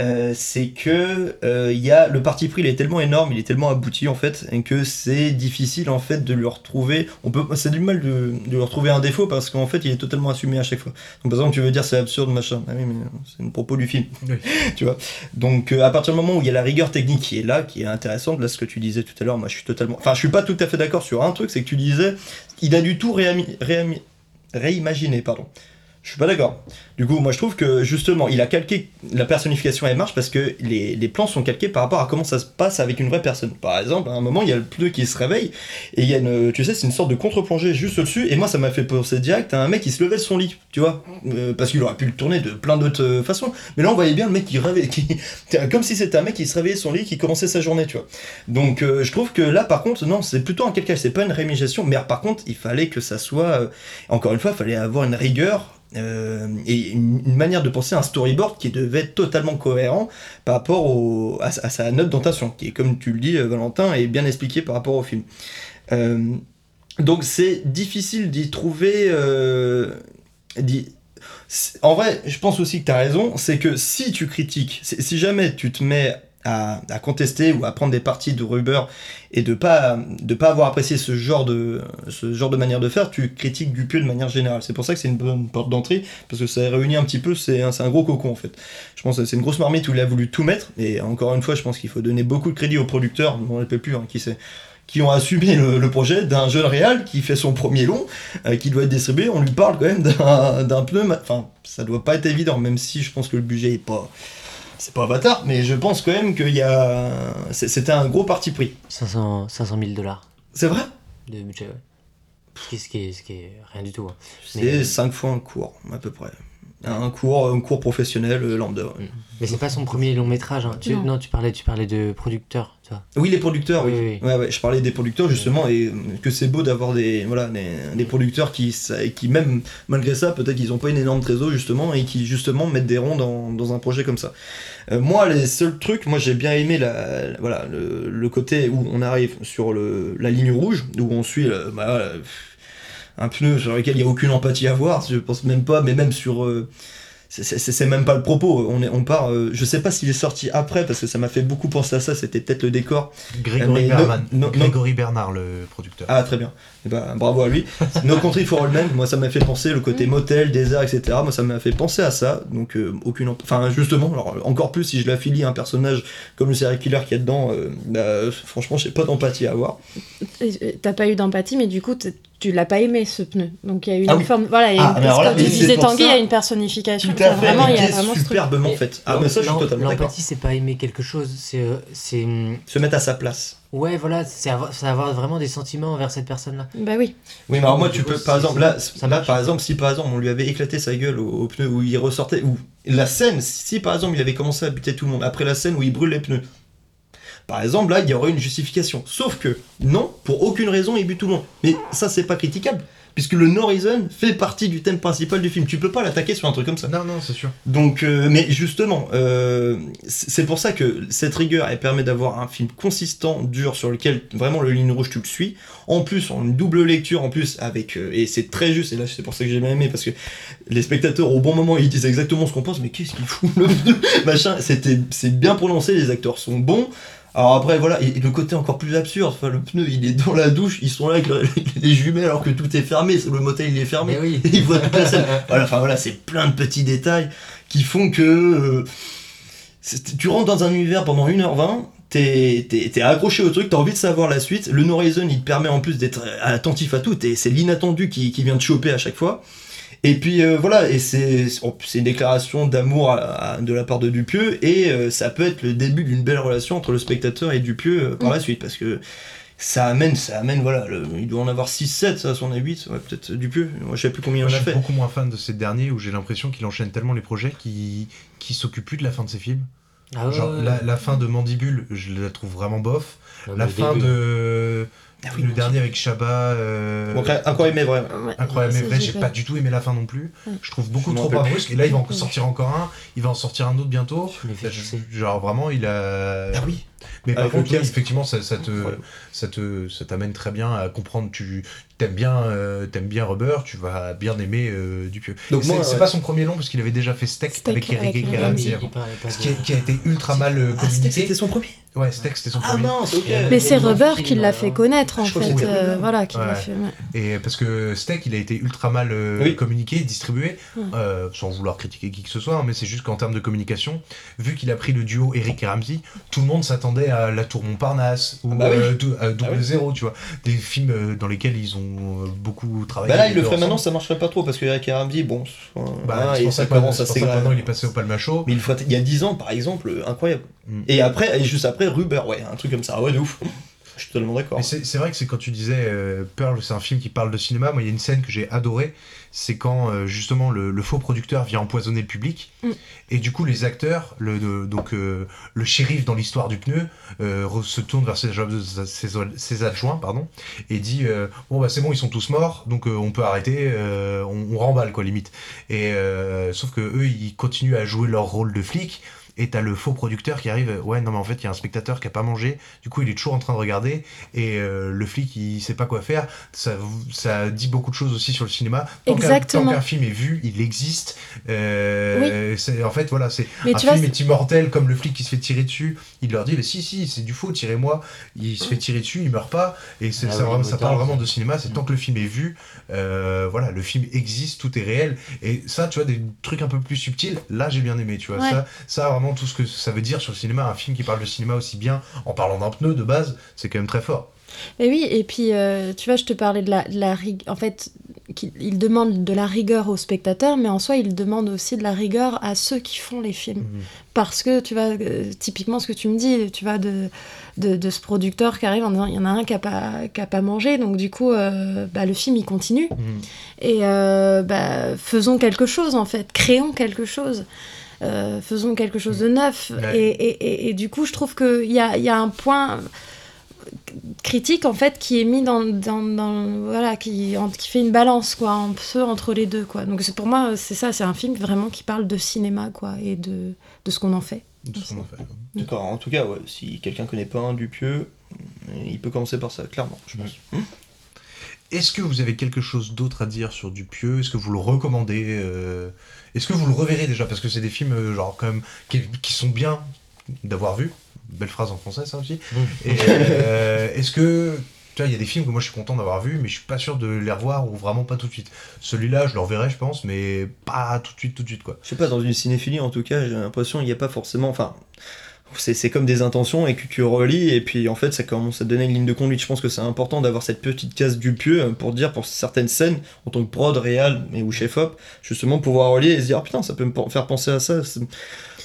euh, c'est que euh, y a, le parti pris il est tellement énorme, il est tellement abouti en fait, que c'est difficile en fait de le retrouver. On peut, c'est du mal de, de le retrouver un défaut parce qu'en fait il est totalement assumé à chaque fois. Donc par exemple tu veux dire c'est absurde machin, ah oui mais c'est le propos du film, tu vois. Donc euh, à partir du moment où il y a la rigueur technique qui est là, qui est intéressante, là ce que tu disais tout à l'heure, moi je suis totalement, enfin je suis pas tout à fait d'accord sur un truc, c'est que tu disais il a du tout réami- réami- réimaginer, pardon. Je suis pas d'accord. Du coup, moi je trouve que justement, il a calqué la personnification elle marche parce que les, plans sont calqués par rapport à comment ça se passe avec une vraie personne. Par exemple, à un moment, il y a le pneu qui se réveille et il y a une, tu sais, c'est une sorte de contre-plongée juste au-dessus. Et moi, ça m'a fait penser direct à un mec qui se levait de son lit, tu vois, Euh, parce qu'il aurait pu le tourner de plein d'autres euh, façons. Mais là, on voyait bien le mec qui rêvait, qui, comme si c'était un mec qui se réveillait de son lit, qui commençait sa journée, tu vois. Donc, euh, je trouve que là, par contre, non, c'est plutôt un calcage, c'est pas une rémigestion. Mais par contre, il fallait que ça soit, encore une fois, il fallait avoir une rigueur euh, et une, manière de penser un storyboard qui devait être totalement cohérent par rapport à, sa note d'intention, qui est, comme tu le dis, euh, Valentin, est bien expliqué par rapport au film. Euh, donc c'est difficile d'y trouver... en vrai, je pense aussi que tu as raison, c'est que si tu critiques, si jamais tu te mets à, à contester ou à prendre des parties de Ruber et de pas de pas avoir apprécié ce genre de ce genre de manière de faire, tu critiques Dupieux de manière générale. C'est pour ça que c'est une bonne porte d'entrée parce que ça réunit un petit peu, c'est un, un gros cocon en fait. Je pense que c'est une grosse marmite où il a voulu tout mettre et encore une fois, je pense qu'il faut donner beaucoup de crédit aux producteurs, on ne peut plus, hein, qui sait qui ont assumé le, projet d'un jeune réal qui fait son premier long, euh, qui doit être distribué. On lui parle quand même d'un pneu. Enfin, ça doit pas être évident, même si je pense que le budget est pas. C'est pas avatar, mais je pense quand même qu'il y a. C'était un gros parti pris. 500, 500 000 dollars C'est vrai? De budget, ouais. Ce qui, ce qui est, ce qui est rien du tout. hein. C'est Mais- 5 fois un cours, à peu près. Un cours, un cours professionnel euh, lambda. ouais. Mais c'est pas son premier long métrage. hein. Tu, Non. non. tu parlais, tu parlais de producteur, tu vois. Oui, les producteurs, oui. Oui, oui. Ouais, ouais, je parlais des producteurs justement, et euh, que c'est beau d'avoir des, voilà, des, des producteurs qui, qui, même malgré ça, peut-être qu'ils n'ont pas une énorme trésor justement, et qui justement mettent des ronds dans, dans un projet comme ça. Euh, moi, les seuls trucs, moi j'ai bien aimé la, la- voilà, le, le côté où on arrive sur le, la ligne rouge, où on suit euh, bah, pff, un pneu sur lequel il n'y a aucune empathie à voir, je pense même pas, mais même sur. euh, c'est- même pas le propos. On, est, on part. euh, je sais pas s'il est sorti après parce que ça m'a fait beaucoup penser à ça. C'était peut-être le décor. Grégory Mais no- Berman. no- no- Grégory Bernard, le producteur. Ah très bien. Eh ben, bravo à lui. No Country for Old Men. Moi ça m'a fait penser le côté motel, désert, etc. Moi ça m'a fait penser à ça. Donc euh, aucune. Enfin justement. Alors encore plus si je l'affilie à un personnage comme le serial killer qui est dedans. euh, bah, franchement j'ai pas d'empathie à avoir. Et, T'as pas eu d'empathie, mais du coup, tu l'as pas aimé ce pneu. Donc il y a une Ah oui. forme. Voilà, il y a Ah, une, alors là, que tu disais Tanguy, il y a une personnification. Tout à fait. Vraiment, il y a vraiment superbement Mais fait. Ah mais ça je suis l'em- totalement d'accord. L'empathie, c'est pas aimer quelque chose, c'est. euh, Se mettre à sa place. Ouais, voilà, c'est avoir, c'est avoir vraiment des sentiments envers cette personne-là. Bah oui. Oui, mais alors moi, tu peux, par exemple, là, ça là par exemple, si par exemple on lui avait éclaté sa gueule au, au pneu où il ressortait, ou la scène, si par exemple il avait commencé à buter tout le monde après la scène où il brûle les pneus, par exemple, là, il y aurait une justification. Sauf que, non, pour aucune raison, il bute tout le monde. Mais ça, c'est pas critiquable, puisque le No Reason fait partie du thème principal du film. Tu peux pas l'attaquer sur un truc comme ça. Non, non, c'est sûr. Donc, euh, mais justement, euh, c'est c'est pour ça que cette rigueur, elle permet d'avoir un film consistant, dur, sur lequel vraiment le ligne rouge tu le suis. En plus, en une double lecture, en plus avec euh, et c'est très juste. Et là, c'est pour ça que j'ai bien aimé parce que les spectateurs au bon moment ils disent exactement ce qu'on pense. Mais qu'est-ce qu'il fout le machin? C'était c'est bien prononcé, les acteurs sont bons. Alors après voilà, et et le côté encore plus absurde, enfin, le pneu il est dans la douche, ils sont là avec le- les jumelles alors que tout est fermé, le motel il est fermé, Mais oui. et ils voient toute la scène. Voilà, enfin voilà, c'est plein de petits détails qui font que euh, tu rentres dans un univers pendant 1h20, t'es t'es- t'es accroché au truc, t'as envie de savoir la suite. Le No Horizon, il te permet en plus d'être attentif à tout, et c'est l'inattendu qui, qui vient te choper à chaque fois. Et puis euh, voilà, et c'est c'est une déclaration d'amour de la part de Dupieux, et euh, ça peut être le début d'une belle relation entre le spectateur et Dupieux euh, par Mm. la suite, parce que ça amène, ça amène, voilà, le- il doit en avoir 6-7, ça, son a 8, ouais, peut-être Dupieux, moi je sais plus combien il Moi, en je a suis fait. beaucoup moins fan de ces derniers où j'ai l'impression qu'il enchaîne tellement les projets qu'il qu'il s'occupe plus de la fin de ses films. Ah Genre ouais, la, ouais. la fin de Mandibule, je la trouve vraiment bof. Non, la fin début. de Ah oui, le dernier avec Chabat, euh, Donc, incroyable mais vrai. Ouais. incroyable mais vrai, j'ai pas- du tout aimé la fin non plus. Ouais. Je trouve beaucoup Je trop brusque. Et là il va en sortir encore un, il va en sortir un autre bientôt. Je. Genre vraiment il a. Ah oui. Mais par contre, effectivement, ça, ça te, ça te, ça t'amène très bien à comprendre. Tu t'aimes bien, euh, t'aimes bien Rubber, tu vas bien aimer euh, Dupieux. Donc c'est moi, c'est ouais. pas son premier long parce qu'il avait déjà fait Steak, Steak avec Eric et qui, a- qui a été ultra mal euh, Ah, c'était communiqué. c'était son premier Ouais, Steak, c'était son Ah premier. ok. Mais Mais c'est Rubber qui l'a fait connaître en fait. euh, voilà, qui Ouais. l'a fait. ouais. Et parce que Steak, il a été ultra mal euh, Oui. communiqué, distribué, Ouais. euh, sans vouloir critiquer qui que ce soit, hein, mais c'est juste qu'en termes de communication, vu qu'il a pris le duo Eric et Ramsey, tout le monde s'attendait à La Tour Montparnasse ou Ah bah oui. euh, dou- à Double Ah oui. Zéro, tu vois, des films euh, dans lesquels ils ont euh, beaucoup travaillé. Bah là, il le ferait maintenant, ça marcherait pas trop parce que Eric Ramsey, bon, euh, Bah, hein, et ça commence à s'égrainer. maintenant il est passé au Palma Show. Mais il, faut, il y a 10 ans, par exemple, incroyable. Mm. Et après, et juste après, Rubber, ouais, un truc comme ça, ouais, de ouf. Je suis totalement d'accord. C'est vrai que c'est quand tu disais euh, Pearl, c'est un film qui parle de cinéma. Moi, il y a une scène que j'ai adorée. C'est quand euh, justement le, le faux producteur vient empoisonner le public. Mm. Et du coup, les acteurs, le, le- donc euh, le shérif dans l'histoire du pneu, euh, se tourne vers ses, ses, ses adjoints pardon, et dit euh, Bon, bah c'est bon, ils sont tous morts, donc euh, on peut arrêter, euh, on, on remballe, quoi, limite. Et euh, sauf que eux, ils continuent à jouer leur rôle de flic. Et t'as le faux producteur qui arrive, ouais non mais en fait il y a un spectateur qui a pas mangé, du coup il est toujours en train de regarder, et euh, le flic il sait pas quoi faire, ça, ça dit beaucoup de choses aussi sur le cinéma. Tant qu'un- Exactement. Tant qu'un film est vu, il existe. Euh, En fait voilà, c'est un vois, film est immortel comme le flic qui se fait tirer dessus, il leur dit mais si si c'est du faux, tirez-moi, il se fait tirer dessus, il meurt pas, et Ah ça, oui, vraiment- le ça moteur, parle vraiment de cinéma, c'est tant que le film est vu, euh, voilà, le film existe, tout est réel, et ça tu vois des trucs un peu plus subtils, là j'ai bien aimé, tu vois, Ouais. ça, ça vraiment tout ce que ça veut dire sur le cinéma, un film qui parle de cinéma aussi bien en parlant d'un pneu de base, c'est quand même très fort. Et oui, et puis euh, tu vois, je te parlais de la, de la rigueur. En fait, il demande de la rigueur aux spectateurs, mais en soi, il demande aussi de la rigueur à ceux qui font les films. Parce que, tu vois, euh, typiquement ce que tu me dis, tu vois, de, de, de ce producteur qui arrive en disant il y en a un qui n'a pas, qui a pas mangé, donc du coup, euh, bah, le film il continue. Et euh, bah, faisons quelque chose en fait, créons quelque chose. Euh, faisons quelque chose de neuf. Ouais. Et, et, et, et du coup, je trouve qu'il y a, il y a un point critique en fait qui est mis dans, dans, dans- voilà qui, en- qui fait une balance quoi un peu entre les deux quoi donc c'est pour moi c'est ça c'est un film vraiment qui parle de cinéma quoi et de, de ce qu'on en fait. D'accord, en tout cas, ouais, si quelqu'un connaît pas un Dupieux, il peut commencer par ça, clairement, je pense. Est-ce que vous avez quelque chose d'autre à dire sur Dupieux? Est-ce que vous le recommandez euh, Est-ce que vous le reverrez déjà? Parce que c'est des films, euh, genre, quand même, qui, qui sont bien d'avoir vu. Belle phrase en français, ça aussi. Et euh, est-ce que. Tu vois, il y a des films que moi je suis content d'avoir vu, mais je suis pas sûr de les revoir ou vraiment pas tout de suite. Celui-là, je le reverrai, je pense, mais pas tout de suite, tout de suite, quoi. Je sais pas, dans une cinéphilie en tout cas, j'ai l'impression qu'il n'y a pas forcément. Enfin, c'est comme des intentions et que tu relis, et puis en fait, ça commence à donner une ligne de conduite. Je pense que c'est important d'avoir cette petite case du pieu pour dire pour certaines scènes, en tant que prod, réal, mais ou chef-op, justement pouvoir relier et se dire, ah, putain, ça peut me faire penser à ça.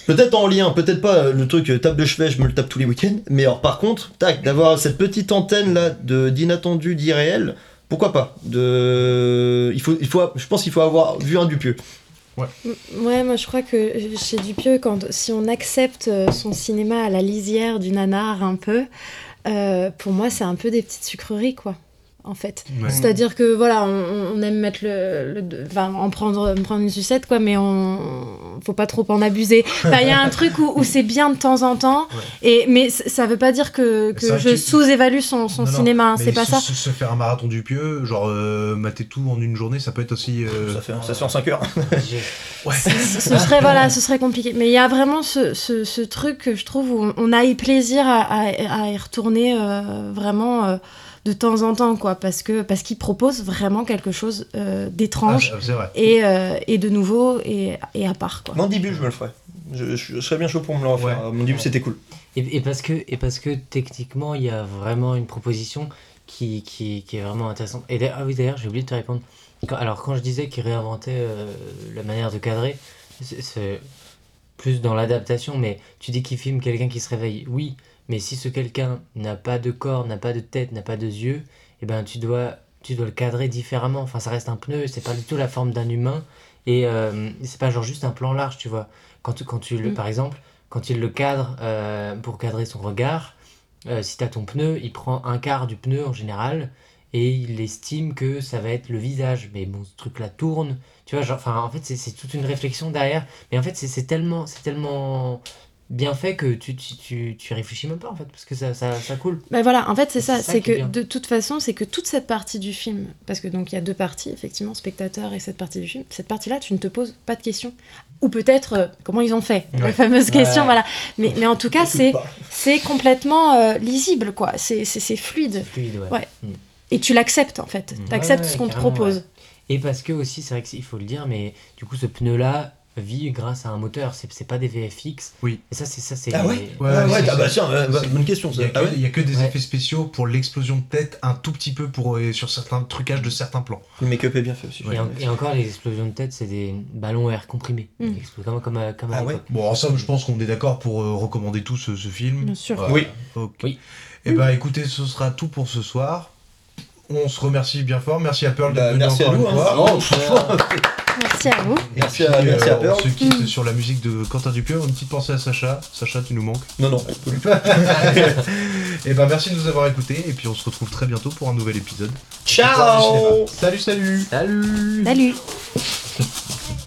Peut-être en lien, peut-être pas euh, le truc euh, table de chevet, je me le tape tous les week-ends, mais alors par contre, tac, d'avoir cette petite antenne là de d'inattendu, d'irréel, pourquoi pas? De... il faut, il faut, Je pense qu'il faut avoir vu un Dupieux. Ouais, moi je crois que chez Dupieux, quand, si on accepte euh, son cinéma à la lisière du nanar un peu, euh, pour moi c'est un peu des petites sucreries quoi. En fait, Ouais. c'est-à-dire que voilà, on, on aime mettre le, le- enfin, en prendre, en prendre une sucette quoi, mais on, faut pas trop en abuser. Enfin, il y a un truc où, où c'est bien de temps en temps, et mais ça veut pas dire que, je sous-évalue son, son Non, non, cinéma, hein, c'est pas ça. Se, faire un marathon du pieu, genre euh, mater tout en une journée, ça peut être aussi. euh, Ça fait, ça se fait en 5 heures. Ouais. ce ce serait voilà ce serait compliqué mais il y a vraiment ce, ce, ce truc que je trouve où on- on a eu plaisir à, à, à y retourner euh, vraiment euh, de temps en temps quoi parce que parce qu'il propose vraiment quelque chose euh, d'étrange Ah, et, euh, et de nouveau et, et à part quoi Mandibule, je me le ferais. Je, je- je serais bien chaud pour me le refaire. Mandibule, c'était cool. Et, et parce que, et parce que techniquement, il y a vraiment une proposition qui, qui, qui est vraiment intéressante. Et ah oui, d'ailleurs, j'ai oublié de te répondre. Quand- alors, quand je disais qu'il réinventait euh, la manière de cadrer, c'est- c'est plus dans l'adaptation, mais tu dis qu'il filme quelqu'un qui se réveille. Oui, mais si ce quelqu'un n'a pas de corps, n'a pas de tête, n'a pas de yeux, eh ben, tu dois, tu dois le cadrer différemment. Enfin, ça reste un pneu, c'est pas du tout la forme d'un humain. Et euh, c'est pas genre juste un plan large, tu vois. Quand tu, quand tu le, Mm. par exemple, quand il le cadre euh, pour cadrer son regard, euh, si tu as ton pneu, il prend un quart du pneu en général et il estime que ça va être le visage. Mais bon, ce truc-là tourne. Tu vois, genre, enfin, en fait, c'est c'est toute une réflexion derrière. Mais en fait, c'est c'est tellement, c'est tellement bien fait que tu, tu, tu, tu réfléchis même pas, en fait, parce que ça, ça, ça coule. Ben voilà, en fait, c'est ça. C'est ça que de toute façon, c'est que toute cette partie du film, parce que donc il y a deux parties, effectivement, spectateur et cette partie du film, cette partie-là, tu ne te poses pas de questions. Ou peut-être euh, comment ils ont fait, la Ouais. fameuse question, Ouais. voilà. Mais, mais en tout cas, c'est c'est complètement euh, lisible, quoi. C'est c'est- c'est fluide. Fluide, ouais. Ouais. Mm. Et tu l'acceptes, en fait. Mm. Tu acceptes Ouais, ce qu'on te propose. ouais. Et parce que aussi, c'est vrai qu'il faut le dire, mais du coup, ce pneu-là vit grâce à un moteur. C'est pas des VFX. Oui. Et ça, c'est ça, c'est. Ah ouais Ouais, Ah ouais, ah bah tiens, euh, bah, c'est- bonne question Il ça. y, a que, Ah ouais il y a que des Ouais. effets spéciaux pour l'explosion de tête, un tout petit peu pour, euh, sur certains trucages de certains plans. Le make-up est bien fait aussi. Et, en- et encore, les explosions de tête, c'est des ballons à air comprimés. Mm. Ils explosent Comme, comme, à- comme à Ah ouais l'époque. Bon, en somme, je pense qu'on est d'accord pour euh, recommander tout ce, ce film. Bien sûr. Voilà. Oui. Ok. Oui. Et bah écoutez, ce sera tout pour ce soir. On se remercie bien fort. Merci à Pearl Bah, d'être venu merci à encore nous. une hein. fois. Merci à vous. Et Merci puis, à- merci à on Pearl. se quitte sur la musique de Quentin Dupieux. Une petite pensée à Sacha. Sacha, tu nous manques. Non, non. Et ben merci de nous avoir écoutés. Et puis on se retrouve très bientôt pour un nouvel épisode. Ciao Salut, salut Salut Salut